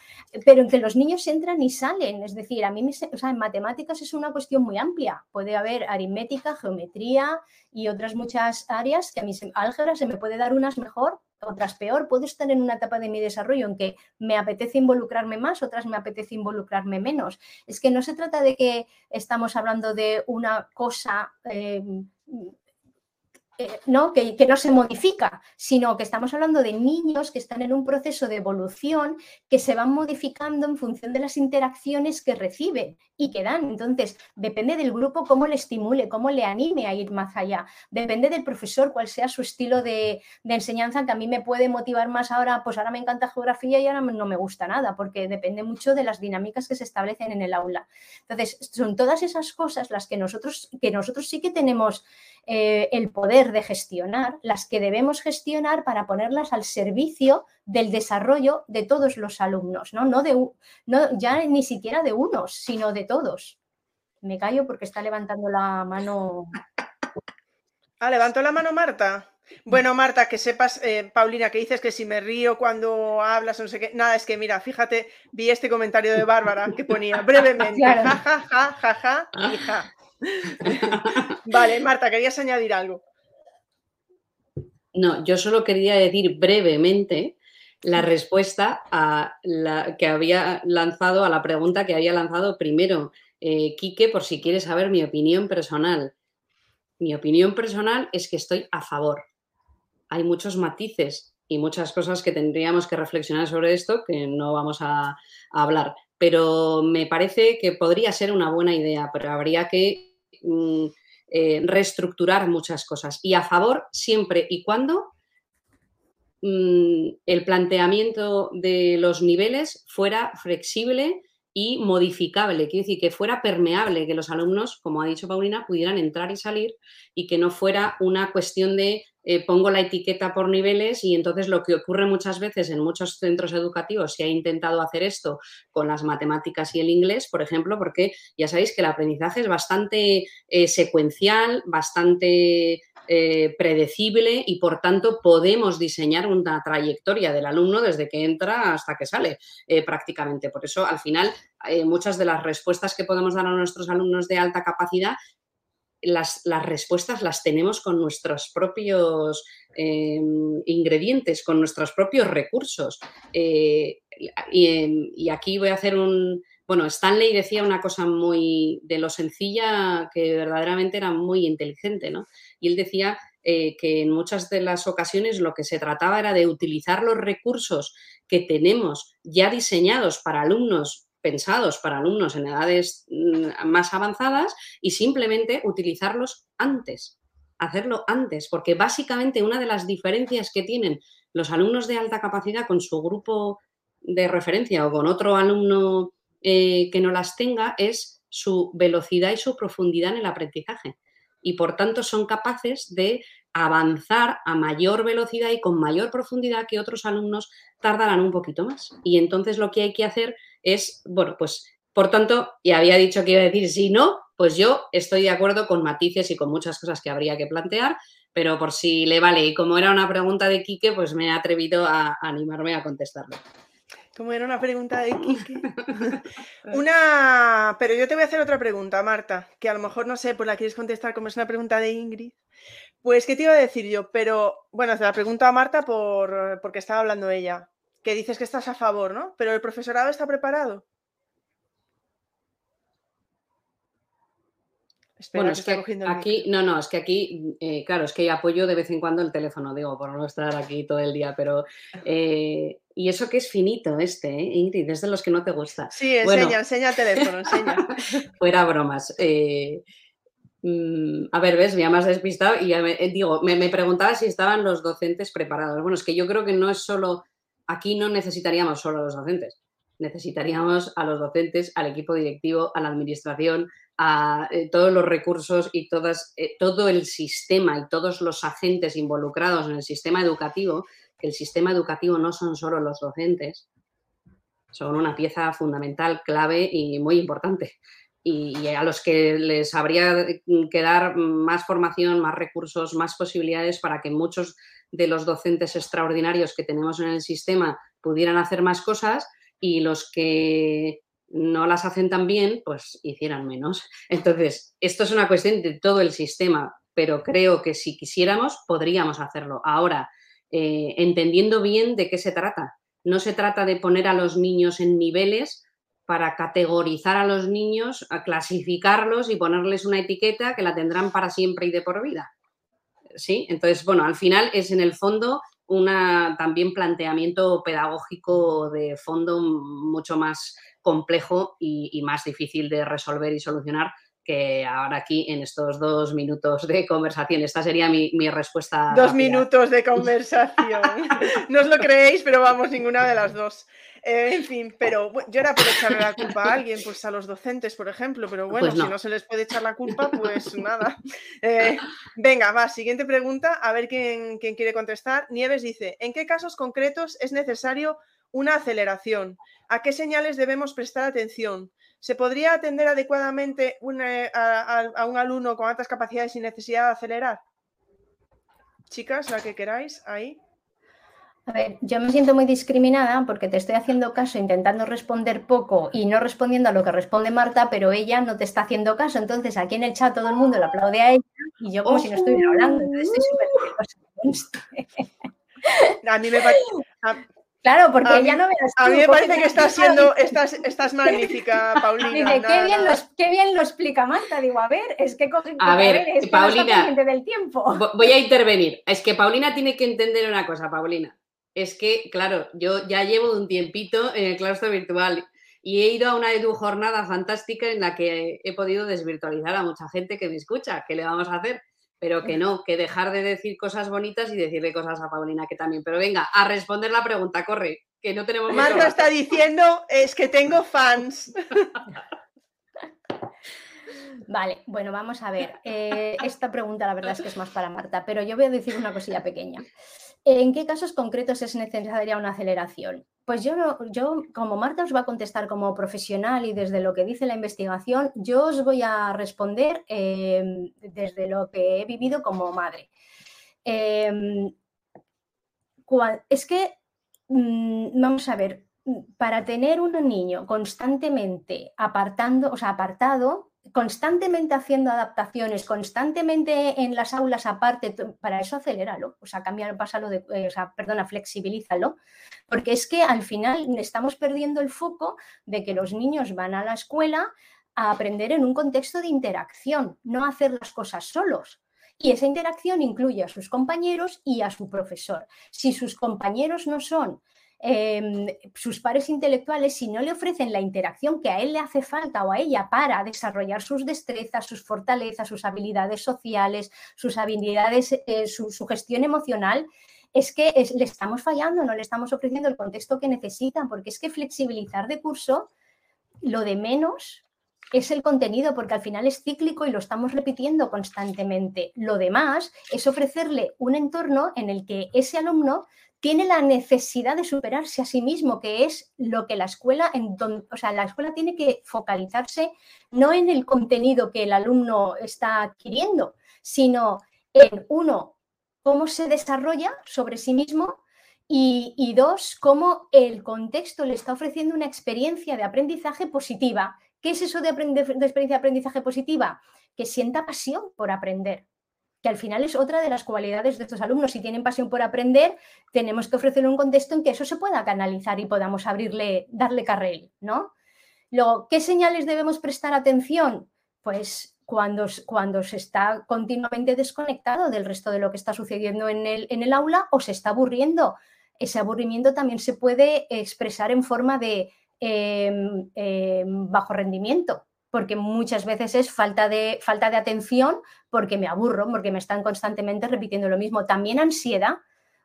pero en que los niños entran y salen. Es decir, a mí o sea, en matemáticas es una cuestión muy amplia. Puede haber aritmética, geometría y otras muchas áreas que a mí álgebra se me puede dar unas mejor, otras peor. Puedo estar en una etapa de mi desarrollo en que me apetece involucrarme más, otras me apetece involucrarme menos. Es que no se trata de que estamos hablando de una cosa eh, eh, ¿no? Que, no se modifica, sino que estamos hablando de niños que están en un proceso de evolución que se van modificando en función de las interacciones que reciben y que dan. Entonces, depende del grupo cómo le estimule, cómo le anime a ir más allá. Depende del profesor, cuál sea su estilo de, enseñanza, que a mí me puede motivar más ahora, pues ahora me encanta geografía y ahora no me gusta nada, porque depende mucho de las dinámicas que se establecen en el aula. Entonces, son todas esas cosas las que nosotros, que nosotros sí que tenemos eh, el poder de gestionar, las que debemos gestionar para ponerlas al servicio del desarrollo de todos los alumnos, ¿no? No de, no, ya ni siquiera de unos, sino de todos. Me callo porque está levantando la mano. Ah, levantó la mano Marta. Bueno, Marta, que sepas, eh, Paulina, que dices que si me río cuando hablas no sé qué. Nada, es que mira, fíjate, vi este comentario de Bárbara que ponía brevemente, ja, ja, ja, ja, ja, y ja. vale, Marta, querías añadir algo. No, yo solo quería decir brevemente la respuesta a la que había lanzado, a la pregunta que había lanzado primero eh, Quique, por si quieres saber mi opinión personal. Mi opinión personal es que estoy a favor. Hay muchos matices y muchas cosas que tendríamos que reflexionar sobre esto que no vamos a hablar. Pero me parece que podría ser una buena idea, pero habría que Eh, reestructurar muchas cosas. Y a favor siempre y cuando mm, el planteamiento de los niveles fuera flexible y modificable, quiere decir que fuera permeable, que los alumnos, como ha dicho Paulina, pudieran entrar y salir y que no fuera una cuestión de eh, pongo la etiqueta por niveles y entonces lo que ocurre muchas veces en muchos centros educativos, se ha intentado hacer esto con las matemáticas y el inglés, por ejemplo, porque ya sabéis que el aprendizaje es bastante eh, secuencial, bastante eh, predecible y por tanto podemos diseñar una trayectoria del alumno desde que entra hasta que sale prácticamente. Por eso al final muchas de las respuestas que podemos dar a nuestros alumnos de alta capacidad las, respuestas las tenemos con nuestros propios em, ingredientes, con nuestros propios recursos. Eh, em, y, aquí voy a hacer un... Bueno, Stanley decía una cosa muy de lo sencilla que verdaderamente era muy inteligente, ¿no? Y él decía eh, que en muchas de las ocasiones lo que se trataba era de utilizar los recursos que tenemos ya diseñados para alumnos pensados para alumnos en edades mm, más avanzadas y simplemente utilizarlos antes, hacerlo antes, porque básicamente una de las diferencias que tienen los alumnos de alta capacidad con su grupo de referencia o con otro alumno eh, que no las tenga es su velocidad y su profundidad en el aprendizaje. Y por tanto son capaces de avanzar a mayor velocidad y con mayor profundidad que otros alumnos tardarán un poquito más. Y entonces lo que hay que hacer es, bueno, pues por tanto, y había dicho que iba a decir si no, Pues yo estoy de acuerdo con matices y con muchas cosas que habría que plantear, pero por si le vale, y como era una pregunta de Quique, pues me he atrevido a animarme a contestarlo. Como era una pregunta de Quique. una, pero yo te voy a hacer otra pregunta, Marta, que a lo mejor no sé, pues la quieres contestar como es una pregunta de Ingrid. Pues, ¿qué te iba a decir yo? Pero, bueno, te la pregunto a Marta por, porque estaba hablando ella, que dices que estás a favor, ¿no? Pero el profesorado está preparado. bueno, es que aquí, no, no, es que aquí, eh, claro, es que apoyo de vez en cuando el teléfono, digo, por no estar aquí todo el día, pero. Eh, y eso que es finito este, ¿eh? Ingrid, es de los que no te gusta. Sí, enseña, enseña el teléfono, enseña. Fuera bromas. Mm, a ver, ves, me más despistado y digo, me, me preguntaba si estaban los docentes preparados. Bueno, es que yo creo que no es solo, aquí no necesitaríamos solo a los docentes, necesitaríamos a los docentes, al equipo directivo, a la administración, a eh, todos los recursos y eh, todo el sistema y todos los agentes involucrados en el sistema educativo, que el sistema educativo no son solo los docentes, son una pieza fundamental, clave y muy importante. Y, a los que les habría que dar más formación, más recursos, más posibilidades para que muchos de los docentes extraordinarios que tenemos en el sistema pudieran hacer más cosas y los que no las hacen tan bien, pues hicieran menos. Entonces, esto es una cuestión de todo el sistema, pero creo que si quisiéramos, podríamos hacerlo. Ahora, eh, entendiendo bien de qué se trata. No se trata de poner a los niños en niveles para categorizar a los niños, a clasificarlos y ponerles una etiqueta que la tendrán para siempre y de por vida. ¿Sí? Entonces, bueno, al final es en el fondo una también planteamiento pedagógico de fondo mucho más complejo y, más difícil de resolver y solucionar que ahora aquí en estos dos minutos de conversación. Esta sería mi, respuesta. Dos minutos de conversación. no os lo creéis, pero vamos, ninguna de las dos. Eh, en fin, pero yo era por echarle la culpa a alguien, pues a los docentes, por ejemplo, pero bueno, pues si no se les puede echar la culpa, pues nada. Eh, venga, va, siguiente pregunta, a ver quién, quién quiere contestar. Nieves dice, ¿en qué casos concretos es necesario una aceleración. ¿A qué señales debemos prestar atención? ¿Se podría atender adecuadamente a, un alumno con altas capacidades sin necesidad de acelerar? Chicas, la que queráis, ahí. A ver, yo me siento muy discriminada porque te estoy haciendo caso intentando responder poco y no respondiendo a lo que responde Marta, pero ella no te está haciendo caso. Entonces aquí en el chat todo el mundo le aplaude a ella y yo como si no estuviera hablando. Entonces estoy súper... A mí me parece... Claro, porque ella no A mí me parece que estás siendo, estás, estás magnífica, Paulina. Dice, qué, bien Lo, qué, bien lo, explica Marta. Digo, a ver, es que coge A ver, Paulina, del tiempo. voy a intervenir. Es que Paulina tiene que entender una cosa, Paulina. Es que, claro, yo ya llevo un tiempito en el claustro virtual y he ido a una edu jornada fantástica en la que he podido desvirtualizar a mucha gente que me escucha. ¿Qué le vamos a hacer? pero que no, que dejar de decir cosas bonitas y decirle cosas a Paulina que también. Pero venga, a responder la pregunta, corre, que no tenemos Marta está diciendo, es que tengo fans. Vale, bueno, vamos a ver. Eh, esta pregunta la verdad es que es más para Marta, pero yo voy a decir una cosilla pequeña. ¿En qué casos concretos es necesaria una aceleración? Pues yo, yo, como Marta os va a contestar como profesional y desde lo que dice la investigación, yo os voy a responder em, desde lo que he vivido como madre. Em, es que, mm, vamos a ver, para tener un niño constantemente apartando, o sea, apartado, constantemente haciendo adaptaciones, constantemente en las aulas aparte, para eso aceléralo, o sea, cambia, pásalo de, eh, o sea, perdona, flexibilízalo, porque es que al final estamos perdiendo el foco de que los niños van a la escuela a aprender en un contexto de interacción, no hacer las cosas solos. Y esa interacción incluye a sus compañeros y a su profesor. Si sus compañeros no son Em, sus pares intelectuales, si no le ofrecen la interacción que a él le hace falta o a ella para desarrollar sus destrezas, sus fortalezas, sus habilidades sociales, sus habilidades, eh, su, gestión emocional, es que le estamos fallando, no le estamos ofreciendo el contexto que necesitan, porque es que flexibilizar de curso, lo de menos es el contenido, porque al final es cíclico y lo estamos repitiendo constantemente. Lo demás es ofrecerle un entorno en el que ese alumno tiene la necesidad de superarse a sí mismo, que es lo que la escuela, en o sea, la escuela tiene que focalizarse no en el contenido que el alumno está adquiriendo, sino en uno, cómo se desarrolla sobre sí mismo y, dos, cómo el contexto le está ofreciendo una experiencia de aprendizaje positiva. ¿Qué es eso de, de experiencia de aprendizaje positiva? Que sienta pasión por aprender, que al final es otra de las cualidades de estos alumnos. Si tienen pasión por aprender, tenemos que ofrecerle un contexto en que eso se pueda canalizar y podamos abrirle, darle carril, ¿no? Luego, ¿qué señales debemos prestar atención? Pues cuando, cuando se está continuamente desconectado del resto de lo que está sucediendo en el, aula o se está aburriendo ese aburrimiento también se puede expresar en forma de em, em, bajo rendimiento, porque muchas veces es falta de, falta de atención porque me aburro, porque me están constantemente repitiendo lo mismo. También ansiedad.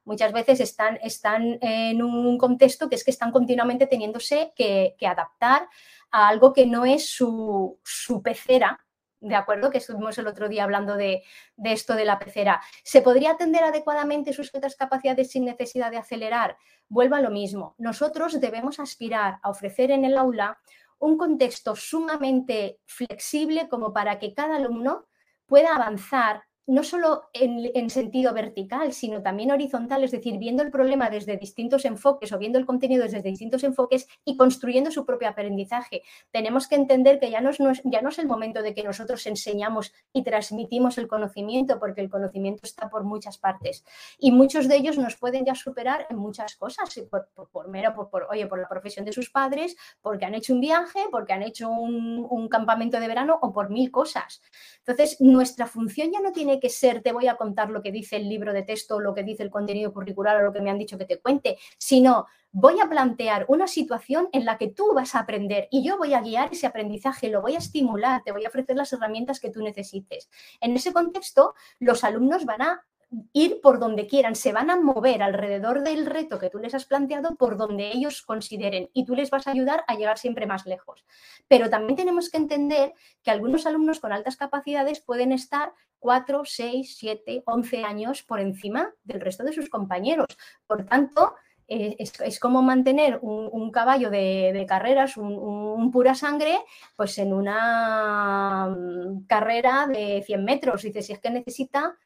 Muchas veces están, están en un contexto que es que están continuamente teniéndose que, adaptar a algo que no es su, su pecera ¿de acuerdo? Que estuvimos el otro día hablando de, esto de la pecera. ¿Se podría atender adecuadamente sus otras capacidades sin necesidad de acelerar? Vuelva a lo mismo. Nosotros debemos aspirar a ofrecer en el aula un contexto sumamente flexible como para que cada alumno pueda avanzar no solo en, sentido vertical, sino también horizontal, es decir, viendo el problema desde distintos enfoques o viendo el contenido desde distintos enfoques y construyendo su propio aprendizaje. Tenemos que entender que ya no, es, ya no es el momento de que nosotros enseñamos y transmitimos el conocimiento, porque el conocimiento está por muchas partes. Y muchos de ellos nos pueden ya superar en muchas cosas, por, por, mero, por, oye, por la profesión de sus padres, porque han hecho un viaje, porque han hecho un, un campamento de verano o por mil cosas. Entonces, nuestra función ya no tiene que ser te voy a contar lo que dice el libro de texto, lo que dice el contenido curricular o lo que me han dicho que te cuente, sino voy a plantear una situación en la que tú vas a aprender y yo voy a guiar ese aprendizaje, lo voy a estimular, te voy a ofrecer las herramientas que tú necesites. En ese contexto, los alumnos van a ir por donde quieran, se van a mover alrededor del reto que tú les has planteado por donde ellos consideren y tú les vas a ayudar a llegar siempre más lejos. Pero también tenemos que entender que algunos alumnos con altas capacidades pueden estar 4, 6, 7, 11 años por encima del resto de sus compañeros. Por tanto, eh, es, como mantener un, caballo de, carreras, un, pura sangre, pues en una mm, carrera de 100 metros. Dice, si es que necesita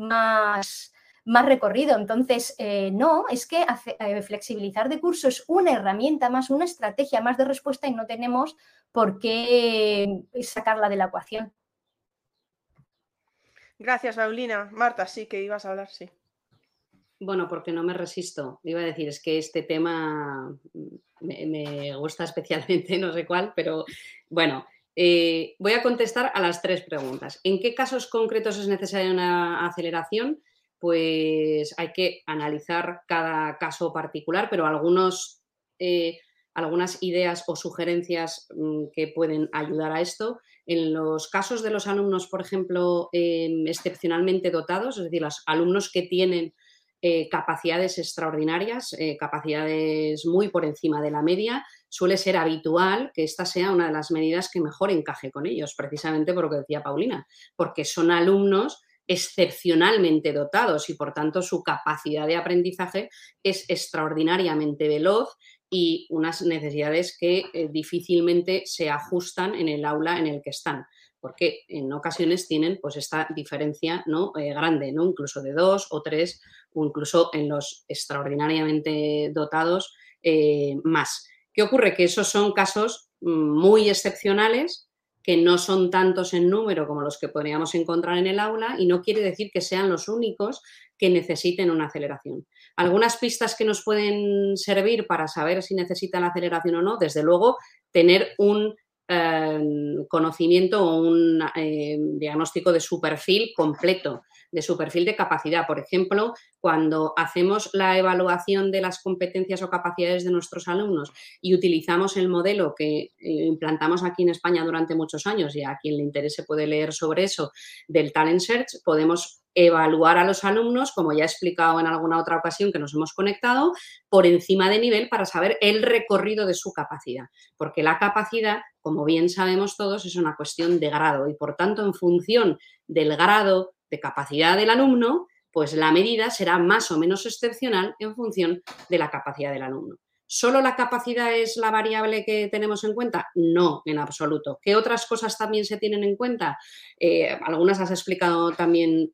más, más recorrido. Entonces, eh, no, es que eh, flexibilizar de curso es una herramienta más, una estrategia más de respuesta y no tenemos por qué sacarla de la ecuación. Gracias, Paulina. Marta, sí que ibas a hablar, sí. Bueno, porque no me resisto. Iba a decir, es que este tema me, gusta especialmente, no sé cuál, pero bueno, eh, voy a contestar a las tres preguntas. ¿En qué casos concretos es necesaria una aceleración? Pues hay que analizar cada caso particular, pero algunos, eh, algunas ideas o sugerencias mm, que pueden ayudar a esto en los casos de los alumnos, por ejemplo, em, excepcionalmente dotados, es decir, los alumnos que tienen eh, capacidades extraordinarias, capacidades muy por encima de la media, suele ser habitual que esta sea una de las medidas que mejor encaje con ellos, precisamente por lo que decía Paulina, porque son alumnos excepcionalmente dotados y por tanto su capacidad de aprendizaje es extraordinariamente veloz y unas necesidades que eh, difícilmente se ajustan en el aula en el que están, porque en ocasiones tienen pues esta diferencia ¿no? Eh, grande, ¿no? incluso de dos o tres, o incluso en los extraordinariamente dotados eh, más. ¿Qué ocurre? Que esos son casos mm, muy excepcionales que no son tantos en número como los que podríamos encontrar en el aula y no quiere decir que sean los únicos que necesiten una aceleración. Algunas pistas que nos pueden servir para saber si necesitan aceleración o no, desde luego, tener un em, conocimiento o un em, diagnóstico de su perfil completo, de su perfil de capacidad. Por ejemplo, cuando hacemos la evaluación de las competencias o capacidades de nuestros alumnos y utilizamos el modelo que eh, implantamos aquí en España durante muchos años y a quien le interese puede leer sobre eso del Talent Search, podemos evaluar a los alumnos, como ya he explicado en alguna otra ocasión que nos hemos conectado, por encima de nivel para saber el recorrido de su capacidad. Porque la capacidad, como bien sabemos todos, es una cuestión de grado y por tanto en función del grado de capacidad del alumno, pues la medida será más o menos excepcional en función de la capacidad del alumno. ¿Solo la capacidad es la variable que tenemos en cuenta? No, en absoluto. ¿Qué otras cosas también se tienen en cuenta? Eh, algunas has explicado también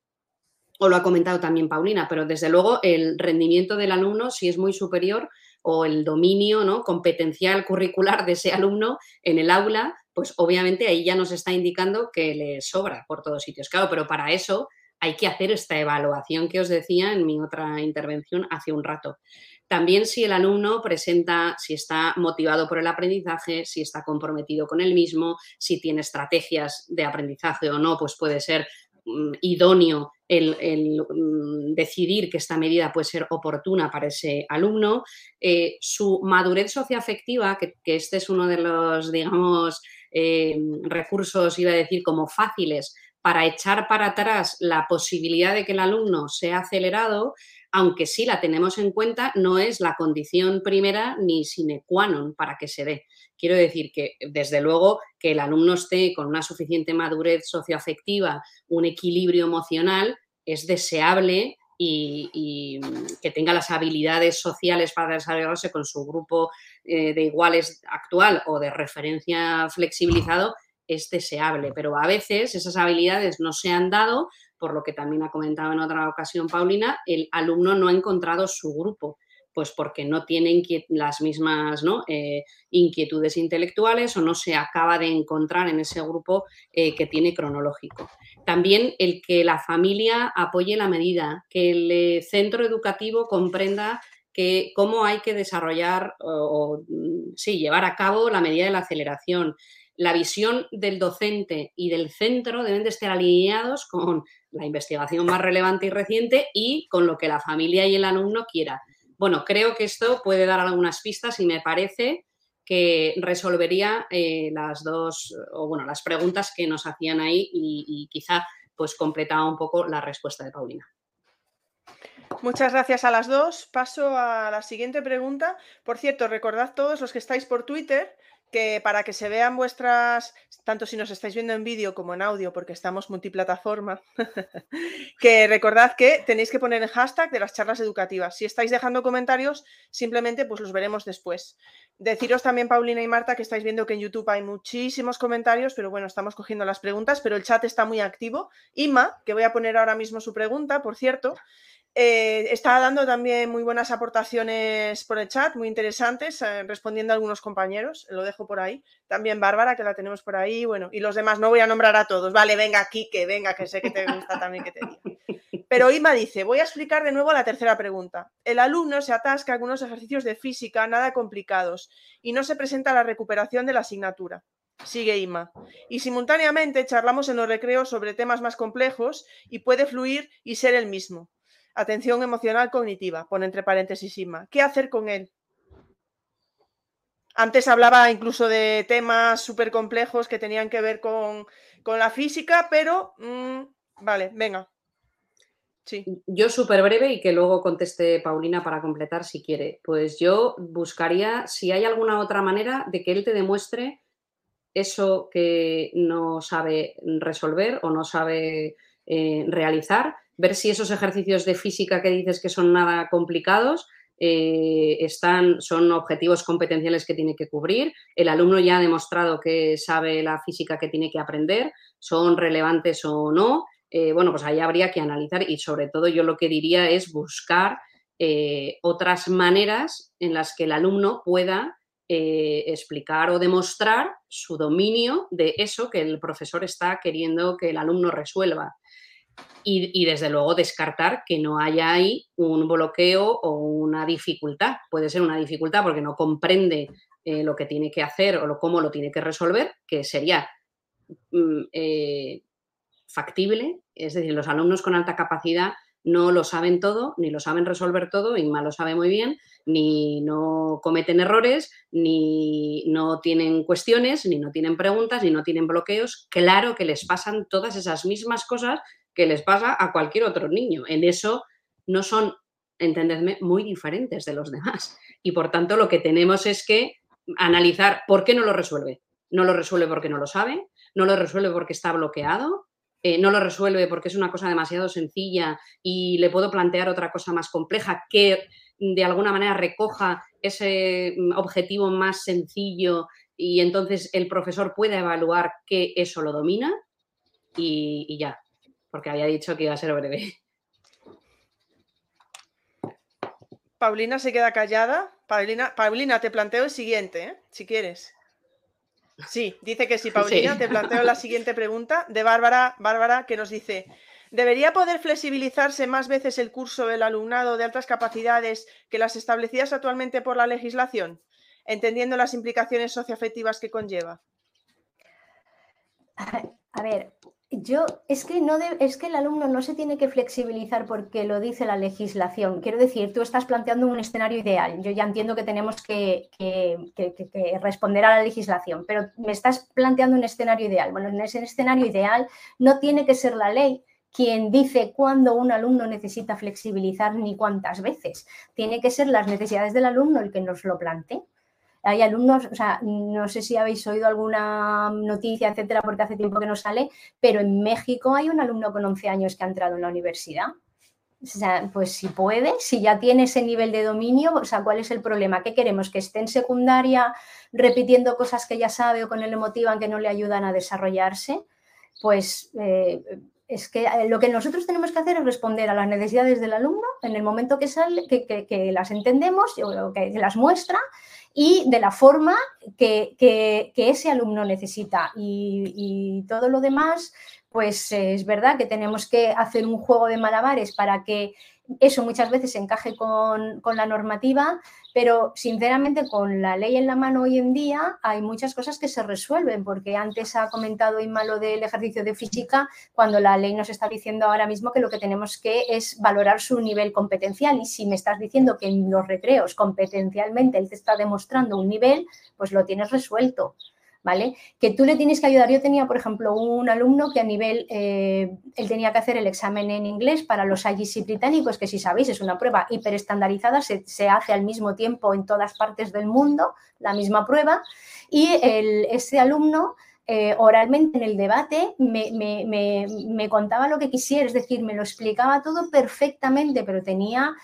o lo ha comentado también Paulina, pero desde luego el rendimiento del alumno, si es muy superior, o el dominio ¿no? competencial curricular de ese alumno en el aula, pues obviamente ahí ya nos está indicando que le sobra por todos sitios. Claro, pero para eso hay que hacer esta evaluación que os decía en mi otra intervención hace un rato. También si el alumno presenta, si está motivado por el aprendizaje, si está comprometido con el mismo, si tiene estrategias de aprendizaje o no, pues puede ser idóneo el, mm, decidir que esta medida puede ser oportuna para ese alumno. Eh, su madurez socioafectiva, que, que, este es uno de los, digamos, eh, recursos, iba a decir, como fáciles para echar para atrás la posibilidad de que el alumno sea acelerado, aunque sí la tenemos en cuenta, no es la condición primera ni sine qua non para que se dé. Quiero decir que, desde luego, que el alumno esté con una suficiente madurez socioafectiva, un equilibrio emocional, es deseable y, que tenga las habilidades sociales para desarrollarse con su grupo eh, de iguales actual o de referencia flexibilizado es deseable, pero a veces esas habilidades no se han dado por lo que también ha comentado en otra ocasión Paulina, el alumno no ha encontrado su grupo, pues porque no tiene las mismas eh, inquietudes intelectuales o no se acaba de encontrar en ese grupo eh, que tiene cronológico. También el que la familia apoye la medida, que el eh, centro educativo comprenda que cómo hay que desarrollar o, mm, sí, llevar a cabo la medida de la aceleración, la visión del docente y del centro deben de estar alineados con la investigación más relevante y reciente y con lo que la familia y el alumno quiera. Bueno, creo que esto puede dar algunas pistas y me parece que resolvería eh, las dos, o bueno, las preguntas que nos hacían ahí y, y quizá pues completaba un poco la respuesta de Paulina. Muchas gracias a las dos. Paso a la siguiente pregunta. Por cierto, recordad todos los que estáis por Twitter que para que se vean vuestras, tanto si nos estáis viendo en vídeo como en audio, porque estamos multiplataforma, que recordad que tenéis que poner el hashtag de las charlas educativas. Si estáis dejando comentarios, simplemente pues los veremos después. Deciros también, Paulina y Marta, que estáis viendo que en YouTube hay muchísimos comentarios, pero bueno, estamos cogiendo las preguntas, pero el chat está muy activo. Ima, que voy a poner ahora mismo su pregunta, por cierto, eh, está dando también muy buenas aportaciones por el chat, muy interesantes, eh, respondiendo a algunos compañeros, lo dejo por ahí. También Bárbara, que la tenemos por ahí, bueno, y los demás, no voy a nombrar a todos. Vale, venga, Kike, venga, que sé que te gusta también que te diga. Pero Ima dice, voy a explicar de nuevo la tercera pregunta. El alumno se atasca con unos ejercicios de física nada complicados y no se presenta la recuperación de la asignatura. Sigue Ima. Y simultáneamente charlamos en los recreos sobre temas más complejos y puede fluir y ser el mismo. Atención emocional cognitiva, pone entre paréntesis Ima. ¿Qué hacer con él? Antes hablaba incluso de temas súper complejos que tenían que ver con, la física, pero mm, vale, venga. Sí. Yo súper breve y que luego conteste Paulina para completar si quiere. Pues yo buscaría si hay alguna otra manera de que él te demuestre eso que no sabe resolver o no sabe eh, realizar ver si esos ejercicios de física que dices que son nada complicados eh, están, son objetivos competenciales que tiene que cubrir. El alumno ya ha demostrado que sabe la física que tiene que aprender, son relevantes o no. Eh, bueno, pues ahí habría que analizar y sobre todo yo lo que diría es buscar eh, otras maneras en las que el alumno pueda explicar o demostrar su dominio de eso que el profesor está queriendo que el alumno resuelva y, desde luego descartar que no haya ahí un bloqueo o una dificultad. Puede ser una dificultad porque no comprende eh, lo que tiene que hacer o lo, cómo lo tiene que resolver, que sería mm, eh, factible. Es decir, los alumnos con alta capacidad no lo saben todo, ni lo saben resolver todo, y lo sabe muy bien, ni no cometen errores, ni no tienen cuestiones, ni no tienen preguntas, ni no tienen bloqueos. Claro que les pasan todas esas mismas cosas que les pasa a cualquier otro niño. En eso no son, entendedme, muy diferentes de los demás. Y por tanto lo que tenemos es que analizar por qué no lo resuelve. No lo resuelve porque no lo sabe, no lo resuelve porque está bloqueado, eh, no lo resuelve porque es una cosa demasiado sencilla y le puedo plantear otra cosa más compleja que de alguna manera recoja ese mm, objetivo más sencillo y entonces el profesor puede evaluar que eso lo domina y, ya, porque había dicho que iba a ser breve. Paulina se queda callada. Paulina, Paulina te planteo el siguiente, ¿eh? si quieres. Sí, dice que sí, Paulina. Te planteo la siguiente pregunta de Bárbara, Bárbara, que nos dice: ¿Debería poder flexibilizarse más veces el curso del alumnado de altas capacidades que las establecidas actualmente por la legislación, entendiendo las implicaciones socioafectivas que conlleva? A ver, yo es que no es que el alumno no se tiene que flexibilizar porque lo dice la legislación. Quiero decir, tú estás planteando un escenario ideal. Yo ya entiendo que tenemos que, responder a la legislación, pero me estás planteando un escenario ideal. Bueno, en ese escenario ideal no tiene que ser la ley quien dice cuándo un alumno necesita flexibilizar ni cuántas veces. Tiene que ser las necesidades del alumno el que nos lo plantee hay alumnos, o sea, no sé si habéis oído alguna noticia, etcétera, porque hace tiempo que no sale, pero en México hay un alumno con 11 años que ha entrado en la universidad. O sea, pues si puede, si ya tiene ese nivel de dominio, o sea, ¿cuál es el problema? ¿Qué queremos? ¿Que esté en secundaria repitiendo cosas que ya sabe o con el motivan que no le ayudan a desarrollarse? Pues eh, es que eh, lo que nosotros tenemos que hacer es responder a las necesidades del alumno en el momento que sale, que, las entendemos o que las muestra y de la forma que, ese alumno necesita. Y, todo lo demás, pues es verdad que tenemos que hacer un juego de malabares para que eso muchas veces encaje con, la normativa, pero sinceramente con la ley en la mano hoy en día hay muchas cosas que se resuelven, porque antes ha comentado Inma lo del ejercicio de física, cuando la ley nos está diciendo ahora mismo que lo que tenemos que es valorar su nivel competencial. Y si me estás diciendo que en los recreos competencialmente él te está demostrando un nivel, pues lo tienes resuelto. ¿Vale? Que tú le tienes que ayudar. Yo tenía, por ejemplo, un alumno que a nivel, eh, él tenía que hacer el examen en inglés para los IGC británicos, que si sabéis es una prueba hiperestandarizada, se, se hace al mismo tiempo en todas partes del mundo, la misma prueba, y ese alumno... Eh, oralmente en el debate me, me, contaba lo que quisiera, es decir, me lo explicaba todo perfectamente, pero tenía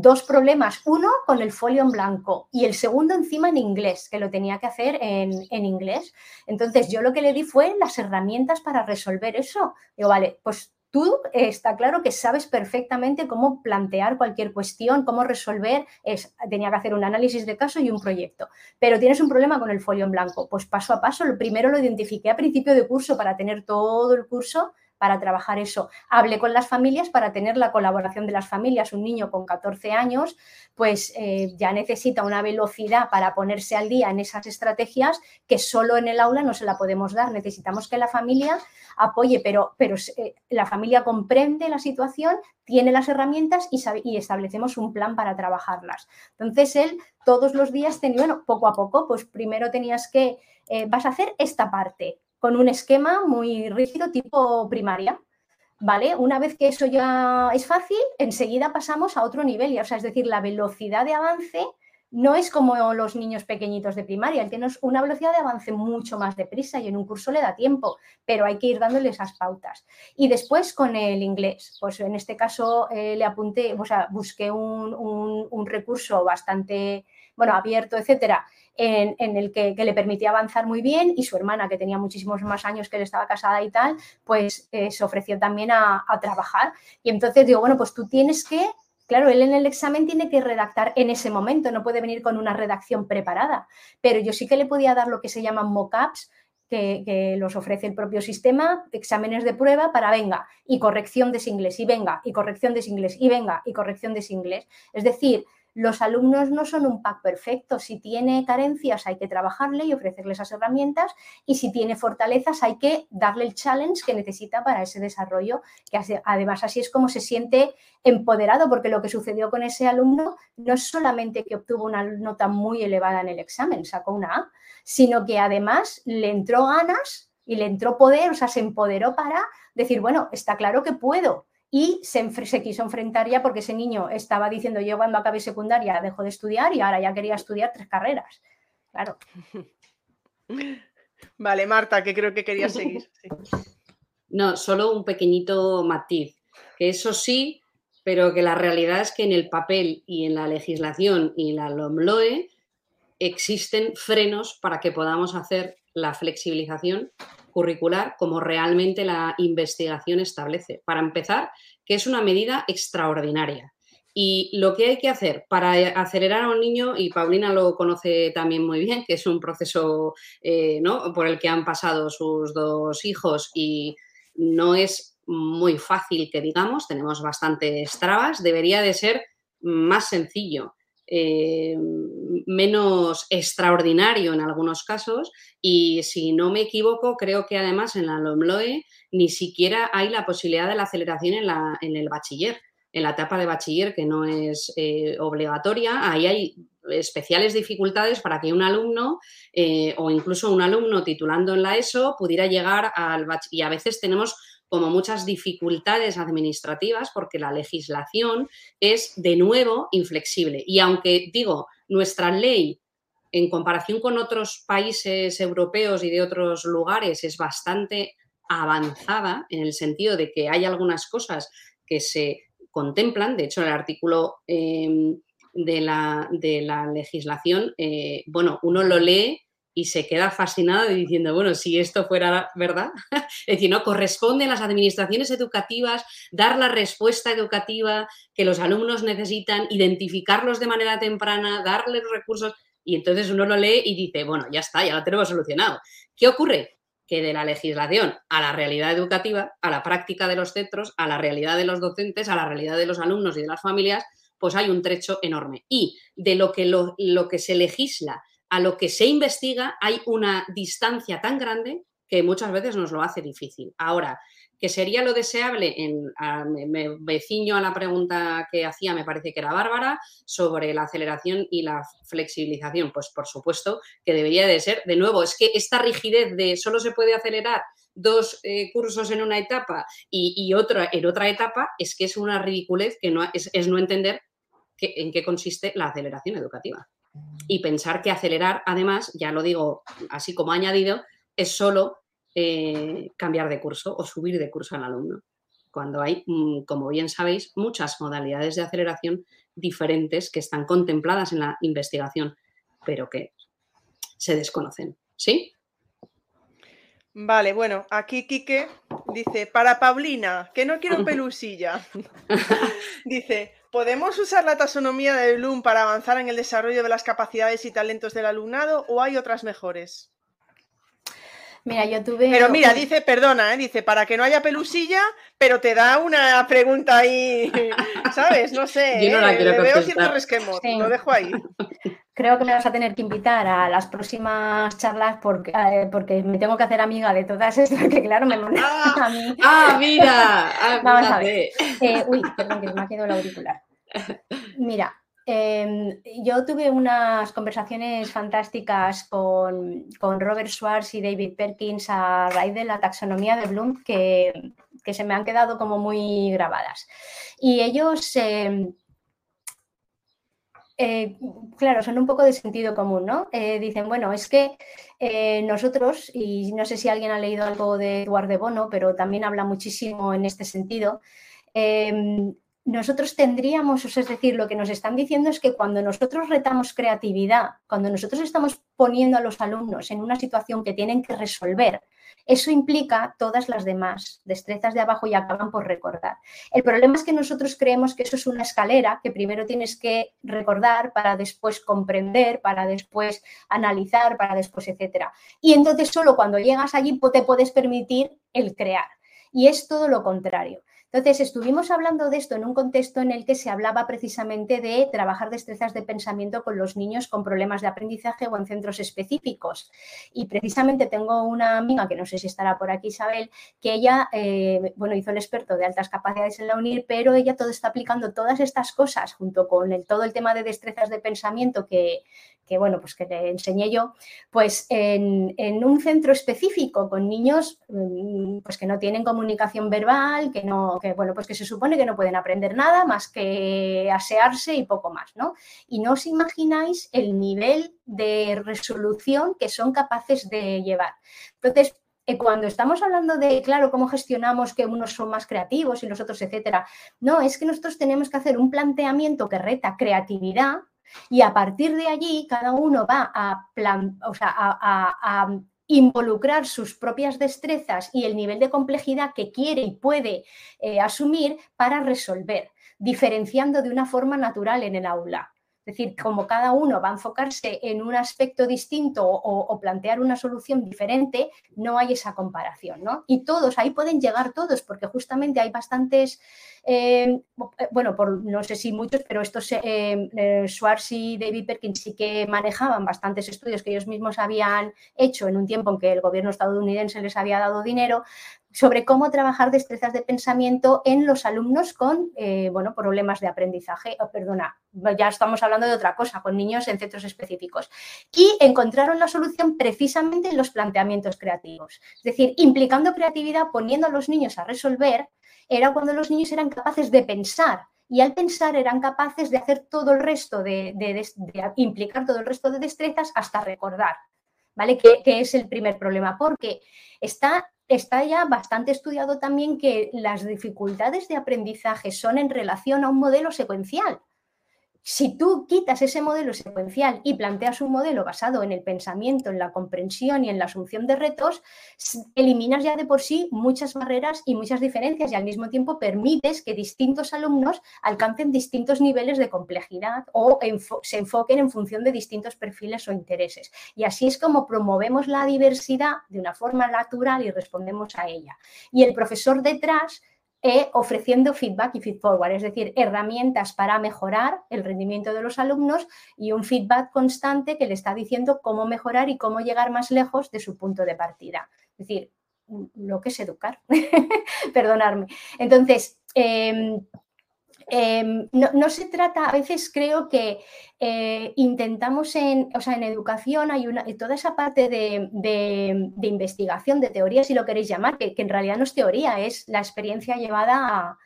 dos problemas. Uno con el folio en blanco y el segundo encima en inglés, que lo tenía que hacer en, inglés. Entonces yo lo que le di fue las herramientas para resolver eso. Digo, vale, pues tú eh, está claro que sabes perfectamente cómo plantear cualquier cuestión, cómo resolver. Es, tenía que hacer un análisis de caso y un proyecto. Pero tienes un problema con el folio en blanco. Pues paso a paso, lo primero lo identifiqué a principio de curso para tener todo el curso para trabajar eso. Hablé con las familias para tener la colaboración de las familias. Un niño con 14 años, pues eh, ya necesita una velocidad para ponerse al día en esas estrategias que solo en el aula no se la podemos dar. Necesitamos que la familia apoye, pero, pero eh, la familia comprende la situación, tiene las herramientas y, establecemos un plan para trabajarlas. Entonces, él todos los días tenía, bueno, poco a poco, pues primero tenías que, eh, vas a hacer esta parte, con un esquema muy rígido tipo primaria. ¿Vale? Una vez que eso ya es fácil, enseguida pasamos a otro nivel, o sea, es decir, la velocidad de avance no es como los niños pequeñitos de primaria, él tiene una velocidad de avance mucho más deprisa y en un curso le da tiempo, pero hay que ir dándole esas pautas. Y después con el inglés, pues en este caso eh, le apunté, o sea, busqué un recurso bastante, bueno, abierto, etcétera, en, el que, le permitía avanzar muy bien y su hermana, que tenía muchísimos más años que él estaba casada y tal, pues eh, se ofreció también a, trabajar. Y entonces digo, bueno, pues tú tienes que Claro, él en el examen tiene que redactar en ese momento, no puede venir con una redacción preparada, pero yo sí que le podía dar lo que se llaman mock-ups, que, que, los ofrece el propio sistema, exámenes de prueba para venga y corrección de inglés, y venga y corrección de inglés, y venga y corrección de inglés. Es decir, los alumnos no son un pack perfecto. Si tiene carencias hay que trabajarle y ofrecerle esas herramientas y si tiene fortalezas hay que darle el challenge que necesita para ese desarrollo, que además así es como se siente empoderado, porque lo que sucedió con ese alumno no es solamente que obtuvo una nota muy elevada en el examen, sacó una A, sino que además le entró ganas y le entró poder, o sea, se empoderó para decir, bueno, está claro que puedo, y se, quiso enfrentar ya porque ese niño estaba diciendo yo cuando acabé secundaria dejo de estudiar y ahora ya quería estudiar tres carreras. Claro. Vale, Marta, que creo que querías seguir. No, solo un pequeñito matiz, que eso sí, pero que la realidad es que en el papel y en la legislación y la LOMLOE existen frenos para que podamos hacer la flexibilización curricular como realmente la investigación establece. Para empezar, que es una medida extraordinaria. Y lo que hay que hacer para acelerar a un niño, y Paulina lo conoce también muy bien, que es un proceso eh, ¿no? por el que han pasado sus dos hijos y no es muy fácil que digamos, tenemos bastantes trabas, debería de ser más sencillo. Eh, menos extraordinario en algunos casos y si no me equivoco creo que además en la LOMLOE ni siquiera hay la posibilidad de la aceleración en, la, en el bachiller, en la etapa de bachiller que no es eh, obligatoria, ahí hay especiales dificultades para que un alumno eh, o incluso un alumno titulando en la ESO pudiera llegar al bachiller y a veces tenemos como muchas dificultades administrativas porque la legislación es de nuevo inflexible. Y aunque digo, nuestra ley en comparación con otros países europeos y de otros lugares es bastante avanzada en el sentido de que hay algunas cosas que se contemplan, de hecho el artículo em, de, la, de, la, legislación, eh, bueno, uno lo lee y se queda fascinado diciendo, bueno, si esto fuera verdad, es decir, ¿no? Corresponde a las administraciones educativas dar la respuesta educativa que los alumnos necesitan, identificarlos de manera temprana, darles recursos, y entonces uno lo lee y dice, bueno, ya está, ya lo tenemos solucionado. ¿Qué ocurre? Que de la legislación a la realidad educativa, a la práctica de los centros, a la realidad de los docentes, a la realidad de los alumnos y de las familias, pues hay un trecho enorme. Y de lo que, lo, lo que se legisla a lo que se investiga hay una distancia tan grande que muchas veces nos lo hace difícil. Ahora, ¿qué sería lo deseable? En, me, vecino a la pregunta que hacía, me parece que era Bárbara, sobre la aceleración y la flexibilización. Pues por supuesto que debería de ser, de nuevo, es que esta rigidez de solo se puede acelerar dos eh, cursos en una etapa y, otra en otra etapa, es que es una ridiculez que no, es, no entender en qué consiste la aceleración educativa y pensar que acelerar, además, ya lo digo así como añadido, es solo eh, cambiar de curso o subir de curso al alumno. Cuando hay, mm, como bien sabéis, muchas modalidades de aceleración diferentes que están contempladas en la investigación, pero que se desconocen. ¿Sí? Vale, bueno, aquí Quique dice, para Paulina, que no quiero pelusilla. dice, ¿Podemos usar la taxonomía de Bloom para avanzar en el desarrollo de las capacidades y talentos del alumnado o hay otras mejores? Mira, yo tuve. Pero mira, dice, perdona, ¿eh? dice, para que no haya pelusilla, pero te da una pregunta ahí, ¿sabes? No sé. Yo no la ¿eh? quiero veo cierto resquemor, lo dejo ahí. Creo que me vas a tener que invitar a las próximas charlas porque, eh, porque me tengo que hacer amiga de todas estas, que claro, me mandan ah, a mí. ¡Ah, mira! Vamos a ver. Eh, uy, perdón, que me ha quedado el auricular. Mira, em, yo tuve unas conversaciones fantásticas con, con, Robert Schwartz y David Perkins a raíz de la taxonomía de Bloom que, que se me han quedado como muy grabadas. Y ellos... Eh, eh, claro, son un poco de sentido común, ¿no? Eh, dicen, bueno, es que eh, nosotros, y no sé si alguien ha leído algo de Eduardo de Bono, pero también habla muchísimo en este sentido, em, nosotros tendríamos, es decir, lo que nos están diciendo es que cuando nosotros retamos creatividad, cuando nosotros estamos poniendo a los alumnos en una situación que tienen que resolver, eso implica todas las demás destrezas de abajo y acaban por recordar. El problema es que nosotros creemos que eso es una escalera que primero tienes que recordar para después comprender, para después analizar, para después, etcétera. Y entonces solo cuando llegas allí te puedes permitir el crear. Y es todo lo contrario. Entonces, estuvimos hablando de esto en un contexto en el que se hablaba precisamente de trabajar destrezas de pensamiento con los niños con problemas de aprendizaje o en centros específicos. Y precisamente tengo una amiga, que no sé si estará por aquí, Isabel, que ella, eh, bueno, hizo el experto de altas capacidades en la UNIR, pero ella todo está aplicando todas estas cosas junto con todo el tema de destrezas de pensamiento que, que bueno, pues que le enseñé yo, pues en, un centro específico con niños mm, pues que no tienen comunicación verbal, que no, que bueno, pues que se supone que no pueden aprender nada más que asearse y poco más, ¿no? Y no os imagináis el nivel de resolución que son capaces de llevar. Entonces, eh, cuando estamos hablando de, claro, cómo gestionamos que unos son más creativos y los otros, etcétera, no, es que nosotros tenemos que hacer un planteamiento que reta creatividad y a partir de allí cada uno va a, plan, a, involucrar sus propias destrezas y el nivel de complejidad que quiere y puede eh, asumir para resolver, diferenciando de una forma natural en el aula. Es decir, como cada uno va a enfocarse en un aspecto distinto o, plantear una solución diferente, no hay esa comparación, ¿no? Y todos, ahí pueden llegar todos, porque justamente hay bastantes, eh, bueno, por, no sé si muchos, pero estos eh, eh, Schwartz y David Perkins sí que manejaban bastantes estudios que ellos mismos habían hecho en un tiempo en que el gobierno estadounidense les había dado dinero sobre cómo trabajar destrezas de pensamiento en los alumnos con eh, bueno, problemas de aprendizaje, oh, perdona, ya estamos hablando de otra cosa, con niños en centros específicos. Y encontraron la solución precisamente en los planteamientos creativos. Es decir, implicando creatividad, poniendo a los niños a resolver, era cuando los niños eran capaces de pensar y al pensar eran capaces de hacer todo el resto, de, implicar todo el resto de destrezas hasta recordar, ¿vale? Que, que, es el primer problema, porque está está ya bastante estudiado también que las dificultades de aprendizaje son en relación a un modelo secuencial. Si tú quitas ese modelo secuencial y planteas un modelo basado en el pensamiento, en la comprensión y en la asunción de retos, eliminas ya de por sí muchas barreras y muchas diferencias y al mismo tiempo permites que distintos alumnos alcancen distintos niveles de complejidad o se enfoquen en función de distintos perfiles o intereses. Y así es como promovemos la diversidad de una forma natural y respondemos a ella. Y el profesor detrás e ofreciendo feedback y feed forward, es decir, herramientas para mejorar el rendimiento de los alumnos y un feedback constante que le está diciendo cómo mejorar y cómo llegar más lejos de su punto de partida. Es decir, lo que es educar, perdonarme. Entonces, em, Em, no, se trata, a veces creo que eh, intentamos en, o sea, en educación hay toda esa parte de, investigación, de teoría, si lo queréis llamar, que, que, en realidad no es teoría, es la experiencia llevada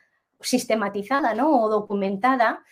sistematizada ¿no? o documentada,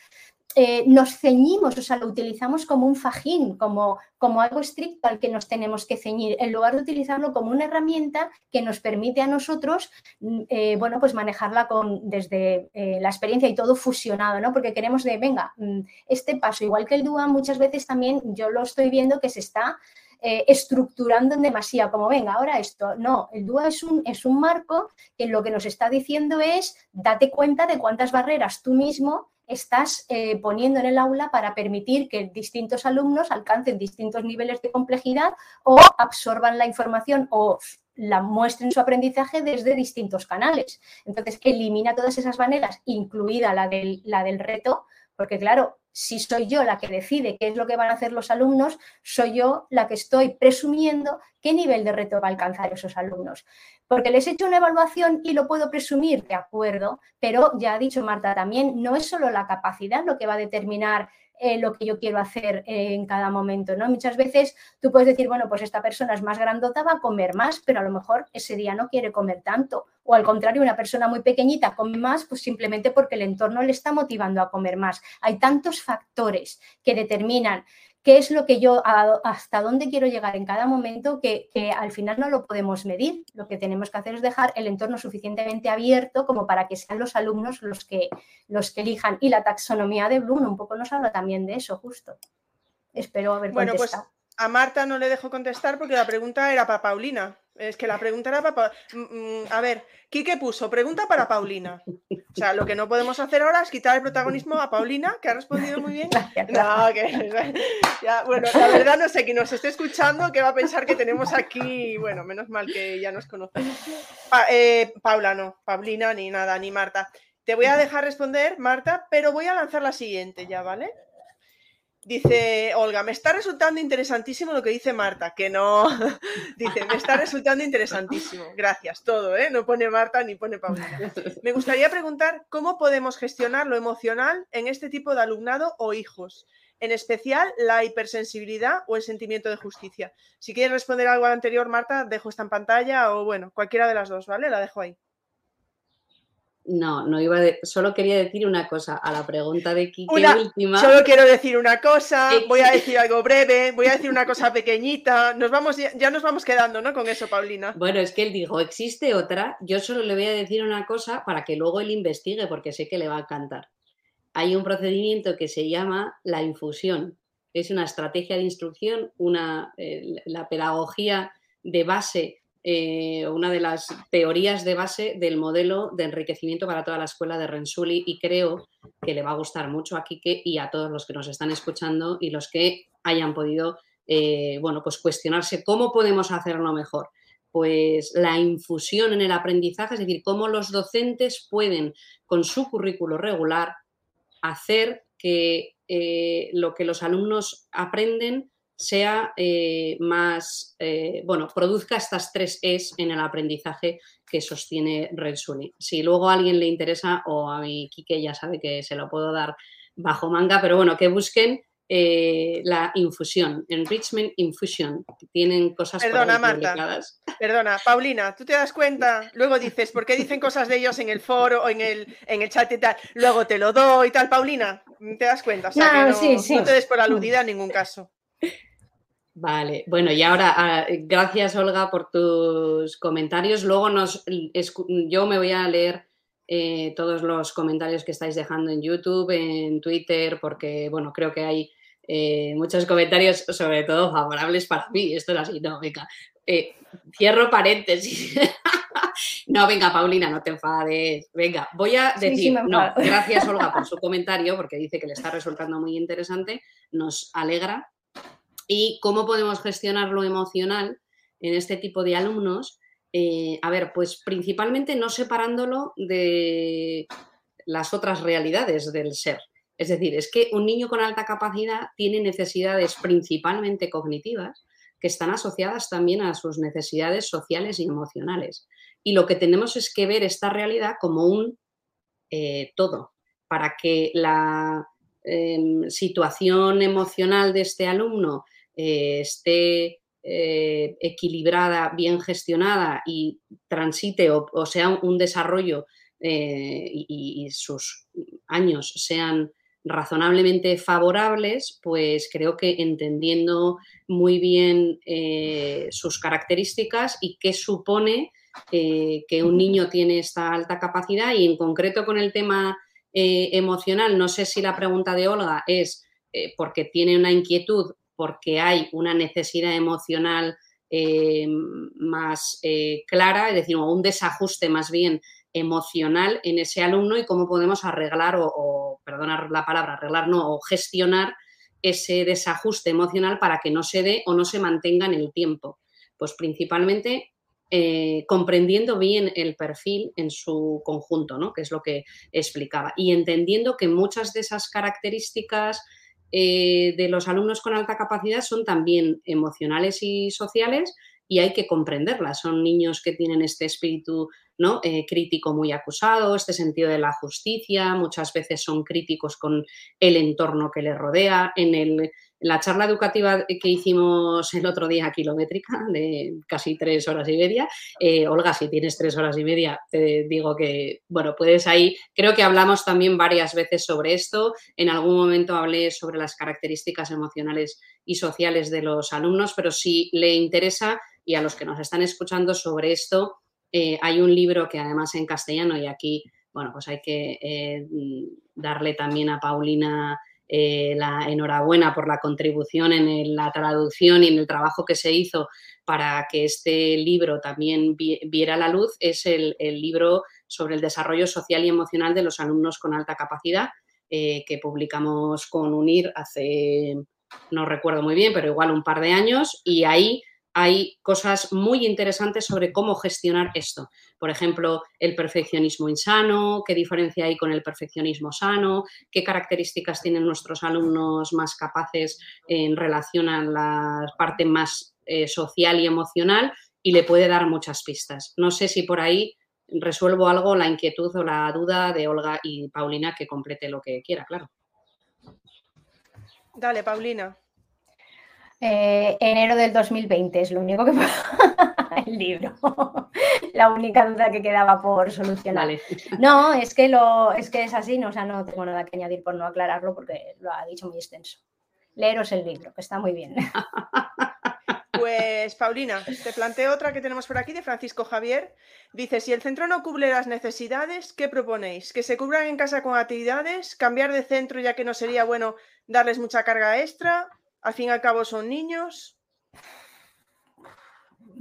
eh, nos ceñimos, o sea, lo utilizamos como un fajín, como, como algo estricto al que nos tenemos que ceñir, en lugar de utilizarlo como una herramienta que nos permite a nosotros, mm, eh, bueno, pues manejarla con, desde eh, la experiencia y todo fusionado, ¿no? Porque queremos de, venga, mm, este paso, igual que el DUA, muchas veces también yo lo estoy viendo que se está estructurando en demasía, como venga, ahora esto. No, el DUA es un, es un marco que lo que nos está diciendo es date cuenta de cuántas barreras tú mismo estás eh, poniendo en el aula para permitir que distintos alumnos alcancen distintos niveles de complejidad o absorban la información o la muestren su aprendizaje desde distintos canales. Entonces, elimina todas esas maneras, incluida la del, la del reto, porque claro, si soy yo la que decide qué es lo que van a hacer los alumnos, soy yo la que estoy presumiendo qué nivel de reto va a alcanzar esos alumnos. Porque les he hecho una evaluación y lo puedo presumir, de acuerdo, pero ya ha dicho Marta también, no es solo la capacidad lo que va a determinar eh, lo que yo quiero hacer eh, en cada momento, ¿no? Muchas veces tú puedes decir, bueno, pues esta persona es más grandota, va a comer más, pero a lo mejor ese día no quiere comer tanto. O al contrario, una persona muy pequeñita come más, pues simplemente porque el entorno le está motivando a comer más. Hay tantos factores que determinan qué es lo que yo, hasta dónde quiero llegar en cada momento, que, al final no lo podemos medir. Lo que tenemos que hacer es dejar el entorno suficientemente abierto como para que sean los alumnos los que, los que elijan. Y la taxonomía de Bloom un poco nos habla también de eso, justo. Espero haber bueno, Pues a Marta no le dejo contestar porque la pregunta era para Paulina. Es que la pregunta era para... Mm, mm, a ver, Quique puso, pregunta para Paulina. O sea, lo que no podemos hacer ahora es quitar el protagonismo a Paulina, que ha respondido muy bien. No, que, bueno, la verdad no sé, quién nos esté escuchando, que va a pensar que tenemos aquí, bueno, menos mal que ya nos conoce. Eh, Paula, no, Paulina, ni nada, ni Marta. Te voy a dejar responder, Marta, pero voy a lanzar la siguiente ya, ¿vale? Dice Olga, me está resultando interesantísimo lo que dice Marta, que no. dice, me está resultando interesantísimo. Gracias, todo, ¿eh? No pone Marta ni pone Paulina. Me gustaría preguntar cómo podemos gestionar lo emocional en este tipo de alumnado o hijos, en especial la hipersensibilidad o el sentimiento de justicia. Si quieres responder algo al anterior, Marta, dejo esta en pantalla o bueno, cualquiera de las dos, ¿vale? La dejo ahí. No, no iba a solo quería decir una cosa a la pregunta de Kike última. Solo quiero decir una cosa, voy a decir algo breve, voy a decir una cosa pequeñita. Nos vamos, ya nos vamos quedando, ¿no? Con eso, Paulina. Bueno, es que él dijo, existe otra, yo solo le voy a decir una cosa para que luego él investigue, porque sé que le va a encantar. Hay un procedimiento que se llama la infusión. Es una estrategia de instrucción, una, eh, la pedagogía de base eh, una de las teorías de base del modelo de enriquecimiento para toda la escuela de Rensuli y creo que le va a gustar mucho a Kike y a todos los que nos están escuchando y los que hayan podido eh, bueno, pues cuestionarse cómo podemos hacerlo mejor. Pues la infusión en el aprendizaje, es decir, cómo los docentes pueden con su currículo regular hacer que eh, lo que los alumnos aprenden sea eh, más, eh, bueno, produzca estas tres Es en el aprendizaje que sostiene Red Sunny. Si luego a alguien le interesa, o a mi Kike ya sabe que se lo puedo dar bajo manga, pero bueno, que busquen eh, la infusión, Enrichment Infusion. Tienen cosas Perdona, Marta. Perdona, Paulina, tú te das cuenta, luego dices, ¿por qué dicen cosas de ellos en el foro o en el, en el chat y tal? Luego te lo doy y tal, Paulina, ¿te das cuenta? O sea, no, no te des por aludida en ningún caso. Vale, bueno, y ahora, ah, gracias Olga por tus comentarios. Luego nos, yo me voy a leer eh, todos los comentarios que estáis dejando en YouTube, en Twitter, porque, bueno, creo que hay eh, muchos comentarios, sobre todo favorables para mí. Esto es así, no, venga. Eh, cierro paréntesis. no, venga, Paulina, no te enfades. Venga, voy a decir, no, gracias Olga por su comentario, porque dice que le está resultando muy interesante. Nos alegra y cómo podemos gestionar lo emocional en este tipo de alumnos. Eh, a ver, pues principalmente no separándolo de las otras realidades del ser. Es decir, es que un niño con alta capacidad tiene necesidades principalmente cognitivas que están asociadas también a sus necesidades sociales y emocionales. Y lo que tenemos es que ver esta realidad como un eh, todo, para que la em, situación emocional de este alumno eh, esté eh, equilibrada, bien gestionada y transite o, sea un, desarrollo eh, y, sus años sean razonablemente favorables, pues creo que entendiendo muy bien sus características y qué supone que un niño tiene esta alta capacidad y en concreto con el tema emocional, no sé si la pregunta de Olga es porque tiene una inquietud porque hay una necesidad emocional eh, más eh, clara, es decir, un desajuste más bien emocional en ese alumno y cómo podemos arreglar o, perdonar la palabra, arreglar, no, o gestionar ese desajuste emocional para que no se dé o no se mantenga en el tiempo. Pues principalmente eh, comprendiendo bien el perfil en su conjunto, ¿no? que es lo que explicaba, y entendiendo que muchas de esas características eh, de los alumnos con alta capacidad son también emocionales y sociales y hay que comprenderlas. Son niños que tienen este espíritu ¿no? Eh, crítico muy acusado, este sentido de la justicia, muchas veces son críticos con el entorno que les rodea. En el la charla educativa que hicimos el otro día kilométrica, de casi tres horas y media, eh, Olga, si tienes tres horas y media, te digo que, bueno, puedes ahí, creo que hablamos también varias veces sobre esto, en algún momento hablé sobre las características emocionales y sociales de los alumnos, pero si le interesa y a los que nos están escuchando sobre esto, eh, hay un libro que además en castellano y aquí, bueno, pues hay que eh, darle también a Paulina eh, la enhorabuena por la contribución en la traducción y en el trabajo que se hizo para que este libro también viera la luz, es el, libro sobre el desarrollo social y emocional de los alumnos con alta capacidad eh, que publicamos con UNIR hace, no recuerdo muy bien, pero igual un par de años y ahí hay cosas muy interesantes sobre cómo gestionar esto. Por ejemplo, el perfeccionismo insano, qué diferencia hay con el perfeccionismo sano, qué características tienen nuestros alumnos más capaces en relación a la parte más eh, social y emocional y le puede dar muchas pistas. No sé si por ahí resuelvo algo, la inquietud o la duda de Olga y Paulina que complete lo que quiera, claro. Dale, Paulina. Eh, enero del 2020 es lo único que el libro. La única duda que quedaba por solucionar. No, es que, lo, es que es así, no, o sea, no tengo nada que añadir por no aclararlo porque lo ha dicho muy extenso. Leeros el libro, que está muy bien. Pues Paulina, te planteo otra que tenemos por aquí de Francisco Javier. Dice, si el centro no cubre las necesidades, ¿qué proponéis? ¿Que se cubran en casa con actividades? ¿Cambiar de centro ya que no sería bueno darles mucha carga extra? Al fin y al cabo son niños.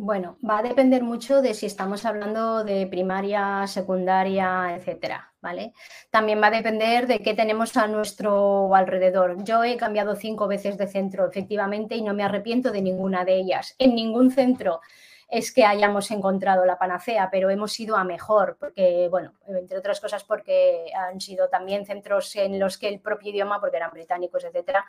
Bueno, va a depender mucho de si estamos hablando de primaria, secundaria, etcétera, ¿vale? También va a depender de qué tenemos a nuestro alrededor. Yo he cambiado cinco veces de centro, efectivamente, y no me arrepiento de ninguna de ellas. En ningún centro es que hayamos encontrado la panacea, pero hemos ido a mejor, porque, bueno, entre otras cosas porque han sido también centros en los que el propio idioma, porque eran británicos, etcétera,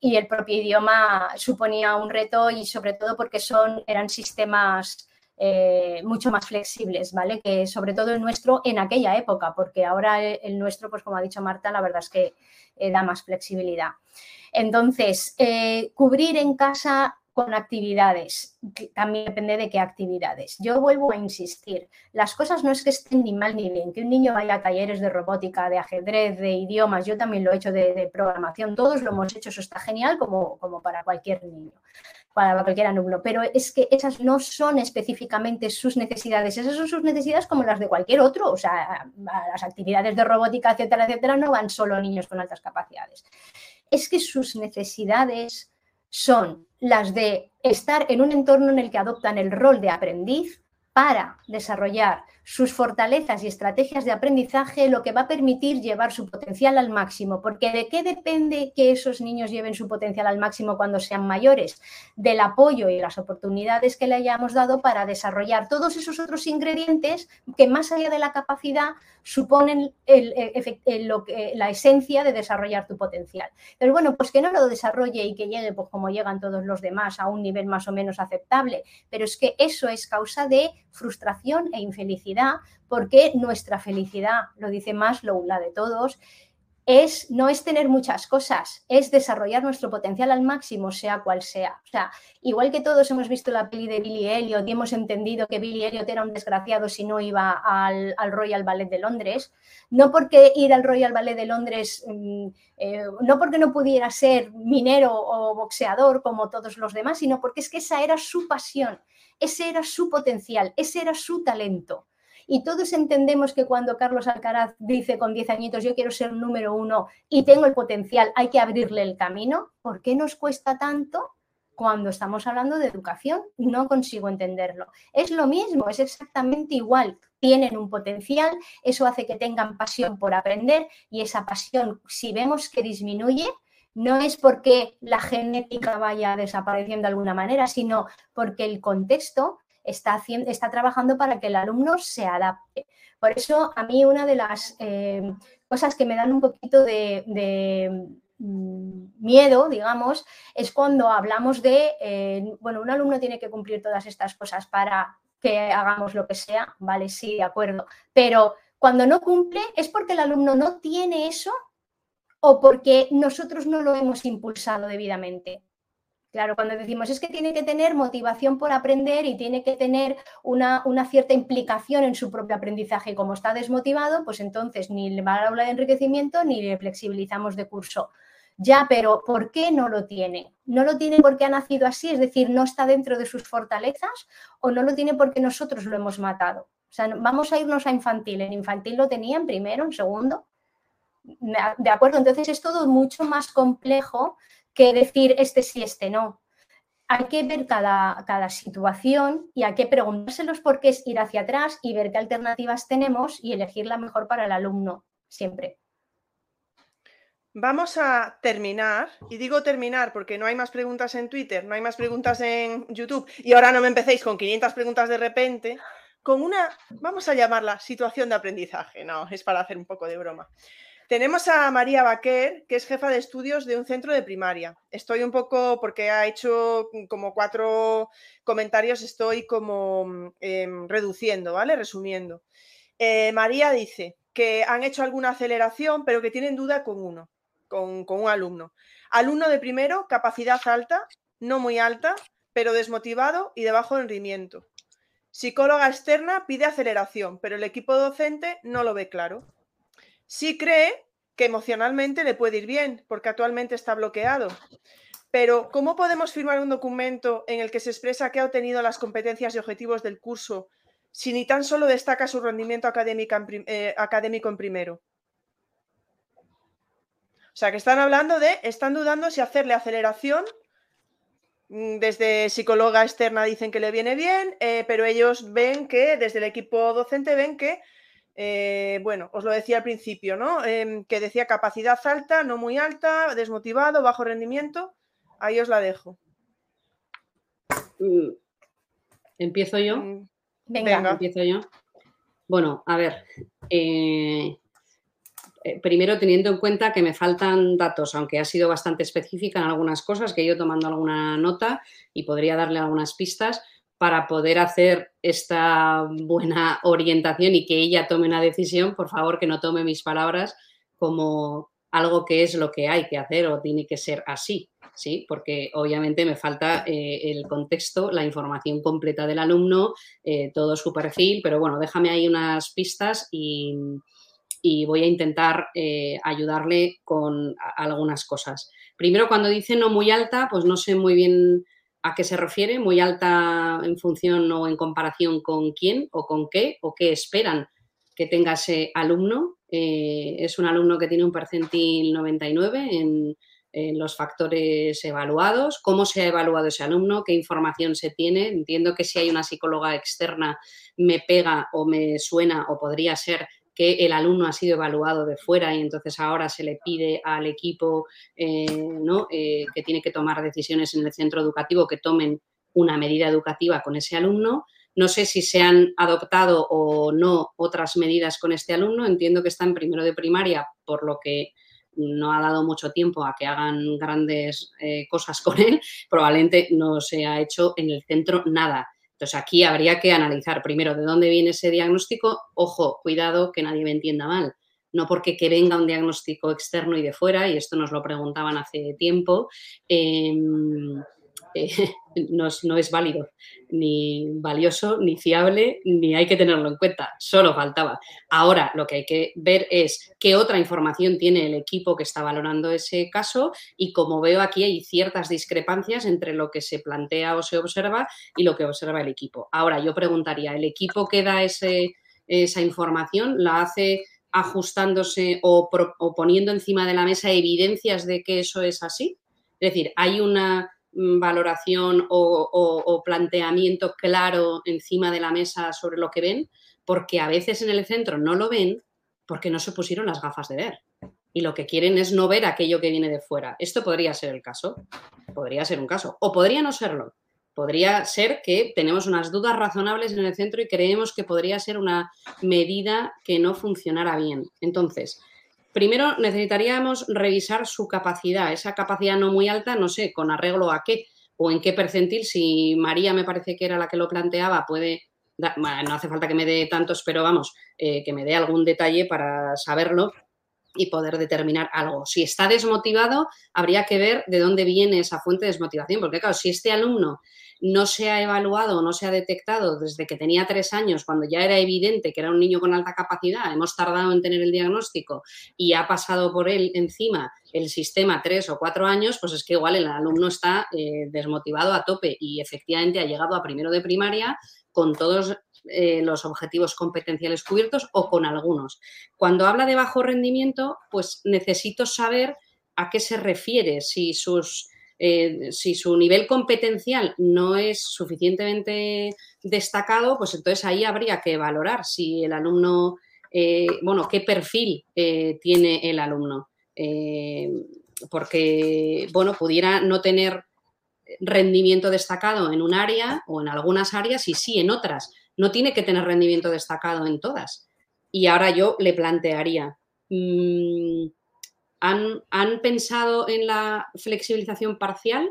y el propio idioma suponía un reto y sobre todo porque son, eran sistemas eh, mucho más flexibles, ¿vale? Que sobre todo el nuestro en aquella época, porque ahora el, nuestro, pues como ha dicho Marta, la verdad es que eh, da más flexibilidad. Entonces, eh, cubrir en casa con actividades, también depende de qué actividades. Yo vuelvo a insistir, las cosas no es que estén ni mal ni bien, que un niño vaya a talleres de robótica, de ajedrez, de idiomas, yo también lo he hecho de, programación, todos lo hemos hecho, eso está genial como, como para cualquier niño para cualquier alumno, pero es que esas no son específicamente sus necesidades, esas son sus necesidades como las de cualquier otro, o sea, las actividades de robótica, etcétera, etcétera, no van solo niños con altas capacidades. Es que sus necesidades son las de estar en un entorno en el que adoptan el rol de aprendiz para desarrollar sus fortalezas y estrategias de aprendizaje, lo que va a permitir llevar su potencial al máximo. Porque ¿de qué depende que esos niños lleven su potencial al máximo cuando sean mayores? Del apoyo y las oportunidades que le hayamos dado para desarrollar todos esos otros ingredientes que más allá de la capacidad suponen la esencia de desarrollar tu potencial. Pero bueno, pues que no lo desarrolle y que llegue pues como llegan todos los demás a un nivel más o menos aceptable. Pero es que eso es causa de frustración e infelicidad, porque nuestra felicidad, lo dice Maslow, la de todos, es, no es tener muchas cosas, es desarrollar nuestro potencial al máximo, sea cual sea. O sea, igual que todos hemos visto la peli de Billy Elliot y hemos entendido que Billy Elliot era un desgraciado si no iba al, Royal Ballet de Londres, no porque ir al Royal Ballet de Londres, mm, eh, no porque no pudiera ser minero o boxeador como todos los demás, sino porque es que esa era su pasión ese era su potencial, ese era su talento. Y todos entendemos que cuando Carlos Alcaraz dice con 10 añitos yo quiero ser número uno y tengo el potencial, hay que abrirle el camino. ¿Por qué nos cuesta tanto? Cuando estamos hablando de educación, no consigo entenderlo. Es lo mismo, es exactamente igual. Tienen un potencial, eso hace que tengan pasión por aprender y esa pasión, si vemos que disminuye, no es porque la genética vaya desapareciendo de alguna manera, sino porque el contexto está, haciendo, está trabajando para que el alumno se adapte. Por eso a mí una de las eh, cosas que me dan un poquito de, mm, miedo, digamos, es cuando hablamos de, eh, bueno, un alumno tiene que cumplir todas estas cosas para que hagamos lo que sea, vale, sí, de acuerdo, pero cuando no cumple es porque el alumno no tiene eso o porque nosotros no lo hemos impulsado debidamente. Claro, cuando decimos es que tiene que tener motivación por aprender y tiene que tener una, cierta implicación en su propio aprendizaje como está desmotivado, pues entonces ni le va a aula de enriquecimiento ni le flexibilizamos de curso. Ya, pero ¿por qué no lo tiene? ¿No lo tiene porque ha nacido así? Es decir, no está dentro de sus fortalezas o no lo tiene porque nosotros lo hemos matado. O sea, vamos a irnos a infantil. En infantil lo tenían primero, en segundo. ¿De acuerdo? Entonces es todo mucho más complejo que decir este sí, este no. Hay que ver cada, cada situación y hay que preguntárselos por qué es ir hacia atrás y ver qué alternativas tenemos y elegir la mejor para el alumno, siempre. Vamos a terminar, y digo terminar porque no hay más preguntas en Twitter, no hay más preguntas en YouTube, y ahora no me empecéis con 500 preguntas de repente, con una, vamos a llamarla situación de aprendizaje, no, es para hacer un poco de broma. Tenemos a María Baquer, que es jefa de estudios de un centro de primaria. Estoy un poco, porque ha hecho como cuatro comentarios, estoy como em, reduciendo, ¿vale? Resumiendo. Eh, María dice que han hecho alguna aceleración, pero que tienen duda con uno, con, con un alumno. Alumno de primero, capacidad alta, no muy alta, pero desmotivado y de bajo rendimiento. Psicóloga externa pide aceleración, pero el equipo docente no lo ve claro. Sí cree que emocionalmente le puede ir bien, porque actualmente está bloqueado. Pero, ¿cómo podemos firmar un documento en el que se expresa que ha obtenido las competencias y objetivos del curso si ni tan solo destaca su rendimiento eh, académico en, primero? O sea, que están hablando de, están dudando si hacerle aceleración Mm, desde psicóloga externa dicen que le viene bien, eh, pero ellos ven que, desde el equipo docente, ven que, eh, bueno, os lo decía al principio, ¿no? Em, que decía capacidad alta, no muy alta, desmotivado, bajo rendimiento. Ahí os la dejo. Mm, ¿Empiezo yo? Mm, venga. Empiezo yo. Bueno, a ver. Eh, eh, primero teniendo en cuenta que me faltan datos, aunque ha sido bastante específica en algunas cosas, que he ido tomando alguna nota y podría darle algunas pistas para poder hacer esta buena orientación y que ella tome una decisión, por favor que no tome mis palabras como algo que es lo que hay que hacer o tiene que ser así, ¿sí? Porque obviamente me falta eh, el contexto, la información completa del alumno, eh, todo su perfil, pero bueno, déjame ahí unas pistas y, voy a intentar eh, ayudarle con algunas cosas. Primero, cuando dice no muy alta, pues no sé muy bien a qué se refiere, muy alta en función o en comparación con quién o con qué o qué esperan que tenga ese alumno. Eh, es un alumno que tiene un percentil 99 en, en, los factores evaluados, cómo se ha evaluado ese alumno, qué información se tiene. Entiendo que si hay una psicóloga externa me pega o me suena o podría ser que el alumno ha sido evaluado de fuera y entonces ahora se le pide al equipo eh, eh, que tiene que tomar decisiones en el centro educativo que tomen una medida educativa con ese alumno. No sé si se han adoptado o no otras medidas con este alumno. Entiendo que está en primero de primaria, por lo que no ha dado mucho tiempo a que hagan grandes eh, cosas con él. Probablemente no se ha hecho en el centro nada. Entonces aquí habría que analizar primero de dónde viene ese diagnóstico. Ojo, cuidado que nadie me entienda mal. No porque que venga un diagnóstico externo y de fuera, y esto nos lo preguntaban hace tiempo, em, eh, no, es válido, ni valioso, ni fiable, ni hay que tenerlo en cuenta. Solo faltaba. Ahora lo que hay que ver es qué otra información tiene el equipo que está valorando ese caso y como veo aquí hay ciertas discrepancias entre lo que se plantea o se observa y lo que observa el equipo. Ahora yo preguntaría, ¿el equipo que da esa información la hace ajustándose o, o poniendo encima de la mesa evidencias de que eso es así? Es decir, hay una valoración o, planteamiento claro encima de la mesa sobre lo que ven, porque a veces en el centro no lo ven porque no se pusieron las gafas de ver. Y lo que quieren es no ver aquello que viene de fuera. Esto podría ser el caso. Podría ser un caso. O podría no serlo. Podría ser que tenemos unas dudas razonables en el centro y creemos que podría ser una medida que no funcionara bien. Entonces, Primero necesitaríamos revisar su capacidad, esa capacidad no muy alta, no sé, con arreglo a qué o en qué percentil. Si María me parece que era la que lo planteaba, puede, no hace falta que me dé tantos, pero vamos, eh, que me dé algún detalle para saberlo y poder determinar algo. Si está desmotivado, habría que ver de dónde viene esa fuente de desmotivación, porque claro, si este alumno no se ha evaluado, no se ha detectado desde que tenía tres años, cuando ya era evidente que era un niño con alta capacidad, hemos tardado en tener el diagnóstico y ha pasado por él encima el sistema tres o cuatro años, pues es que igual el alumno está eh, desmotivado a tope y efectivamente ha llegado a primero de primaria con todos eh, los objetivos competenciales cubiertos o con algunos. Cuando habla de bajo rendimiento, pues necesito saber a qué se refiere, si sus eh, si su nivel competencial no es suficientemente destacado, pues entonces ahí habría que valorar si el alumno, eh, bueno, qué perfil tiene el alumno. porque, bueno, pudiera no tener rendimiento destacado en un área o en algunas áreas y sí en otras no tiene que tener rendimiento destacado en todas. Y ahora yo le plantearía, mm, ¿han, pensado en la flexibilización parcial?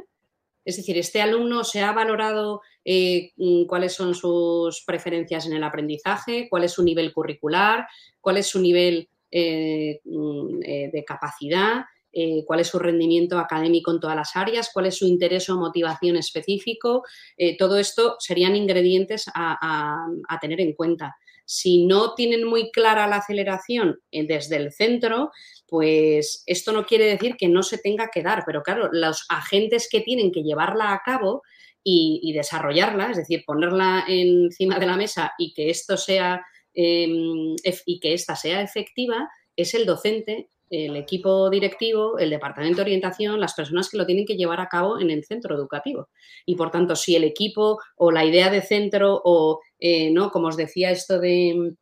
Es decir, este alumno se ha valorado eh, mm, cuáles son sus preferencias en el aprendizaje, cuál es su nivel curricular, cuál es su nivel eh, mm, eh, de capacidad, eh, cuál es su rendimiento académico en todas las áreas, cuál es su interés o motivación específico. Eh, todo esto serían ingredientes a, tener en cuenta. Si no tienen muy clara la aceleración desde el centro, pues esto no quiere decir que no se tenga que dar, pero claro, los agentes que tienen que llevarla a cabo y, desarrollarla, es decir, ponerla encima de la mesa y que esto sea em, y que esta sea efectiva, es el docente, el equipo directivo, el departamento de orientación, las personas que lo tienen que llevar a cabo en el centro educativo. Y por tanto, si el equipo o la idea de centro o, eh, ¿no? Como os decía, esto de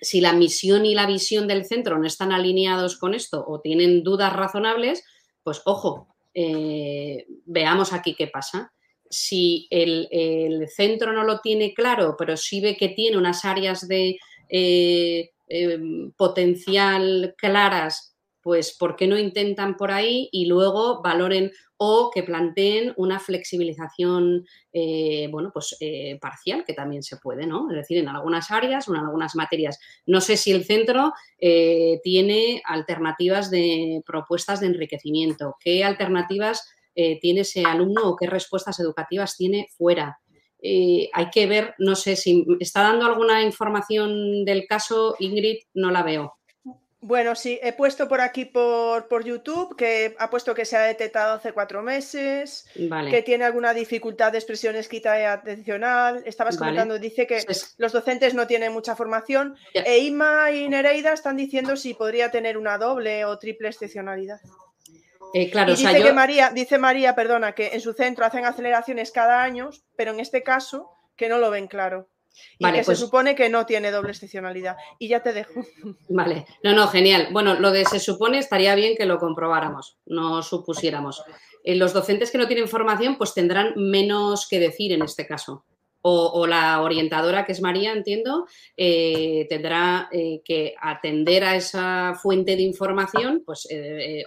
si la misión y la visión del centro no están alineados con esto o tienen dudas razonables, pues ojo, eh, veamos aquí qué pasa. Si el, centro no lo tiene claro, pero sí ve que tiene unas áreas de eh, potencial claras pues ¿por qué no intentan por ahí y luego valoren o que planteen una flexibilización, eh, bueno, pues eh, parcial, que también se puede, ¿no? Es decir, en algunas áreas o en algunas materias. No sé si el centro eh, tiene alternativas de propuestas de enriquecimiento, qué alternativas tiene ese alumno o qué respuestas educativas tiene fuera. hay que ver, no sé si está dando alguna información del caso, Ingrid, no la veo. Bueno, sí, he puesto por aquí por, por, YouTube que ha puesto que se ha detectado hace cuatro meses, que tiene alguna dificultad de expresión escrita y atencional. Estabas comentando, dice que los docentes no tienen mucha formación. E Ima y Nereida están diciendo si podría tener una doble o triple excepcionalidad. Eh, claro, y dice que María, dice María, perdona, que en su centro hacen aceleraciones cada año, pero en este caso que no lo ven claro. Y que se pues supone que no tiene doble excepcionalidad. Y ya te dejo. Vale, no, no, genial. Bueno, lo de se supone estaría bien que lo comprobáramos, no supusiéramos. Eh, los docentes que no tienen formación, pues tendrán menos que decir en este caso. O, la orientadora, que es María, entiendo, eh, tendrá eh, que atender a esa fuente de información, pues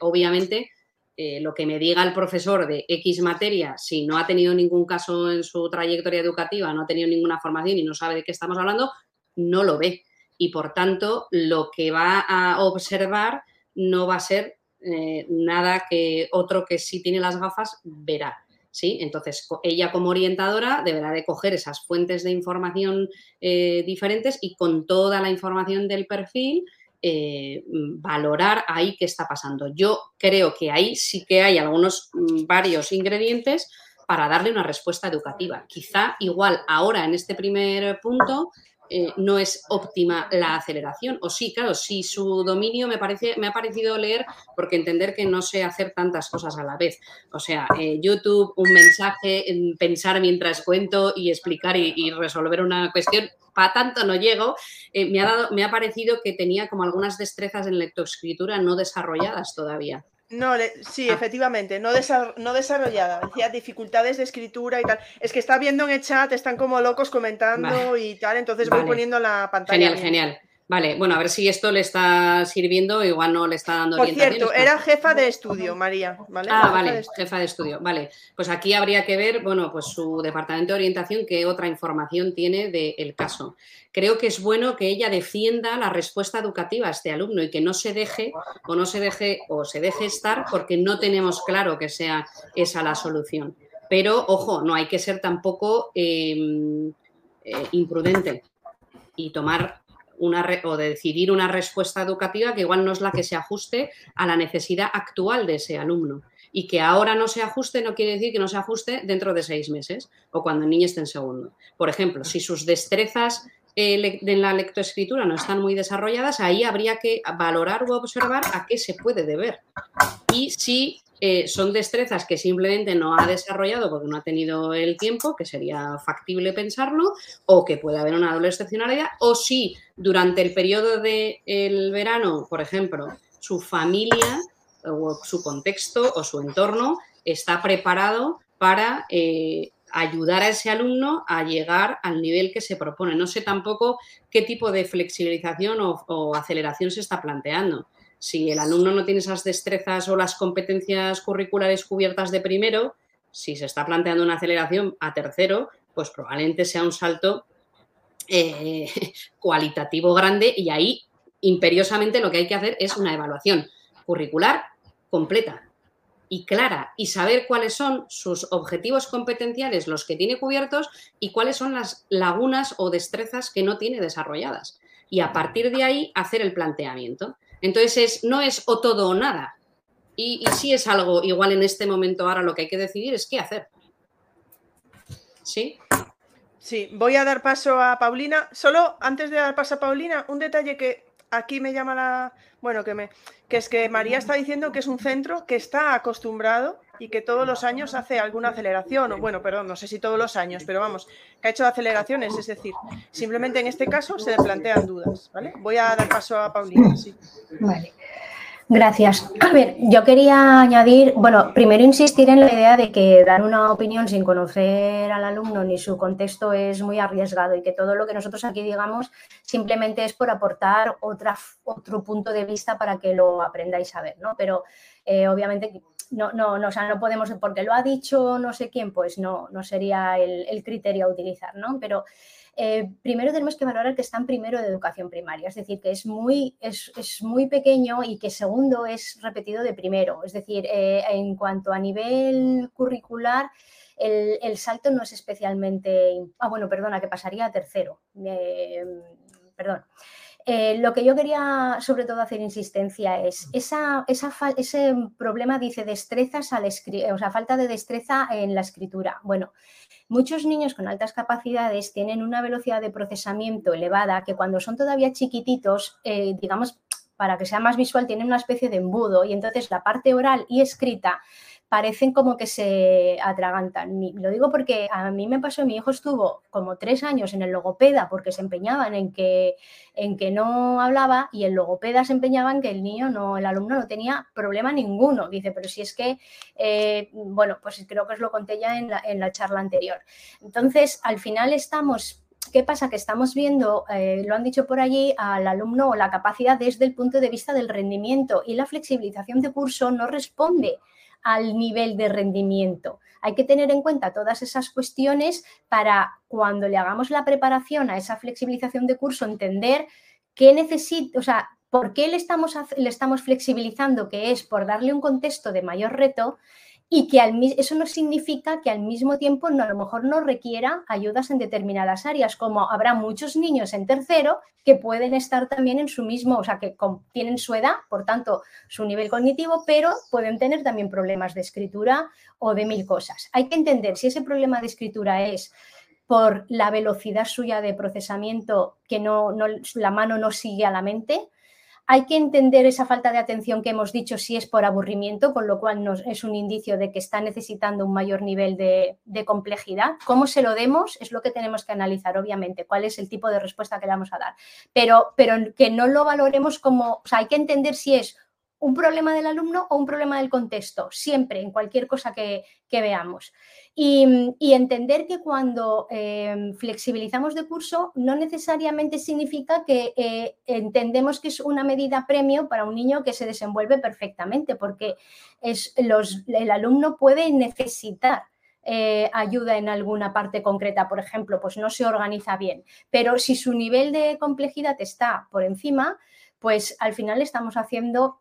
obviamente eh, lo que me diga el profesor de X materia, si no ha tenido ningún caso en su trayectoria educativa, no ha tenido ninguna formación y no sabe de qué estamos hablando, no lo ve. Y por tanto, lo que va a observar no va a ser eh, nada que otro que sí tiene las gafas verá. ¿sí? Entonces, ella como orientadora deberá de coger esas fuentes de información eh, diferentes y con toda la información del perfil eh, valorar ahí qué está pasando. Yo creo que ahí sí que hay algunos mm, varios ingredientes para darle una respuesta educativa. Quizá igual ahora en este primer punto eh, no es óptima la aceleración. O sí, claro, sí, su dominio me, parece, me ha parecido leer porque entender que no sé hacer tantas cosas a la vez. O sea, eh, YouTube, un mensaje, pensar mientras cuento y explicar y resolver una cuestión, para tanto no llego, eh, me, ha dado, me ha parecido que tenía como algunas destrezas en lectoescritura no desarrolladas todavía. No, sí, ah. efectivamente, no, no desarrollada. Decía dificultades de escritura y tal. Es que está viendo en el chat, están como locos comentando y tal, entonces voy poniendo la pantalla. Genial, genial. Vale, bueno, a ver si esto le está sirviendo, igual no le está dando Por cierto, era jefa de estudio, María, ¿vale? Ah, vale, jefa de estudio, vale. Pues aquí habría que ver, bueno, pues su departamento de orientación, qué otra información tiene del caso. Creo que es bueno que ella defienda la respuesta educativa a este alumno y que no se deje o no se deje o se deje estar porque no tenemos claro que sea esa la solución. Pero, ojo, no hay que ser tampoco em, eh, imprudente y tomar o de decidir una respuesta educativa que igual no es la que se ajuste a la necesidad actual de ese alumno. Y que ahora no se ajuste no quiere decir que no se ajuste dentro de seis meses o cuando el niño esté en segundo. Por ejemplo, si sus destrezas eh, en la lectoescritura no están muy desarrolladas, ahí habría que valorar o observar a qué se puede deber. Y si eh, son destrezas que simplemente no ha desarrollado porque no ha tenido el tiempo, que sería factible pensarlo, o que puede haber una doble excepcionalidad, o si durante el periodo del verano, por ejemplo, su familia o su contexto o su entorno está preparado para eh, ayudar a ese alumno a llegar al nivel que se propone. No sé tampoco qué tipo de flexibilización o aceleración se está planteando si el alumno no tiene esas destrezas o las competencias curriculares cubiertas de primero, si se está planteando una aceleración a tercero, pues probablemente sea un salto eh, cualitativo grande y ahí imperiosamente lo que hay que hacer es una evaluación curricular completa y clara y saber cuáles son sus objetivos competenciales, los que tiene cubiertos, y cuáles son las lagunas o destrezas que no tiene desarrolladas. Y a partir de ahí hacer el planteamiento. Entonces no es o todo o nada. Y, y si es algo igual en este momento ahora lo que hay que decidir es qué hacer. ¿Sí? Sí, voy a dar paso a Paulina. Solo antes de dar paso a Paulina, un detalle que aquí me llama la. Bueno, que me. Que es que María está diciendo que es un centro que está acostumbrado y que todos los años hace alguna aceleración, o bueno, perdón, no sé si todos los años, pero vamos, que ha hecho aceleraciones, es decir, simplemente en este caso se le plantean dudas, ¿vale? Voy a dar paso a Paulina, sí. Vale. Gracias. A ver, yo quería añadir, bueno, primero insistir en la idea de que dar una opinión sin conocer al alumno ni su contexto es muy arriesgado y que todo lo que nosotros aquí digamos simplemente es por aportar otra, otro punto de vista para que lo aprendáis a ver, ¿no? Pero eh, obviamente no, no, no, o sea, no podemos, porque lo ha dicho no sé quién, pues no, no sería el, el criterio a utilizar, ¿no? Pero eh, primero tenemos que valorar que están primero de educación primaria, es decir, que es muy, es, muy pequeño y que segundo es repetido de primero. Es decir, eh, en cuanto a nivel curricular, el, salto no es especialmente... Ah, bueno, perdona, que pasaría a tercero. perdón. Eh, lo que yo quería sobre todo hacer insistencia es esa, ese problema, dice, destrezas al o sea, falta de destreza en la escritura. Bueno, muchos niños con altas capacidades tienen una velocidad de procesamiento elevada que cuando son todavía chiquititos, eh, digamos, para que sea más visual, tienen una especie de embudo. Y entonces la parte oral y escrita parecen como que se atragantan. Lo digo porque a mí me pasó, mi hijo estuvo como tres años en el logopeda porque se empeñaban en que, en que no hablaba y el logopeda se empeñaba en que el niño, no, el alumno no tenía problema ninguno. Dice, pero si es que, eh, bueno, pues creo que os lo conté ya en la, en la charla anterior. Entonces, al final estamos ¿Qué pasa? Que estamos viendo, eh, lo han dicho por allí, al alumno o la capacidad desde el punto de vista del rendimiento y la flexibilización de curso no responde al nivel de rendimiento. Hay que tener en cuenta todas esas cuestiones para cuando le hagamos la preparación a esa flexibilización de curso, entender qué necesita, o sea, por qué le estamos, le estamos flexibilizando, que es por darle un contexto de mayor reto y que eso no significa que al mismo tiempo no, a lo mejor no requiera ayudas en determinadas áreas, como habrá muchos niños en tercero que pueden estar también en su mismo, o sea, que tienen su edad, por tanto, su nivel cognitivo, pero pueden tener también problemas de escritura o de mil cosas. Hay que entender si ese problema de escritura es por la velocidad suya de procesamiento, que no la mano no sigue a la mente, hay que entender esa falta de atención que hemos dicho si es por aburrimiento, con lo cual es un indicio de que está necesitando un mayor nivel de, complejidad. ¿Cómo se lo demos? Es lo que tenemos que analizar, obviamente, cuál es el tipo de respuesta que le vamos a dar. Pero, pero que no lo valoremos como, o sea, hay que entender si es un problema del alumno o un problema del contexto, siempre, en cualquier cosa que, veamos. Y, entender que cuando em, flexibilizamos de curso no necesariamente significa que eh, entendemos que es una medida premio para un niño que se desenvuelve perfectamente, porque es el alumno puede necesitar eh, ayuda en alguna parte concreta, por ejemplo, pues no se organiza bien, pero si su nivel de complejidad está por encima, pues al final estamos haciendo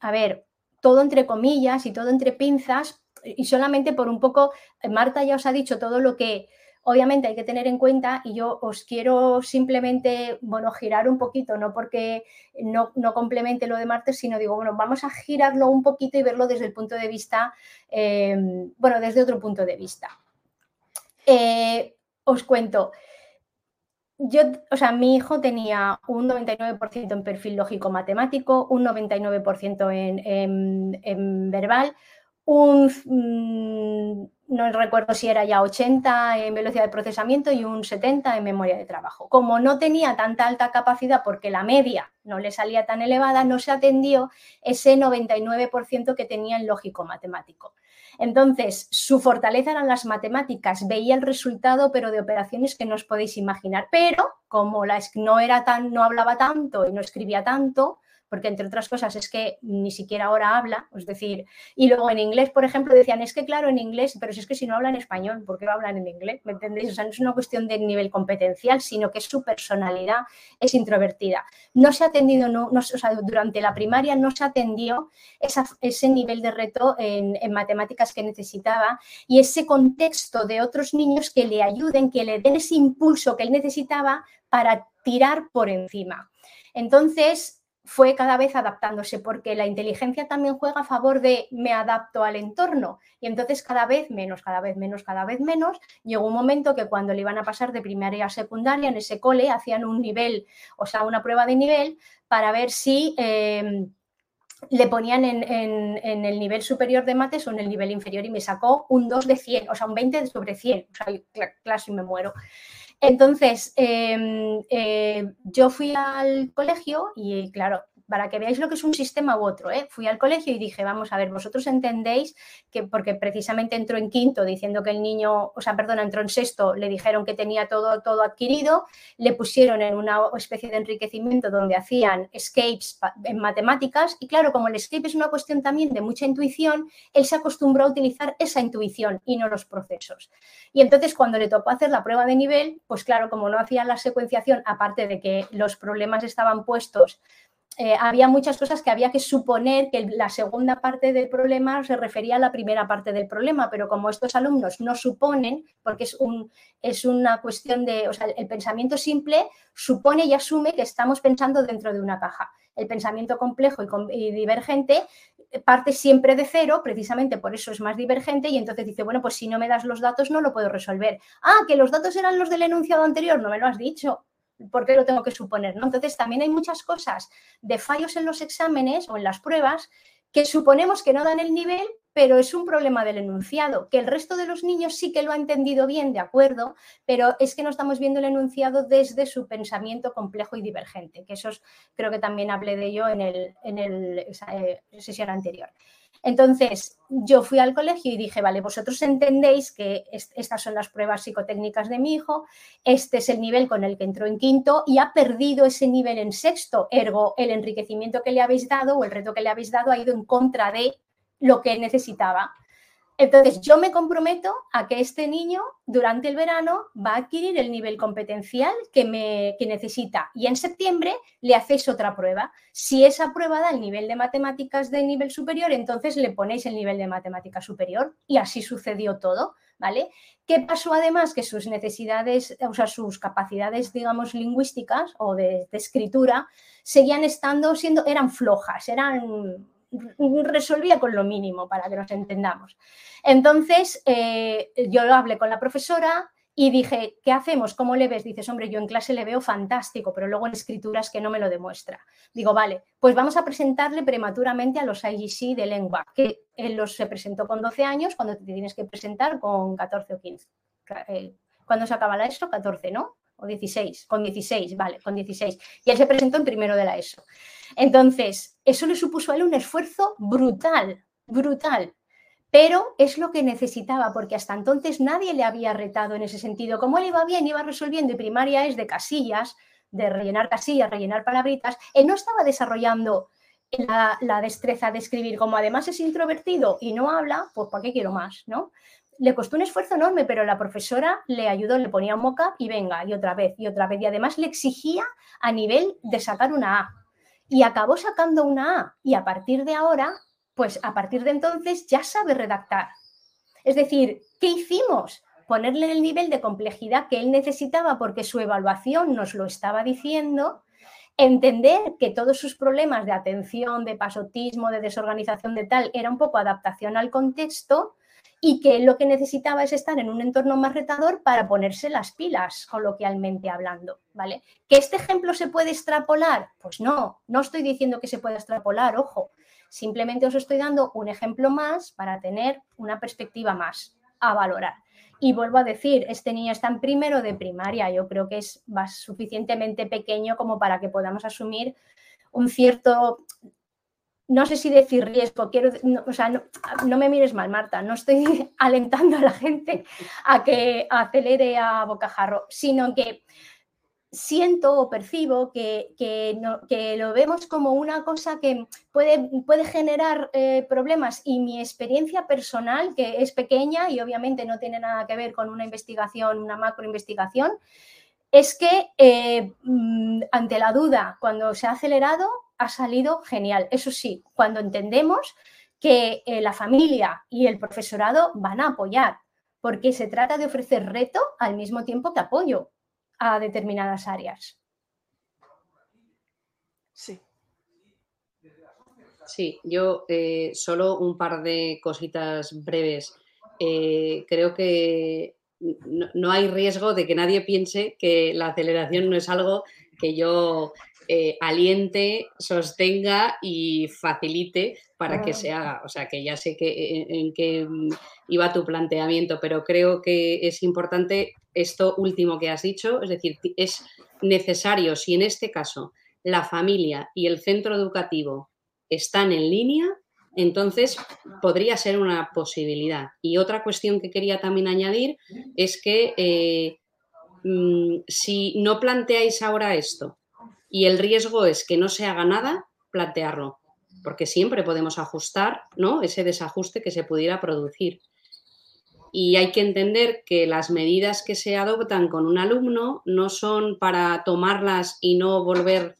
a ver, todo entre comillas y todo entre pinzas y solamente por un poco, eh, Marta ya os ha dicho todo lo que obviamente hay que tener en cuenta y yo os quiero simplemente, bueno, girar un poquito, no porque no, complemente lo de Marta, sino digo, bueno, vamos a girarlo un poquito y verlo desde el punto de vista, em, bueno, desde otro punto de vista. Eh, os cuento, yo, o sea, mi hijo tenía un 99% en perfil lógico-matemático, un 99% en, verbal, un, mm, no recuerdo si era ya 80 en velocidad de procesamiento y un 70 en memoria de trabajo. Como no tenía tanta alta capacidad porque la media no le salía tan elevada, no se atendió ese 99% que tenía en lógico-matemático. Entonces, su fortaleza eran las matemáticas, veía el resultado, pero de operaciones que no os podéis imaginar. Pero como la, no, era tan, no hablaba tanto y no escribía tanto, porque entre otras cosas es que ni siquiera ahora habla, es decir, y luego en inglés, por ejemplo, decían, es que claro, en inglés, pero si es que si no hablan español, ¿por qué no hablan en inglés? ¿Me entendéis? O sea, no es una cuestión de nivel competencial, sino que su personalidad es introvertida. No se ha atendido, no, o sea, durante la primaria no se atendió ese nivel de reto en matemáticas que necesitaba y ese contexto de otros niños que le ayuden, que le den ese impulso que él necesitaba para tirar por encima. Entonces, fue cada vez adaptándose, porque la inteligencia también juega a favor de me adapto al entorno. Y entonces cada vez menos, cada vez menos, cada vez menos. Llegó un momento que cuando le iban a pasar de primaria a secundaria, en ese cole hacían un nivel, o sea, una prueba de nivel para ver si... Em, le ponían en, el nivel superior de mates o en el nivel inferior y me sacó un 2 de 100, o sea, un 20 sobre 100, o sea, casi me muero. Entonces, em, eh, yo fui al colegio y, claro, para que veáis lo que es un sistema u otro. ¿eh? Fui al colegio y dije, vamos a ver, vosotros entendéis que, porque precisamente entró en quinto diciendo que el niño, o sea, perdón, entró en sexto, le dijeron que tenía todo, todo adquirido, le pusieron en una especie de enriquecimiento donde hacían escapes en matemáticas y claro, como el escape es una cuestión también de mucha intuición, él se acostumbró a utilizar esa intuición y no los procesos. Y entonces cuando le tocó hacer la prueba de nivel, pues claro, como no hacían la secuenciación, aparte de que los problemas estaban puestos eh, había muchas cosas que había que suponer que la segunda parte del problema se refería a la primera parte del problema, pero como estos alumnos no suponen, porque es, un, es una cuestión de, o sea, el pensamiento simple supone y asume que estamos pensando dentro de una caja. El pensamiento complejo y, y divergente parte siempre de cero, precisamente por eso es más divergente, y entonces dice, bueno, pues si no me das los datos no lo puedo resolver. Ah, que los datos eran los del enunciado anterior, no me lo has dicho. ¿Por qué lo tengo que suponer? ¿no? Entonces, también hay muchas cosas de fallos en los exámenes o en las pruebas que suponemos que no dan el nivel, pero es un problema del enunciado, que el resto de los niños sí que lo ha entendido bien, de acuerdo, pero es que no estamos viendo el enunciado desde su pensamiento complejo y divergente, que eso creo que también hablé de ello en, el, en eh, sesión anterior. Entonces, yo fui al colegio y dije, vale, vosotros entendéis que estas son las pruebas psicotécnicas de mi hijo, este es el nivel con el que entró en quinto y ha perdido ese nivel en sexto, ergo el enriquecimiento que le habéis dado o el reto que le habéis dado ha ido en contra de lo que necesitaba. Entonces, yo me comprometo a que este niño durante el verano va a adquirir el nivel competencial que, me, necesita y en septiembre le hacéis otra prueba. Si esa prueba da el nivel de matemáticas de nivel superior, entonces le ponéis el nivel de matemática superior y así sucedió todo, ¿vale? ¿Qué pasó además? Que sus necesidades, o sea, sus capacidades, digamos, lingüísticas o de, de escritura seguían estando siendo, eran flojas, eran resolvía con lo mínimo para que nos entendamos. Entonces, eh, yo lo hablé con la profesora y dije, ¿qué hacemos? ¿Cómo le ves? Dices, hombre, yo en clase le veo fantástico, pero luego en escrituras que no me lo demuestra. Digo, vale, pues vamos a presentarle prematuramente a los IGC de lengua, que él los se presentó con 12 años, cuando te tienes que presentar con 14 o 15. Eh, ¿Cuándo se acaba la ESO? 14, ¿no? O 16, con 16, vale, con 16. Y él se presentó en primero de la ESO. Entonces, eso le supuso a él un esfuerzo brutal, brutal. Pero es lo que necesitaba, porque hasta entonces nadie le había retado en ese sentido. Como él iba bien, iba resolviendo y primaria es de casillas, de rellenar casillas, rellenar palabritas, él no estaba desarrollando la, destreza de escribir. Como además es introvertido y no habla, pues ¿para qué quiero más? ¿no? Le costó un esfuerzo enorme, pero la profesora le ayudó, le ponía un mock-up y venga, y otra vez, y otra vez. Y además le exigía a nivel de sacar una A y acabó sacando una A y a partir de ahora, pues a partir de entonces ya sabe redactar. Es decir, ¿qué hicimos? Ponerle el nivel de complejidad que él necesitaba porque su evaluación nos lo estaba diciendo, entender que todos sus problemas de atención, de pasotismo, de desorganización de tal, era un poco adaptación al contexto y que lo que necesitaba es estar en un entorno más retador para ponerse las pilas, coloquialmente hablando, ¿vale? ¿Que este ejemplo se puede extrapolar? Pues no, no estoy diciendo que se pueda extrapolar, ojo, simplemente os estoy dando un ejemplo más para tener una perspectiva más a valorar. Y vuelvo a decir, este niño está en primero de primaria, yo creo que es suficientemente pequeño como para que podamos asumir un cierto no sé si decir riesgo, quiero, o sea, no, me mires mal, Marta, no estoy alentando a la gente a que acelere a bocajarro, sino que siento o percibo que, que, lo vemos como una cosa que puede, puede generar eh, problemas. Y mi experiencia personal, que es pequeña y obviamente no tiene nada que ver con una investigación, una macro investigación, es que eh, mm, ante la duda, cuando se ha acelerado, ha salido genial. Eso sí, cuando entendemos que eh, la familia y el profesorado van a apoyar, porque se trata de ofrecer reto al mismo tiempo que apoyo a determinadas áreas. Sí. Sí, yo eh, solo un par de cositas breves. Eh, creo que no, hay riesgo de que nadie piense que la aceleración no es algo que yo eh, aliente, sostenga y facilite para que se haga. O sea, que ya sé que, en qué iba tu planteamiento, pero creo que es importante esto último que has dicho, es decir, es necesario, si en este caso la familia y el centro educativo están en línea, entonces podría ser una posibilidad. Y otra cuestión que quería también añadir es que eh, mm, si no planteáis ahora esto y el riesgo es que no se haga nada, plantearlo, porque siempre podemos ajustar ¿no? ese desajuste que se pudiera producir y hay que entender que las medidas que se adoptan con un alumno no son para tomarlas y no volver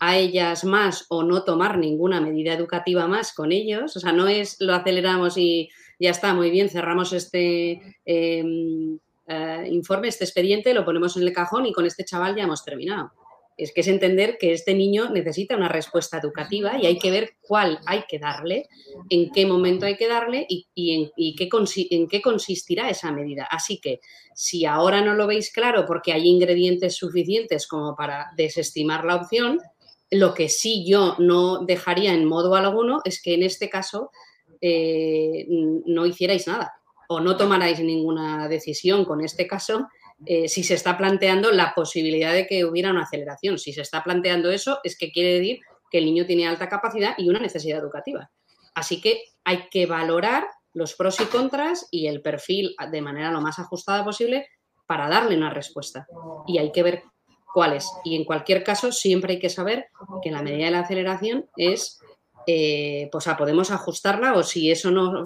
a ellas más o no tomar ninguna medida educativa más con ellos. O sea, no es lo aceleramos y ya está, muy bien, cerramos este em, eh, informe, este expediente, lo ponemos en el cajón y con este chaval ya hemos terminado es que es entender que este niño necesita una respuesta educativa y hay que ver cuál hay que darle, en qué momento hay que darle y, en, qué consistirá esa medida. Así que si ahora no lo veis claro porque hay ingredientes suficientes como para desestimar la opción, lo que sí yo no dejaría en modo alguno es que en este caso eh, no hicierais nada o no tomarais ninguna decisión con este caso eh, si se está planteando la posibilidad de que hubiera una aceleración. Si se está planteando eso, es que quiere decir que el niño tiene alta capacidad y una necesidad educativa. Así que hay que valorar los pros y contras y el perfil de manera lo más ajustada posible para darle una respuesta. Y hay que ver cuáles. Y en cualquier caso, siempre hay que saber que la medida de la aceleración es, eh, pues podemos ajustarla o si eso no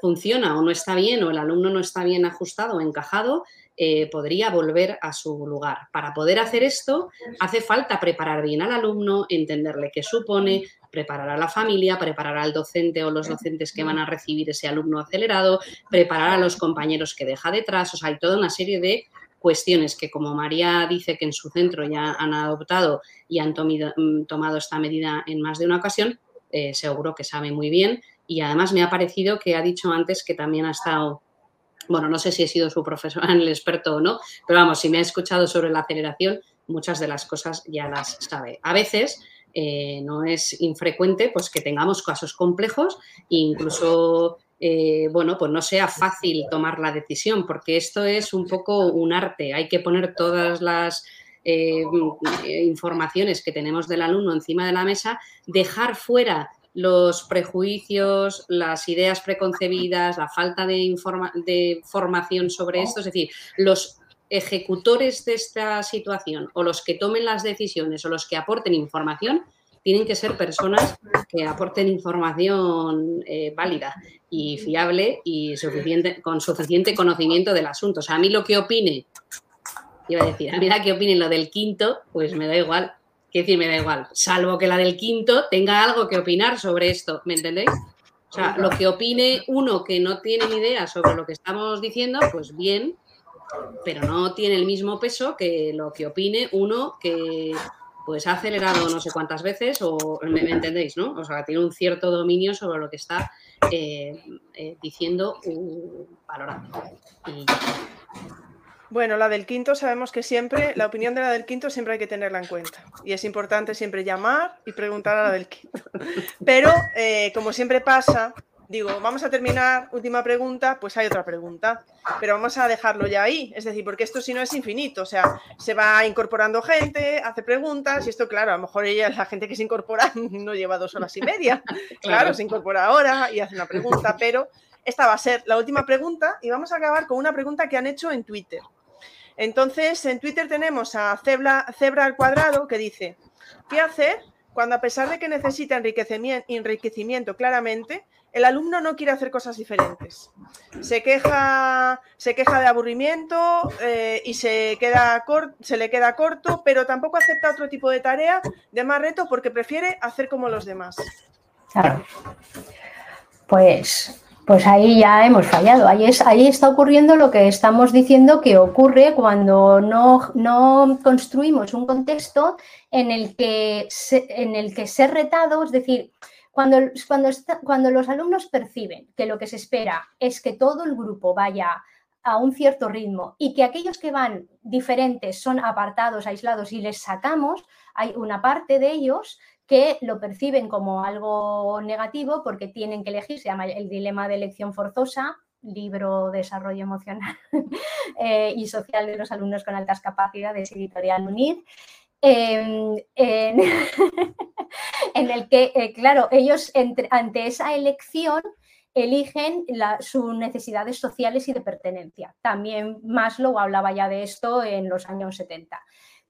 funciona o no está bien o el alumno no está bien ajustado o encajado, eh, podría volver a su lugar. Para poder hacer esto, hace falta preparar bien al alumno, entenderle qué supone, preparar a la familia, preparar al docente o los docentes que van a recibir ese alumno acelerado, preparar a los compañeros que deja detrás. O sea, hay toda una serie de cuestiones que, como María dice que en su centro ya han adoptado y han mm, tomado esta medida en más de una ocasión, eh, seguro que sabe muy bien. Y además me ha parecido que ha dicho antes que también ha estado bueno, no sé si he sido su profesional, el experto o no, pero vamos, si me ha escuchado sobre la aceleración, muchas de las cosas ya las sabe. A veces eh, no es infrecuente pues, que tengamos casos complejos e incluso eh, bueno, pues no sea fácil tomar la decisión, porque esto es un poco un arte. Hay que poner todas las eh, informaciones que tenemos del alumno encima de la mesa, dejar fuera los prejuicios, las ideas preconcebidas, la falta de, de formación sobre esto, es decir, los ejecutores de esta situación o los que tomen las decisiones o los que aporten información tienen que ser personas que aporten información eh, válida y fiable y suficiente, con suficiente conocimiento del asunto. O sea, a mí lo que opine, iba a decir, a mí la que opine lo del quinto, pues me da igual. Que decir, me da igual, salvo que la del quinto tenga algo que opinar sobre esto, ¿me entendéis? O sea, lo que opine uno que no tiene ni idea sobre lo que estamos diciendo, pues bien, pero no tiene el mismo peso que lo que opine uno que pues ha acelerado no sé cuántas veces o me, entendéis, ¿no? O sea, tiene un cierto dominio sobre lo que está eh, eh, diciendo uh, valorando. Y bueno, la del quinto sabemos que siempre, la opinión de la del quinto siempre hay que tenerla en cuenta. Y es importante siempre llamar y preguntar a la del quinto. Pero, eh, como siempre pasa, digo, vamos a terminar, última pregunta, pues hay otra pregunta. Pero vamos a dejarlo ya ahí. Es decir, porque esto si no es infinito. O sea, se va incorporando gente, hace preguntas, y esto, claro, a lo mejor ella, la gente que se incorpora, no lleva dos horas y media. Claro, se incorpora ahora y hace una pregunta, pero esta va a ser la última pregunta y vamos a acabar con una pregunta que han hecho en Twitter. Entonces, en Twitter tenemos a Zebra, Zebra al cuadrado que dice, ¿qué hacer cuando a pesar de que necesita enriquecimiento, claramente, el alumno no quiere hacer cosas diferentes? Se queja, se queja de aburrimiento eh, y se, queda se le queda corto, pero tampoco acepta otro tipo de tarea de más reto porque prefiere hacer como los demás. Claro. Pues pues ahí ya hemos fallado. Ahí, es, ahí está ocurriendo lo que estamos diciendo que ocurre cuando no, no construimos un contexto en el, que en el que ser retado, es decir, cuando, cuando, cuando los alumnos perciben que lo que se espera es que todo el grupo vaya a un cierto ritmo y que aquellos que van diferentes son apartados, aislados y les sacamos, hay una parte de ellos que lo perciben como algo negativo porque tienen que elegir, se llama el dilema de elección forzosa, libro Desarrollo Emocional eh, y Social de los Alumnos con Altas Capacidades, editorial UNIR, em, en, el que, eh, claro, ellos ante esa elección eligen sus necesidades sociales y de pertenencia. También Maslow hablaba ya de esto en los años 70.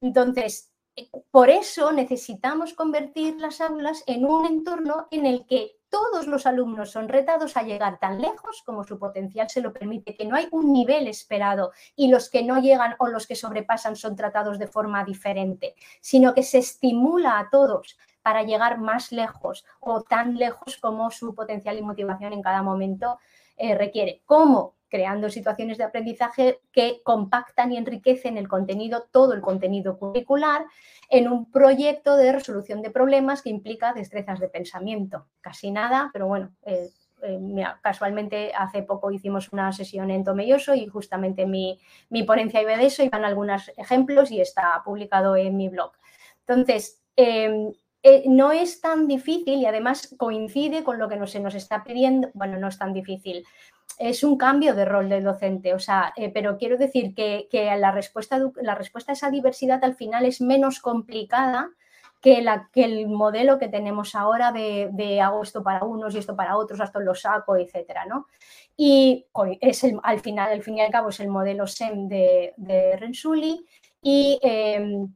Entonces, por eso necesitamos convertir las aulas en un entorno en el que todos los alumnos son retados a llegar tan lejos como su potencial se lo permite, que no hay un nivel esperado y los que no llegan o los que sobrepasan son tratados de forma diferente, sino que se estimula a todos para llegar más lejos o tan lejos como su potencial y motivación en cada momento eh, requiere. ¿Cómo? Creando situaciones de aprendizaje que compactan y enriquecen el contenido, todo el contenido curricular, en un proyecto de resolución de problemas que implica destrezas de pensamiento. Casi nada, pero bueno, eh, eh, casualmente hace poco hicimos una sesión en Tomelloso y justamente mi, mi ponencia iba de eso, iban algunos ejemplos y está publicado en mi blog. Entonces, em, eh, no es tan difícil y además coincide con lo que se nos está pidiendo, bueno, no es tan difícil, es un cambio de rol del docente, o sea, eh, pero quiero decir que, la, respuesta, la respuesta a esa diversidad al final es menos complicada que, la, que el modelo que tenemos ahora de, hago esto para unos y esto para otros, hasta lo saco, etcétera, ¿no? Y es al final, al fin y al cabo, es el modelo SEM de, de Rensuli y em,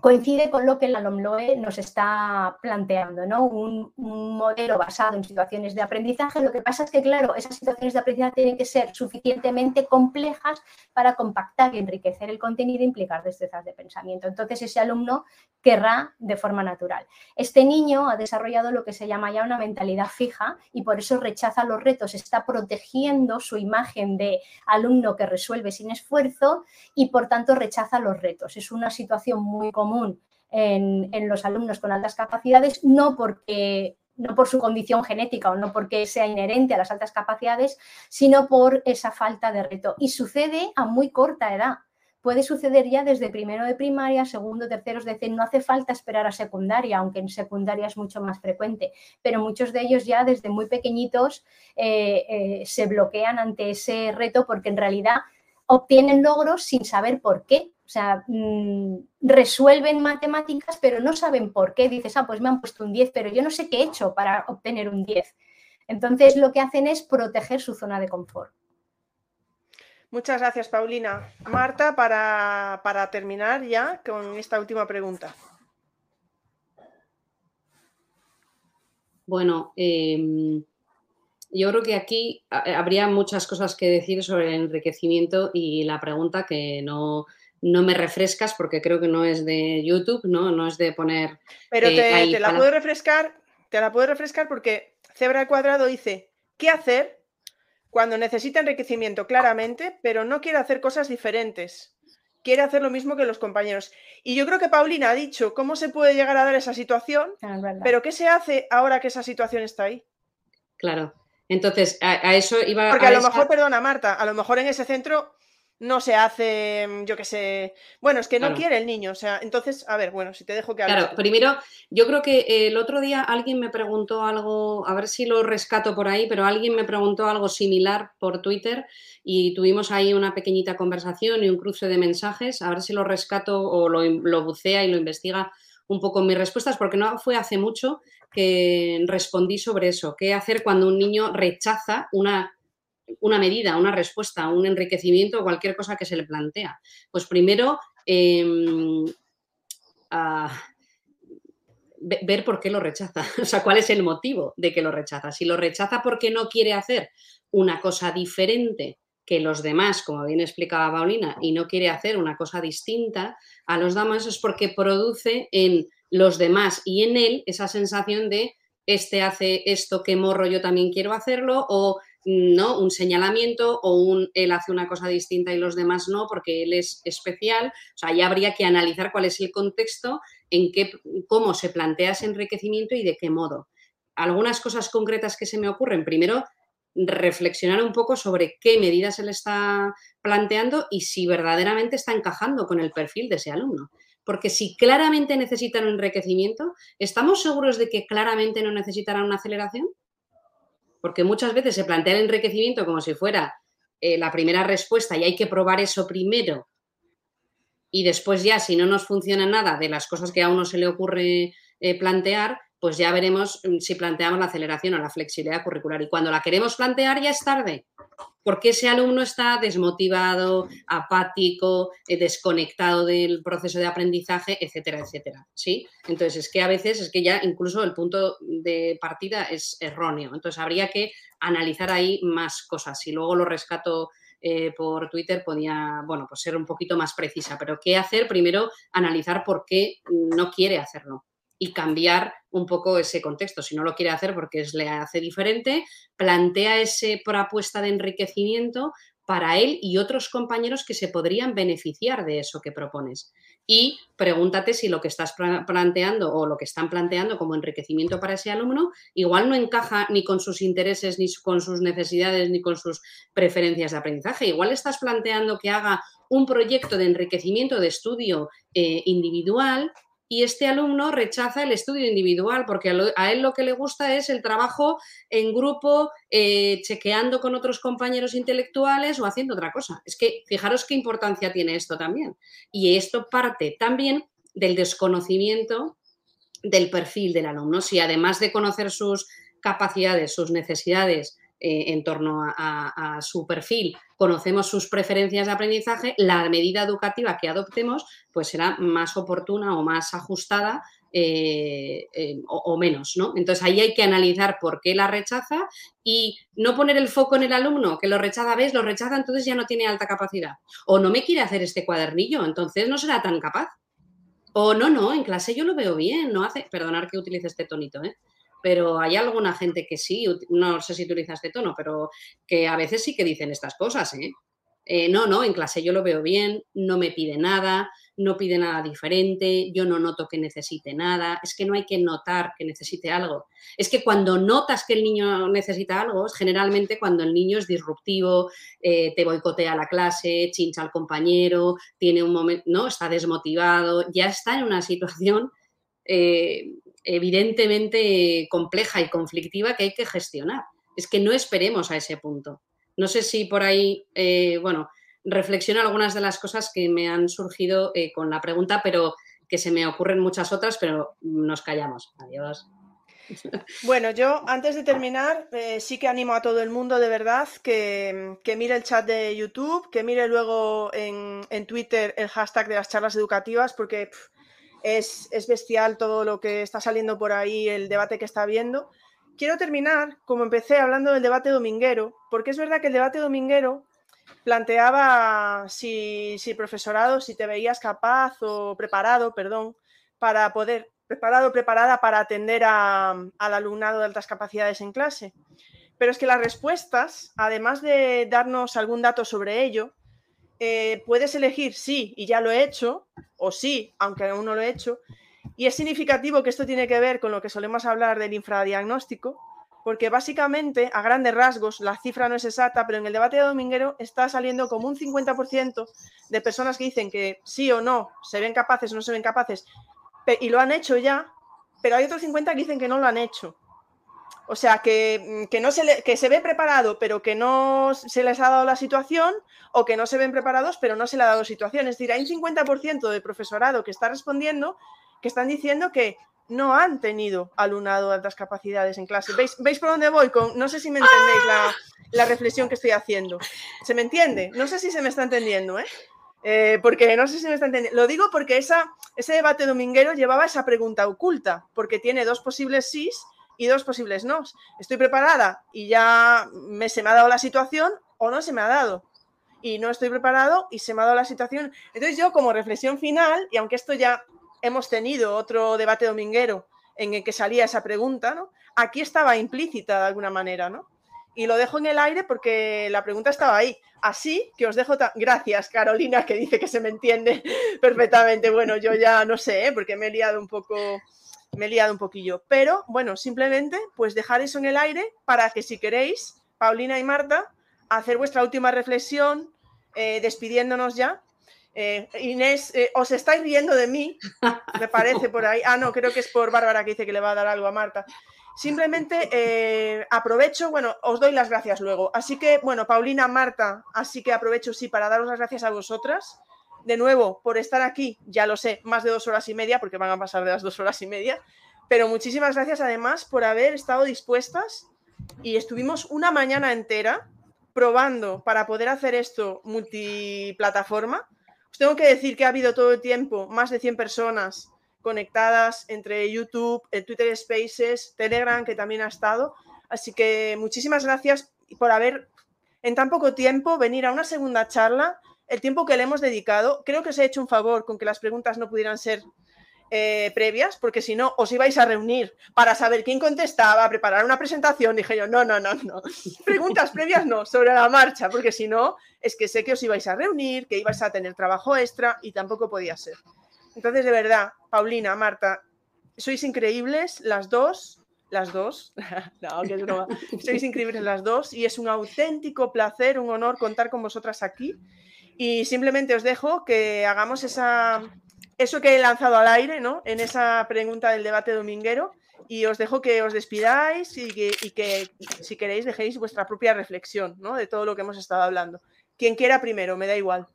coincide con lo que la LOMLOE nos está planteando, ¿no? Un, modelo basado en situaciones de aprendizaje. Lo que pasa es que, claro, esas situaciones de aprendizaje tienen que ser suficientemente complejas para compactar y enriquecer el contenido e implicar destrezas de pensamiento. Entonces, ese alumno querrá de forma natural. Este niño ha desarrollado lo que se llama ya una mentalidad fija y por eso rechaza los retos, está protegiendo su imagen de alumno que resuelve sin esfuerzo y, por tanto, rechaza los retos. Es una situación muy común común en, los alumnos con altas capacidades, no porque no por su condición genética o no porque sea inherente a las altas capacidades, sino por esa falta de reto. Y sucede a muy corta edad. Puede suceder ya desde primero de primaria, segundo, tercero, es decir, no hace falta esperar a secundaria, aunque en secundaria es mucho más frecuente, pero muchos de ellos ya desde muy pequeñitos eh, eh, se bloquean ante ese reto porque en realidad obtienen logros sin saber por qué. O sea, mm, resuelven matemáticas, pero no saben por qué. Dices, ah, pues me han puesto un 10, pero yo no sé qué he hecho para obtener un 10. Entonces, lo que hacen es proteger su zona de confort. Muchas gracias, Paulina. Marta, para, terminar ya con esta última pregunta. Bueno, em, yo creo que aquí habría muchas cosas que decir sobre el enriquecimiento y la pregunta que no, me refrescas porque creo que no es de YouTube, ¿no? No es de poner. Pero eh, te, la puedo refrescar, te la puedo refrescar porque Cebra al cuadrado dice ¿qué hacer cuando necesita enriquecimiento claramente, pero no quiere hacer cosas diferentes? Quiere hacer lo mismo que los compañeros. Y yo creo que Paulina ha dicho cómo se puede llegar a dar esa situación, ah, pero ¿qué se hace ahora que esa situación está ahí? Claro. Entonces, a, eso iba Porque a, lo mejor, perdona Marta, a lo mejor en ese centro no se hace, yo qué sé, bueno, es que no quiere el niño, o sea, entonces, a ver, bueno, si te dejo que hables. Claro, primero, yo creo que el otro día alguien me preguntó algo, a ver si lo rescato por ahí, pero alguien me preguntó algo similar por Twitter y tuvimos ahí una pequeñita conversación y un cruce de mensajes, a ver si lo rescato o lo, lo bucea y lo investiga un poco mis respuestas, porque no fue hace mucho que respondí sobre eso, qué hacer cuando un niño rechaza una una medida, una respuesta, un enriquecimiento cualquier cosa que se le plantea? Pues primero, em, ver por qué lo rechaza, o sea, cuál es el motivo de que lo rechaza. Si lo rechaza porque no quiere hacer una cosa diferente que los demás, como bien explicaba Paulina, y no quiere hacer una cosa distinta a los demás, es porque produce en los demás y en él esa sensación de este hace esto, que morro, yo también quiero hacerlo, o no, un señalamiento, o un él hace una cosa distinta y los demás no, porque él es especial. O sea, ya habría que analizar cuál es el contexto, en qué, cómo se plantea ese enriquecimiento y de qué modo. Algunas cosas concretas que se me ocurren. Primero, reflexionar un poco sobre qué medidas se le está planteando y si verdaderamente está encajando con el perfil de ese alumno. Porque si claramente necesitan un enriquecimiento, ¿estamos seguros de que claramente no necesitarán una aceleración? Porque muchas veces se plantea el enriquecimiento como si fuera eh, la primera respuesta y hay que probar eso primero y después ya, si no nos funciona nada de las cosas que a uno se le ocurre eh, plantear, pues ya veremos mm, si planteamos la aceleración o la flexibilidad curricular. Y cuando la queremos plantear ya es tarde, porque ese alumno está desmotivado, apático, eh, desconectado del proceso de aprendizaje, etcétera, etcétera. ¿sí? Entonces, es que a veces es que ya incluso el punto de partida es erróneo. Entonces, habría que analizar ahí más cosas. Si luego lo rescato eh, por Twitter podía, bueno, pues ser un poquito más precisa. Pero ¿qué hacer? Primero, analizar por qué no quiere hacerlo y cambiar un poco ese contexto. Si no lo quiere hacer porque es, le hace diferente, plantea esa propuesta de enriquecimiento para él y otros compañeros que se podrían beneficiar de eso que propones. Y pregúntate si lo que estás planteando o lo que están planteando como enriquecimiento para ese alumno igual no encaja ni con sus intereses, ni con sus necesidades, ni con sus preferencias de aprendizaje. Igual estás planteando que haga un proyecto de enriquecimiento de estudio eh, individual y este alumno rechaza el estudio individual porque a él lo que le gusta es el trabajo en grupo, eh, chequeando con otros compañeros intelectuales o haciendo otra cosa. Es que fijaros qué importancia tiene esto también. Y esto parte también del desconocimiento del perfil del alumno. Si además de conocer sus capacidades, sus necesidades, eh, en torno a, su perfil, conocemos sus preferencias de aprendizaje, la medida educativa que adoptemos pues será más oportuna o más ajustada eh, eh, o, menos, ¿no? Entonces ahí hay que analizar por qué la rechaza y no poner el foco en el alumno que lo rechaza, ves, lo rechaza, entonces ya no tiene alta capacidad. O no me quiere hacer este cuadernillo, entonces no será tan capaz. O no, no, en clase yo lo veo bien, no hace, perdonar que utilice este tonito, ¿eh? Pero hay alguna gente que sí, no sé si utilizas este tono, pero que a veces sí que dicen estas cosas, ¿eh? ¿eh? no, no, en clase yo lo veo bien, no me pide nada, no pide nada diferente, yo no noto que necesite nada, es que no hay que notar que necesite algo. Es que cuando notas que el niño necesita algo, es generalmente cuando el niño es disruptivo, eh, te boicotea la clase, chincha al compañero, tiene un momento, no, está desmotivado, ya está en una situación eh, evidentemente compleja y conflictiva que hay que gestionar. Es que no esperemos a ese punto. No sé si por ahí, eh, bueno, reflexiono algunas de las cosas que me han surgido eh, con la pregunta, pero que se me ocurren muchas otras, pero nos callamos. Adiós. Bueno, yo antes de terminar, eh, sí que animo a todo el mundo de verdad que, mire el chat de YouTube, que mire luego en, Twitter el hashtag de las charlas educativas, porque es, bestial todo lo que está saliendo por ahí, el debate que está habiendo. Quiero terminar, como empecé, hablando del debate dominguero, porque es verdad que el debate dominguero planteaba si, si profesorado, si te veías capaz o preparado, perdón, para poder, preparado o preparada para atender al alumnado de altas capacidades en clase. Pero es que las respuestas, además de darnos algún dato sobre ello, eh, puedes elegir sí y ya lo he hecho, o sí, aunque aún no lo he hecho. Y es significativo que esto tiene que ver con lo que solemos hablar del infradiagnóstico, porque básicamente, a grandes rasgos, la cifra no es exacta, pero en el debate de Dominguero está saliendo como un 50% de personas que dicen que sí o no se ven capaces o no se ven capaces, y lo han hecho ya, pero hay otros 50 que dicen que no lo han hecho. O sea, que, mm, no se que se ve preparado, pero que no se les ha dado la situación, o que no se ven preparados, pero no se le ha dado situación. Es decir, hay un 50% de profesorado que está respondiendo que están diciendo que no han tenido alumnado de altas capacidades en clase. ¿Veis, ¿Veis por dónde voy? Con, no sé si me entendéis la, la, reflexión que estoy haciendo. ¿Se me entiende? No sé si se me está entendiendo, ¿eh? Eh, porque no sé si me está entendiendo. Lo digo porque esa, ese debate dominguero llevaba esa pregunta oculta, porque tiene dos posibles sís y dos posibles no. ¿Estoy preparada y ya me, se me ha dado la situación o no se me ha dado? Y no estoy preparado y se me ha dado la situación. Entonces yo como reflexión final, y aunque esto ya hemos tenido otro debate dominguero en el que salía esa pregunta, ¿no? Aquí estaba implícita de alguna manera, ¿no? y lo dejo en el aire porque la pregunta estaba ahí. Así que os dejo. Gracias, Carolina, que dice que se me entiende perfectamente. Bueno, yo ya no sé, ¿eh? porque me he liado un poco. Me he liado un poquillo. Pero bueno, simplemente pues dejar eso en el aire para que si queréis, Paulina y Marta, hacer vuestra última reflexión, eh, despidiéndonos ya. Eh, Inés, os estáis riendo de mí, me parece por ahí. Ah, no, creo que es por Bárbara que dice que le va a dar algo a Marta. Simplemente eh, aprovecho, bueno, os doy las gracias luego. Así que, bueno, Paulina, Marta, así que aprovecho, sí, para daros las gracias a vosotras. De nuevo, por estar aquí, ya lo sé, más de dos horas y media, porque van a pasar de las dos horas y media. Pero muchísimas gracias además por haber estado dispuestas y estuvimos una mañana entera probando para poder hacer esto multiplataforma. Os tengo que decir que ha habido todo el tiempo más de 100 personas conectadas entre YouTube, el Twitter Spaces, Telegram, que también ha estado. Así que muchísimas gracias por haber, en tan poco tiempo, venir a una segunda charla. El tiempo que le hemos dedicado, creo que os he hecho un favor con que las preguntas no pudieran ser eh, previas, porque si no, os ibais a reunir para saber quién contestaba, preparar una presentación. Dije yo, no, no, no, no. Preguntas previas no, sobre la marcha, porque si no, es que sé que os ibais a reunir, que ibais a tener trabajo extra y tampoco podía ser. Entonces, de verdad, Paulina, Marta, sois increíbles las dos, las dos, no, que es sois increíbles las dos y es un auténtico placer, un honor contar con vosotras aquí. Y simplemente os dejo que hagamos esa, eso que he lanzado al aire, ¿no? En esa pregunta del debate dominguero. Y os dejo que os despidáis y que, y que si queréis, dejéis vuestra propia reflexión, ¿no? De todo lo que hemos estado hablando. Quien quiera primero, me da igual.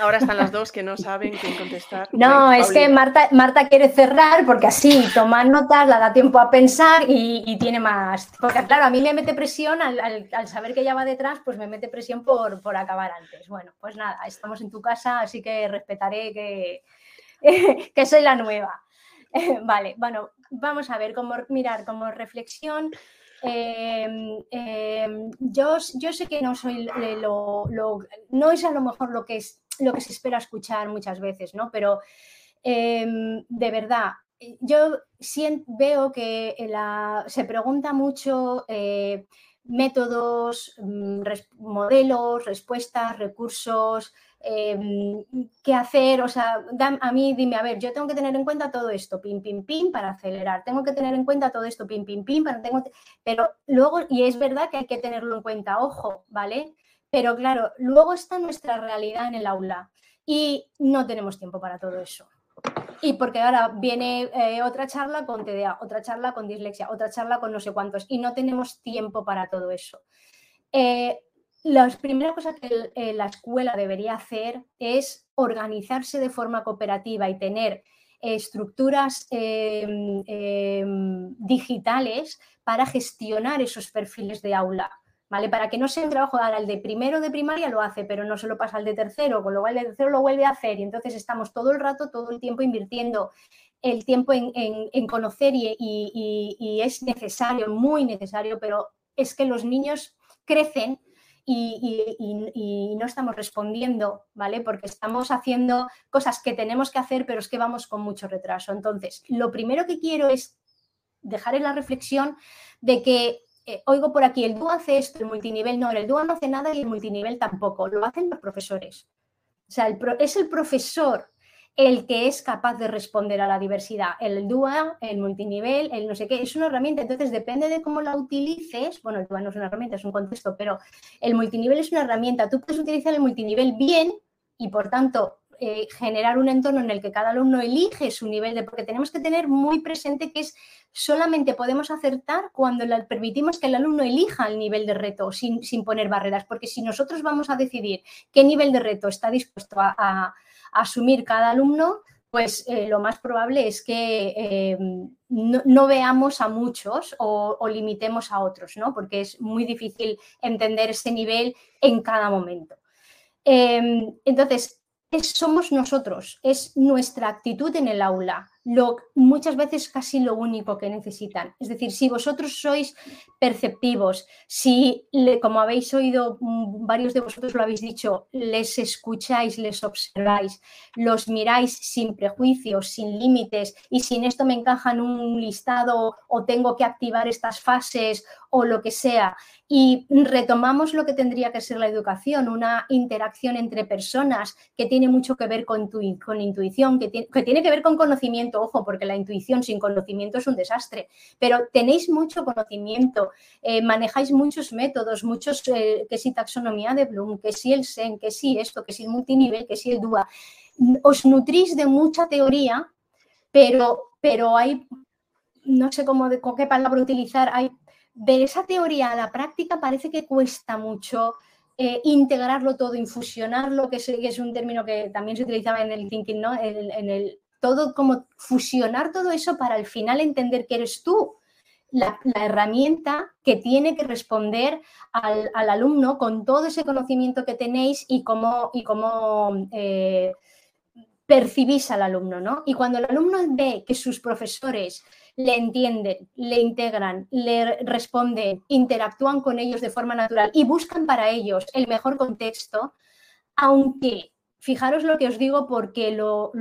Ahora están las dos que no saben quién contestar. No, es que Marta, Marta quiere cerrar porque así toma notas, la da tiempo a pensar y, tiene más. Porque claro, a mí me mete presión al, saber que ella va detrás, pues me mete presión por, por, acabar antes. Bueno, pues nada, estamos en tu casa, así que respetaré que, que soy la nueva. vale, bueno, vamos a ver, cómo mirar como reflexión. Em, em, yo, sé que no soy lo, no es a lo mejor lo que es lo que se espera escuchar muchas veces, ¿no? Pero em, de verdad, yo veo que se pregunta mucho eh, métodos, mm, modelos, respuestas, recursos, Em, qué hacer, o sea, a mí dime, a ver, yo tengo que tener en cuenta todo esto, pim, pim, pim, para acelerar, tengo que tener en cuenta todo esto, pim, pim, pim, para, tengo, pero luego, y es verdad que hay que tenerlo en cuenta, ojo, ¿vale? Pero claro, luego está nuestra realidad en el aula y no tenemos tiempo para todo eso. Y porque ahora viene eh, otra charla con TDA, otra charla con dislexia, otra charla con no sé cuántos, y no tenemos tiempo para todo eso. Eh, la primera cosa que eh, la escuela debería hacer es organizarse de forma cooperativa y tener estructuras em, em, digitales para gestionar esos perfiles de aula. ¿Vale? Para que no sea un trabajo, ahora el de primero de primaria lo hace, pero no se lo pasa al de tercero, con lo cual el de tercero lo vuelve a hacer y entonces estamos todo el rato, todo el tiempo invirtiendo el tiempo en, conocer y es necesario, muy necesario, pero es que los niños crecen y, no estamos respondiendo, ¿vale? Porque estamos haciendo cosas que tenemos que hacer, pero es que vamos con mucho retraso. Entonces, lo primero que quiero es dejar en la reflexión de que eh, oigo por aquí, el DUA hace esto, el multinivel no, el DUA no hace nada y el multinivel tampoco, lo hacen los profesores. O sea, es el profesor el que es capaz de responder a la diversidad. El DUA, el multinivel, el no sé qué, es una herramienta, entonces depende de cómo la utilices. Bueno, el DUA no es una herramienta, es un contexto, pero el multinivel es una herramienta. Tú puedes utilizar el multinivel bien y, por tanto, eh, generar un entorno en el que cada alumno elige su nivel de, porque tenemos que tener muy presente que es solamente podemos acertar cuando le permitimos que el alumno elija el nivel de reto sin, sin poner barreras, porque si nosotros vamos a decidir qué nivel de reto está dispuesto a asumir cada alumno, pues eh, lo más probable es que eh, no, veamos a muchos o, limitemos a otros, ¿no? Porque es muy difícil entender ese nivel en cada momento. Em, entonces, somos nosotros, es nuestra actitud en el aula, lo, muchas veces casi lo único que necesitan. Es decir, si vosotros sois perceptivos, si, como habéis oído, mm, varios de vosotros lo habéis dicho, les escucháis, les observáis, los miráis sin prejuicios, sin límites y sin esto me encaja en un listado o tengo que activar estas fases o lo que sea. Y retomamos lo que tendría que ser la educación, una interacción entre personas que tiene mucho que ver con, con intuición, que que tiene que ver con conocimiento ojo, porque la intuición sin conocimiento es un desastre, pero tenéis mucho conocimiento, eh, manejáis muchos métodos, muchos, eh, que si taxonomía de Bloom, que si el SEN, que si esto, que si el multinivel, que si el DUA. Os nutrís de mucha teoría, pero, pero hay, no sé cómo, con qué palabra utilizar, hay, de esa teoría a la práctica parece que cuesta mucho. Eh, integrarlo todo, infusionarlo, que es, que es, un término que también se utilizaba en el thinking, ¿no? en el todo como fusionar todo eso para al final entender que eres tú la, herramienta que tiene que responder al, alumno con todo ese conocimiento que tenéis y cómo, y cómo eh, percibís al alumno, ¿no? Y cuando el alumno ve que sus profesores le entienden, le integran, le responden, interactúan con ellos de forma natural y buscan para ellos el mejor contexto, aunque fijaros lo que os digo porque lo,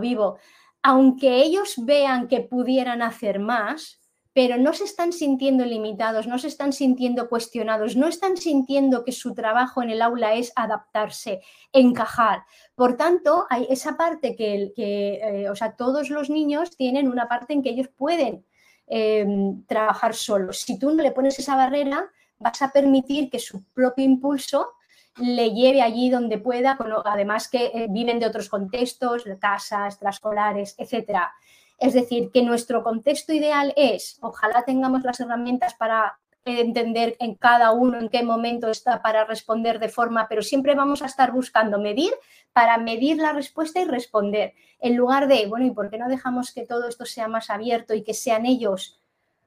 vivo, aunque ellos vean que pudieran hacer más, pero no se están sintiendo limitados, no se están sintiendo cuestionados, no están sintiendo que su trabajo en el aula es adaptarse, encajar. Por tanto, hay esa parte que, eh, o sea, todos los niños tienen una parte en que ellos pueden em, trabajar solos. Si tú no le pones esa barrera, vas a permitir que su propio impulso le lleve allí donde pueda, además que eh, viven de otros contextos, casas, extraescolares, etc. Es decir, que nuestro contexto ideal es, ojalá tengamos las herramientas para entender en cada uno en qué momento está para responder de forma, pero siempre vamos a estar buscando medir para medir la respuesta y responder, en lugar de, bueno, ¿y por qué no dejamos que todo esto sea más abierto y que sean ellos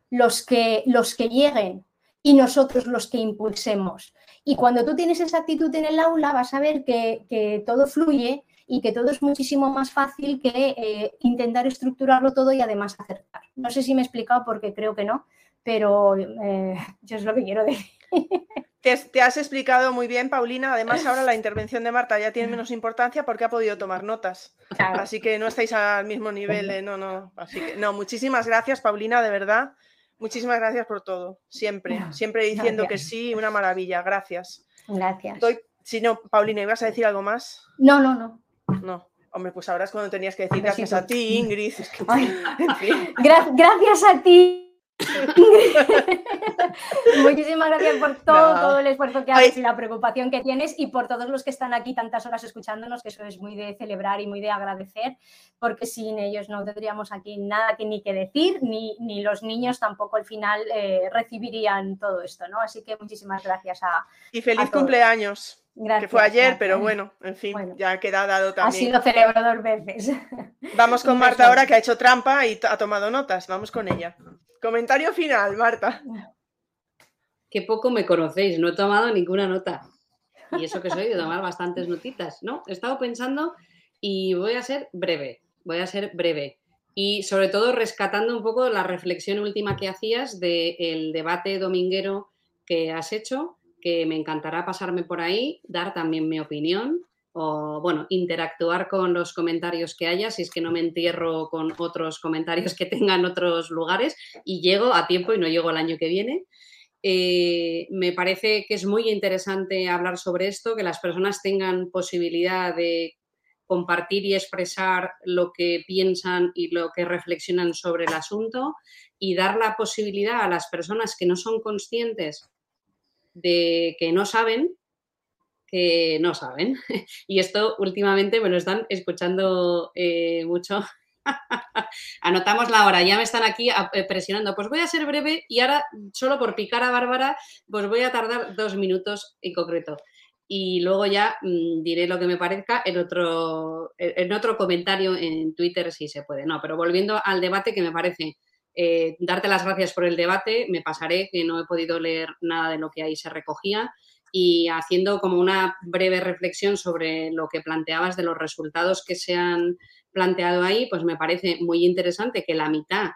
los que, los que lleguen y nosotros los que impulsemos? Y cuando tú tienes esa actitud en el aula, vas a ver que, todo fluye y que todo es muchísimo más fácil que eh, intentar estructurarlo todo y además acertar. No sé si me he explicado porque creo que no, pero eh, yo es lo que quiero decir. Te, has explicado muy bien, Paulina. Además, ahora la intervención de Marta ya tiene menos importancia porque ha podido tomar notas. Así que no estáis al mismo nivel. no, no. Así que, no, muchísimas gracias, Paulina, de verdad. Muchísimas gracias por todo, siempre, siempre diciendo que sí, una maravilla, gracias. Gracias. si no, Paulina, ¿ibas a decir algo más? No, no, no. No, hombre, pues ahora es cuando tenías que decir gracias a ti, Ingrid. gracias a ti. Muchísimas gracias por todo, todo el esfuerzo que haces y la preocupación que tienes y por todos los que están aquí tantas horas escuchándonos, que eso es muy de celebrar y muy de agradecer, porque sin ellos no tendríamos aquí nada que ni que decir, ni, ni los niños tampoco al final eh, recibirían todo esto, ¿no? Así que muchísimas gracias a... Y feliz cumpleaños. Gracias, que fue ayer, pero bueno, en fin, ya queda dado también. Así lo celebro dos veces. Vamos con Marta ahora que ha hecho trampa y ha tomado notas. Vamos con ella. Comentario final, Marta. Qué poco me conocéis, no he tomado ninguna nota. Y eso que soy de tomar bastantes notitas, ¿no? He estado pensando y voy a ser breve, voy a ser breve. Y sobre todo rescatando un poco la reflexión última que hacías del debate dominguero que has hecho, que me encantará pasarme por ahí, dar también mi opinión o, bueno, interactuar con los comentarios que haya, si es que no me entierro con otros comentarios que tengan otros lugares y llego a tiempo y no llego el año que viene. Eh, me parece que es muy interesante hablar sobre esto, que las personas tengan posibilidad de compartir y expresar lo que piensan y lo que reflexionan sobre el asunto y dar la posibilidad a las personas que no son conscientes de que no saben que no saben. Y esto últimamente me lo están escuchando eh, mucho. Anotamos la hora, ya me están aquí eh, presionando. Pues voy a ser breve y ahora, solo por picar a Bárbara, pues voy a tardar dos minutos en concreto. y luego ya mm, diré lo que me parezca en otro, en otro comentario en Twitter si se puede. No, pero volviendo al debate que me parece, eh, darte las gracias por el debate, me pasaré que no he podido leer nada de lo que ahí se recogía y haciendo como una breve reflexión sobre lo que planteabas de los resultados que se han planteado ahí, pues me parece muy interesante que la mitad,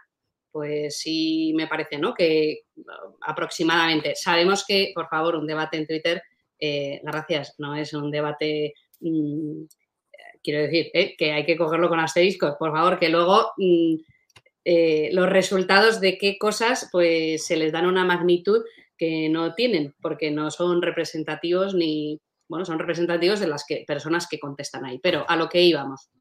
pues sí me parece, ¿no? Que aproximadamente, sabemos que, por favor, un debate en Twitter, eh, gracias, no es un debate... Mm, quiero decir, ¿eh? que hay que cogerlo con asteriscos, por favor, que luego mm, eh, los resultados de qué cosas pues se les dan una magnitud que no tienen, porque no son representativos ni, bueno, son representativos de las que, personas que contestan ahí. Pero a lo que íbamos.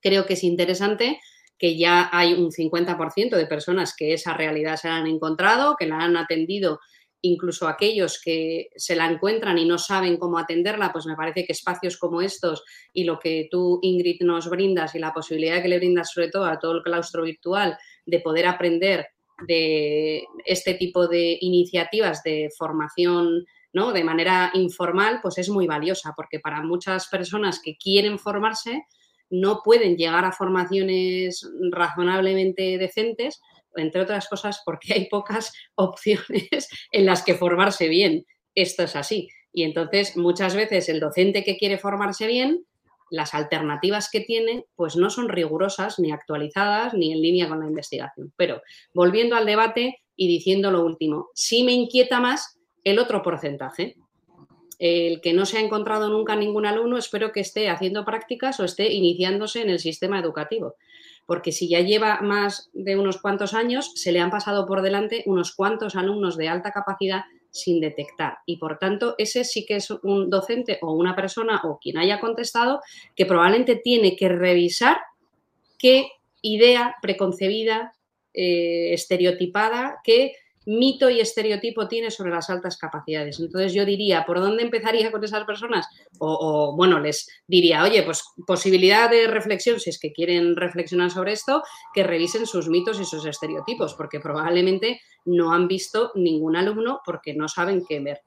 Creo que es interesante que ya hay un 50% de personas que esa realidad se han encontrado, que la han atendido, incluso aquellos que se la encuentran y no saben cómo atenderla, pues me parece que espacios como estos y lo que tú, Ingrid, nos brindas y la posibilidad que le brindas sobre todo a todo el claustro virtual de poder aprender de este tipo de iniciativas de formación ¿no? de manera informal, pues es muy valiosa, porque para muchas personas que quieren formarse no pueden llegar a formaciones razonablemente decentes, entre otras cosas porque hay pocas opciones en las que formarse bien. Esto es así. Y entonces muchas veces el docente que quiere formarse bien las alternativas que tiene pues no son rigurosas ni actualizadas ni en línea con la investigación. Pero volviendo al debate y diciendo lo último, sí me inquieta más el otro porcentaje. El que no se ha encontrado nunca ningún alumno, espero que esté haciendo prácticas o esté iniciándose en el sistema educativo. Porque si ya lleva más de unos cuantos años, se le han pasado por delante unos cuantos alumnos de alta capacidad sin detectar. Y por tanto, ese sí que es un docente o una persona o quien haya contestado que probablemente tiene que revisar qué idea preconcebida, eh, estereotipada, qué mito y estereotipo tiene sobre las altas capacidades. Entonces yo diría, ¿por dónde empezaría con esas personas? O, bueno, les diría, oye, pues posibilidad de reflexión, si es que quieren reflexionar sobre esto, que revisen sus mitos y sus estereotipos, porque probablemente no han visto ningún alumno porque no saben qué ver.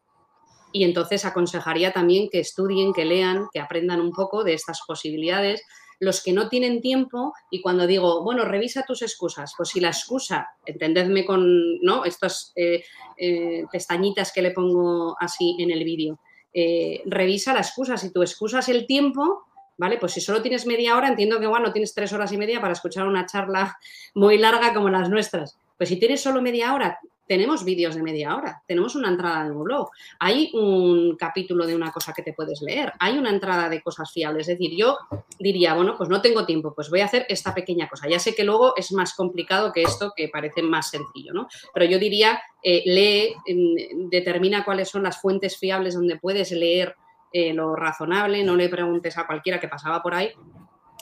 Y entonces aconsejaría también que estudien, que lean, que aprendan un poco de estas posibilidades, los que no tienen tiempo y cuando digo, bueno, revisa tus excusas, pues si la excusa, entendedme con, ¿no? Estas eh, eh, pestañitas que le pongo así en el vídeo, eh, revisa la excusa, si tu excusa es el tiempo, ¿vale? Pues si solo tienes media hora, entiendo que, bueno, tienes tres horas y media para escuchar una charla muy larga como las nuestras. Pues si tienes solo media hora, tenemos vídeos de media hora, tenemos una entrada de un blog, hay un capítulo de una cosa que te puedes leer, hay una entrada de cosas fiables. Es decir, yo diría, bueno, pues no tengo tiempo, pues voy a hacer esta pequeña cosa. Ya sé que luego es más complicado que esto, que parece más sencillo, ¿no? Pero yo diría, eh, lee, em, determina cuáles son las fuentes fiables donde puedes leer eh, lo razonable, no le preguntes a cualquiera que pasaba por ahí.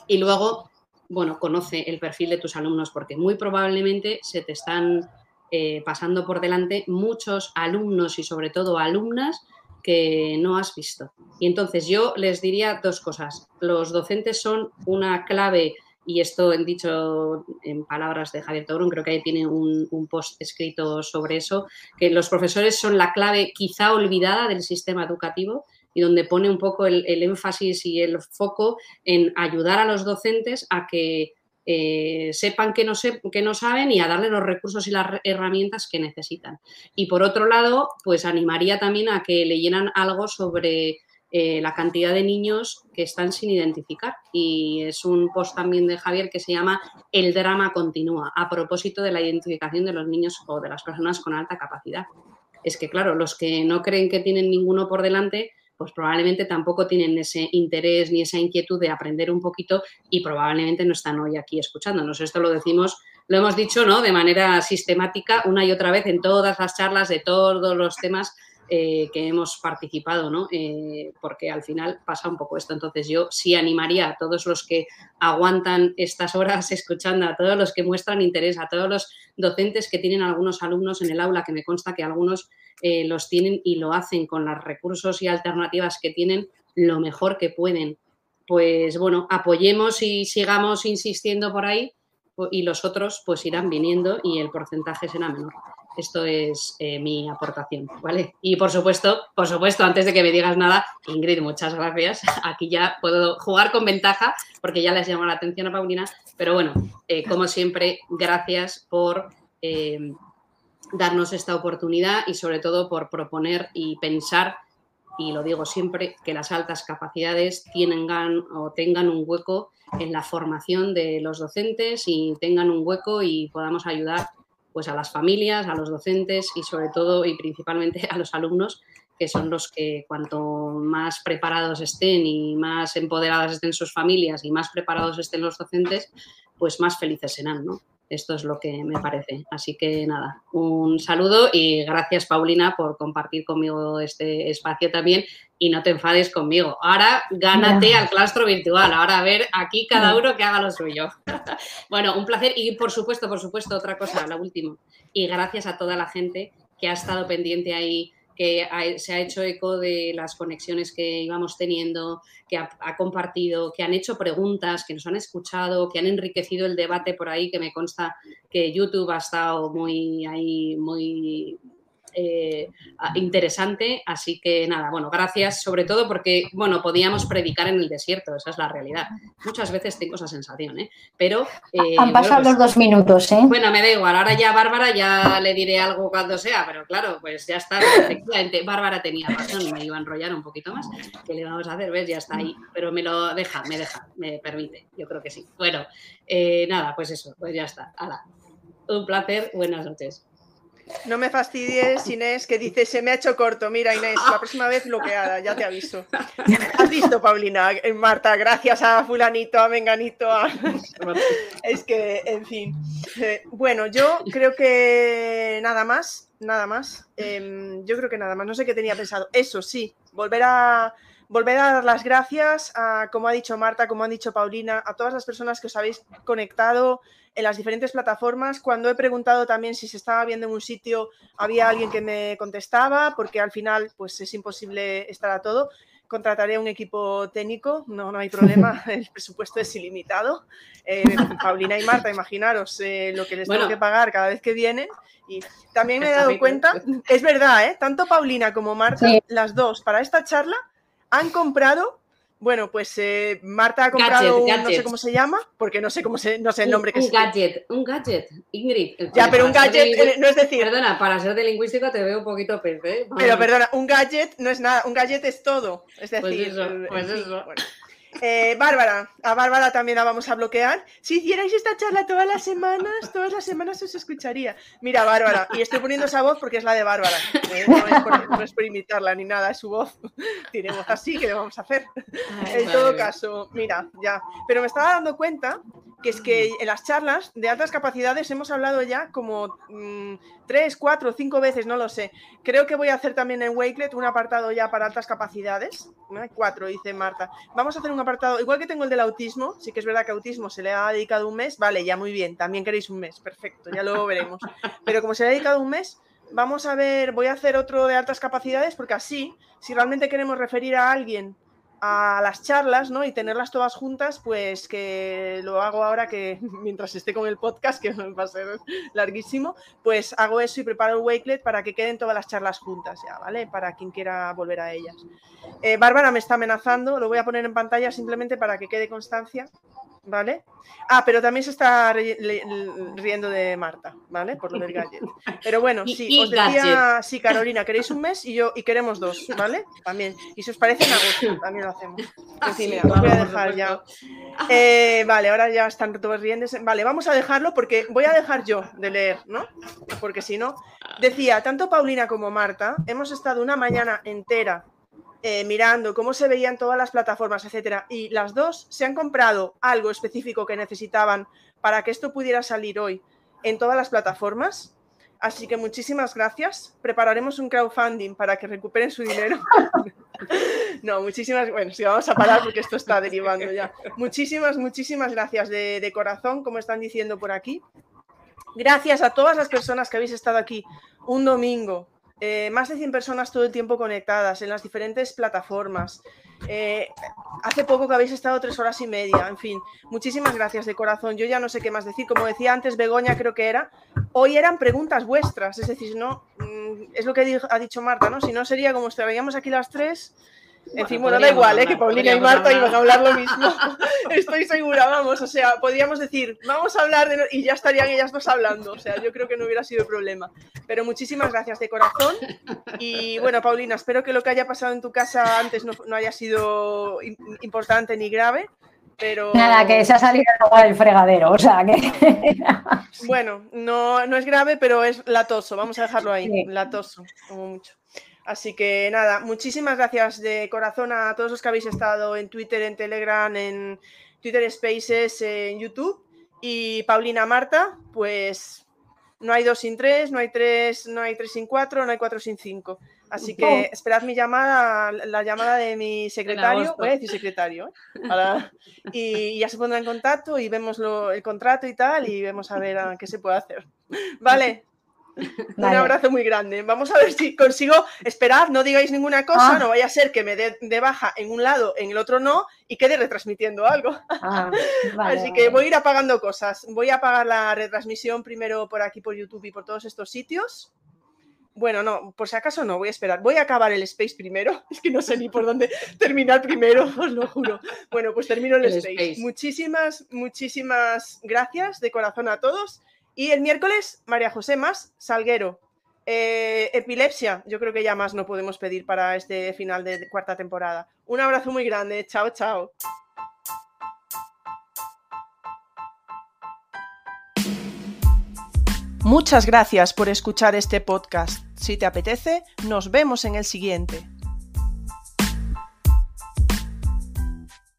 Y luego, bueno, conoce el perfil de tus alumnos porque muy probablemente se te están eh, pasando por delante muchos alumnos y sobre todo alumnas que no has visto. Y entonces yo les diría dos cosas. Los docentes son una clave, y esto he dicho en palabras de Javier Taurón, creo que ahí tiene un, post escrito sobre eso, que los profesores son la clave quizá olvidada del sistema educativo y donde pone un poco el énfasis y el foco en ayudar a los docentes a que eh, sepan que no, que no saben y a darle los recursos y las herramientas que necesitan. Y por otro lado, pues animaría también a que leyeran algo sobre eh, la cantidad de niños que están sin identificar. Y es un post también de Javier que se llama El drama continúa, a propósito de la identificación de los niños o de las personas con alta capacidad. Es que, claro, los que no creen que tienen ninguno por delante, pues probablemente tampoco tienen ese interés ni esa inquietud de aprender un poquito y probablemente no están hoy aquí escuchándonos. Esto lo decimos, lo hemos dicho, ¿no? De manera sistemática una y otra vez en todas las charlas de todos los temas eh, que hemos participado, ¿no? Eh, porque al final pasa un poco esto. Entonces yo sí animaría a todos los que aguantan estas horas escuchando, a todos los que muestran interés, a todos los docentes que tienen algunos alumnos en el aula, que me consta que algunos eh, los tienen y lo hacen con los recursos y alternativas que tienen lo mejor que pueden. Pues bueno, apoyemos y sigamos insistiendo por ahí y los otros pues irán viniendo y el porcentaje será menor. Esto es eh, mi aportación, ¿vale? Y por supuesto, por supuesto, antes de que me digas nada, Ingrid, muchas gracias. Aquí ya puedo jugar con ventaja porque ya les llamo la atención a Paulina, pero bueno, eh, como siempre, gracias por darnos esta oportunidad y sobre todo por proponer y pensar, y lo digo siempre, que las altas capacidades tengan o tengan un hueco en la formación de los docentes y tengan un hueco y podamos ayudar pues a las familias, a los docentes y sobre todo y principalmente a los alumnos, que son los que cuanto más preparados estén y más empoderadas estén sus familias y más preparados estén los docentes, pues más felices serán, ¿no? Esto es lo que me parece. Así que nada, un saludo y gracias Paulina por compartir conmigo este espacio también y no te enfades conmigo. Ahora gánate al claustro virtual. Ahora a ver aquí cada uno que haga lo suyo. bueno, un placer y por supuesto, por supuesto, otra cosa, la última. Y gracias a toda la gente que ha estado pendiente ahí que se ha hecho eco de las conexiones que íbamos teniendo, que ha, compartido, que han hecho preguntas, que nos han escuchado, que han enriquecido el debate por ahí, que me consta que YouTube ha estado muy ahí, muy eh, interesante. Así que nada, bueno, gracias sobre todo porque, bueno, podíamos predicar en el desierto, esa es la realidad. Muchas veces tengo esa sensación, ¿eh? Pero... Eh, Han pasado los dos minutos, ¿eh? Bueno, me da igual, ahora ya Bárbara ya le diré algo cuando sea, pero claro, pues ya está, efectivamente, Bárbara tenía razón, me iba a enrollar un poquito más. ¿Qué le vamos a hacer? ¿Ves? Ya está ahí, pero me lo deja, me deja, me permite, yo creo que sí. Bueno, eh, nada, pues eso, pues ya está. Hala. Un placer, buenas noches. No me fastidies, Inés, que dice, se me ha hecho corto. Mira, Inés, la próxima vez bloqueada, ya te aviso. ¿Has visto, Paulina? Eh, Marta, gracias a fulanito, a menganito. Es que, en fin. Eh, bueno, yo creo que nada más, nada más. Em, yo creo que nada más. No sé qué tenía pensado. Eso sí, volver a volver a dar las gracias a, como ha dicho Marta, como ha dicho Paulina, a todas las personas que os habéis conectado en las diferentes plataformas. Cuando he preguntado también si se estaba viendo en un sitio, había alguien que me contestaba, porque al final pues es imposible estar a todo. Contrataré un equipo técnico, no, no hay problema, el presupuesto es ilimitado. Eh, Paulina y Marta, imaginaros eh, lo que les tengo que pagar cada vez que vienen. Y también me he dado cuenta, es verdad, ¿eh? tanto Paulina como Marta, las dos, para esta charla, han comprado bueno, pues eh, Marta ha comprado un, no sé cómo se llama, porque no sé cómo se, no sé el nombre que es. Un gadget, un gadget, Ingrid. Ya, pero un gadget eh, no es decir. Perdona, para ser de lingüística te veo un poquito pez, Pero perdona, un gadget no es nada, un gadget es todo. Es pues decir, pues eso, pues eso. Eh, Bárbara, a Bárbara también la vamos a bloquear. Si hicierais esta charla todas las semanas, todas las semanas os escucharía. Mira, Bárbara, y estoy poniendo esa voz porque es la de Bárbara. ¿eh? No, es por, imitarla ni nada, es su voz. Tiene voz así, ¿qué le vamos a hacer? en todo caso, mira, ya. Pero me estaba dando cuenta que es que en las charlas de altas capacidades hemos hablado ya como mm, tres, cuatro, cinco veces, no lo sé. Creo que voy a hacer también en Wakelet un apartado ya para altas capacidades. Cuatro, dice Marta. Vamos a hacer un apartado, igual que tengo el del autismo, sí que es verdad que autismo se le ha dedicado un mes, vale, ya muy bien, también queréis un mes, perfecto, ya luego veremos. Pero como se le ha dedicado un mes, vamos a ver, voy a hacer otro de altas capacidades porque así, si realmente queremos referir a alguien a las charlas, ¿no? Y tenerlas todas juntas, pues que lo hago ahora que mientras esté con el podcast, que va a ser larguísimo, pues hago eso y preparo el Wakelet para que queden todas las charlas juntas ya, ¿vale? Para quien quiera volver a ellas. Eh, Bárbara me está amenazando, lo voy a poner en pantalla simplemente para que quede constancia ¿vale? Ah, pero también se está riendo de Marta, ¿vale? Por lo del gadget. Pero bueno, sí, os decía, sí, Carolina, queréis un mes y yo y queremos dos, ¿vale? También. Y si os parece en agosto, también lo hacemos. Ah, sí, mira, os voy a dejar ya. Eh, vale, ahora ya están todos riendo. Vale, vamos a dejarlo porque voy a dejar yo de leer, ¿no? Porque si no, decía, tanto Paulina como Marta hemos estado una mañana entera eh, mirando cómo se veían todas las plataformas, etcétera, y las dos se han comprado algo específico que necesitaban para que esto pudiera salir hoy en todas las plataformas. Así que muchísimas gracias. Prepararemos un crowdfunding para que recuperen su dinero. no, muchísimas, bueno, sí, vamos a parar porque esto está derivando ya. Muchísimas, muchísimas gracias de, de corazón, como están diciendo por aquí. Gracias a todas las personas que habéis estado aquí un domingo eh, más de 100 personas todo el tiempo conectadas en las diferentes plataformas. Eh, hace poco que habéis estado tres horas y media, en fin, muchísimas gracias de corazón. Yo ya no sé qué más decir, como decía antes Begoña, creo que era, hoy eran preguntas vuestras, es decir, no, mm, es lo que ha dicho Marta, ¿no? Si no sería como estaríamos aquí las tres en fin, bueno, da igual, ¿eh? que Paulina y Marta iban a hablar lo mismo. Estoy segura, vamos, o sea, podríamos decir, vamos a hablar de... y ya estarían ellas dos hablando, o sea, yo creo que no hubiera sido problema. Pero muchísimas gracias de corazón. Y bueno, Paulina, espero que lo que haya pasado en tu casa antes no, haya sido importante ni grave. Pero... Nada, que se ha salido agua del fregadero, o sea que... bueno, no, no es grave, pero es latoso, vamos a dejarlo ahí, latoso, como mucho. Así que nada, muchísimas gracias de corazón a todos los que habéis estado en Twitter, en Telegram, en Twitter Spaces, en YouTube. Y Paulina Marta, pues no hay dos sin tres, no hay tres, no hay tres sin cuatro, no hay cuatro sin cinco. Así que esperad mi llamada, la llamada de mi secretario, voy a decir secretario, ¿eh? y ya se pondrá en contacto y vemos el contrato y tal, y vemos a ver qué se puede hacer. Vale, Un abrazo muy grande. Vamos a ver si consigo. Esperad, no digáis ninguna cosa, ah. no vaya a ser que me dé de baja en un lado, en el otro no, y quede retransmitiendo algo. Ah, Así que voy a ir apagando cosas. Voy a apagar la retransmisión primero por aquí, por YouTube y por todos estos sitios. Bueno, no, por si acaso no, voy a esperar. Voy a acabar el space primero. Es que no sé ni por dónde terminar primero, os lo juro. Bueno, pues termino el, space. Muchísimas, muchísimas gracias de corazón a todos y el miércoles, María José Más, Salguero. Eh, epilepsia, yo creo que ya más no podemos pedir para este final de cuarta temporada. Un abrazo muy grande, chao, chao. Muchas gracias por escuchar este podcast. Si te apetece, nos vemos en el siguiente.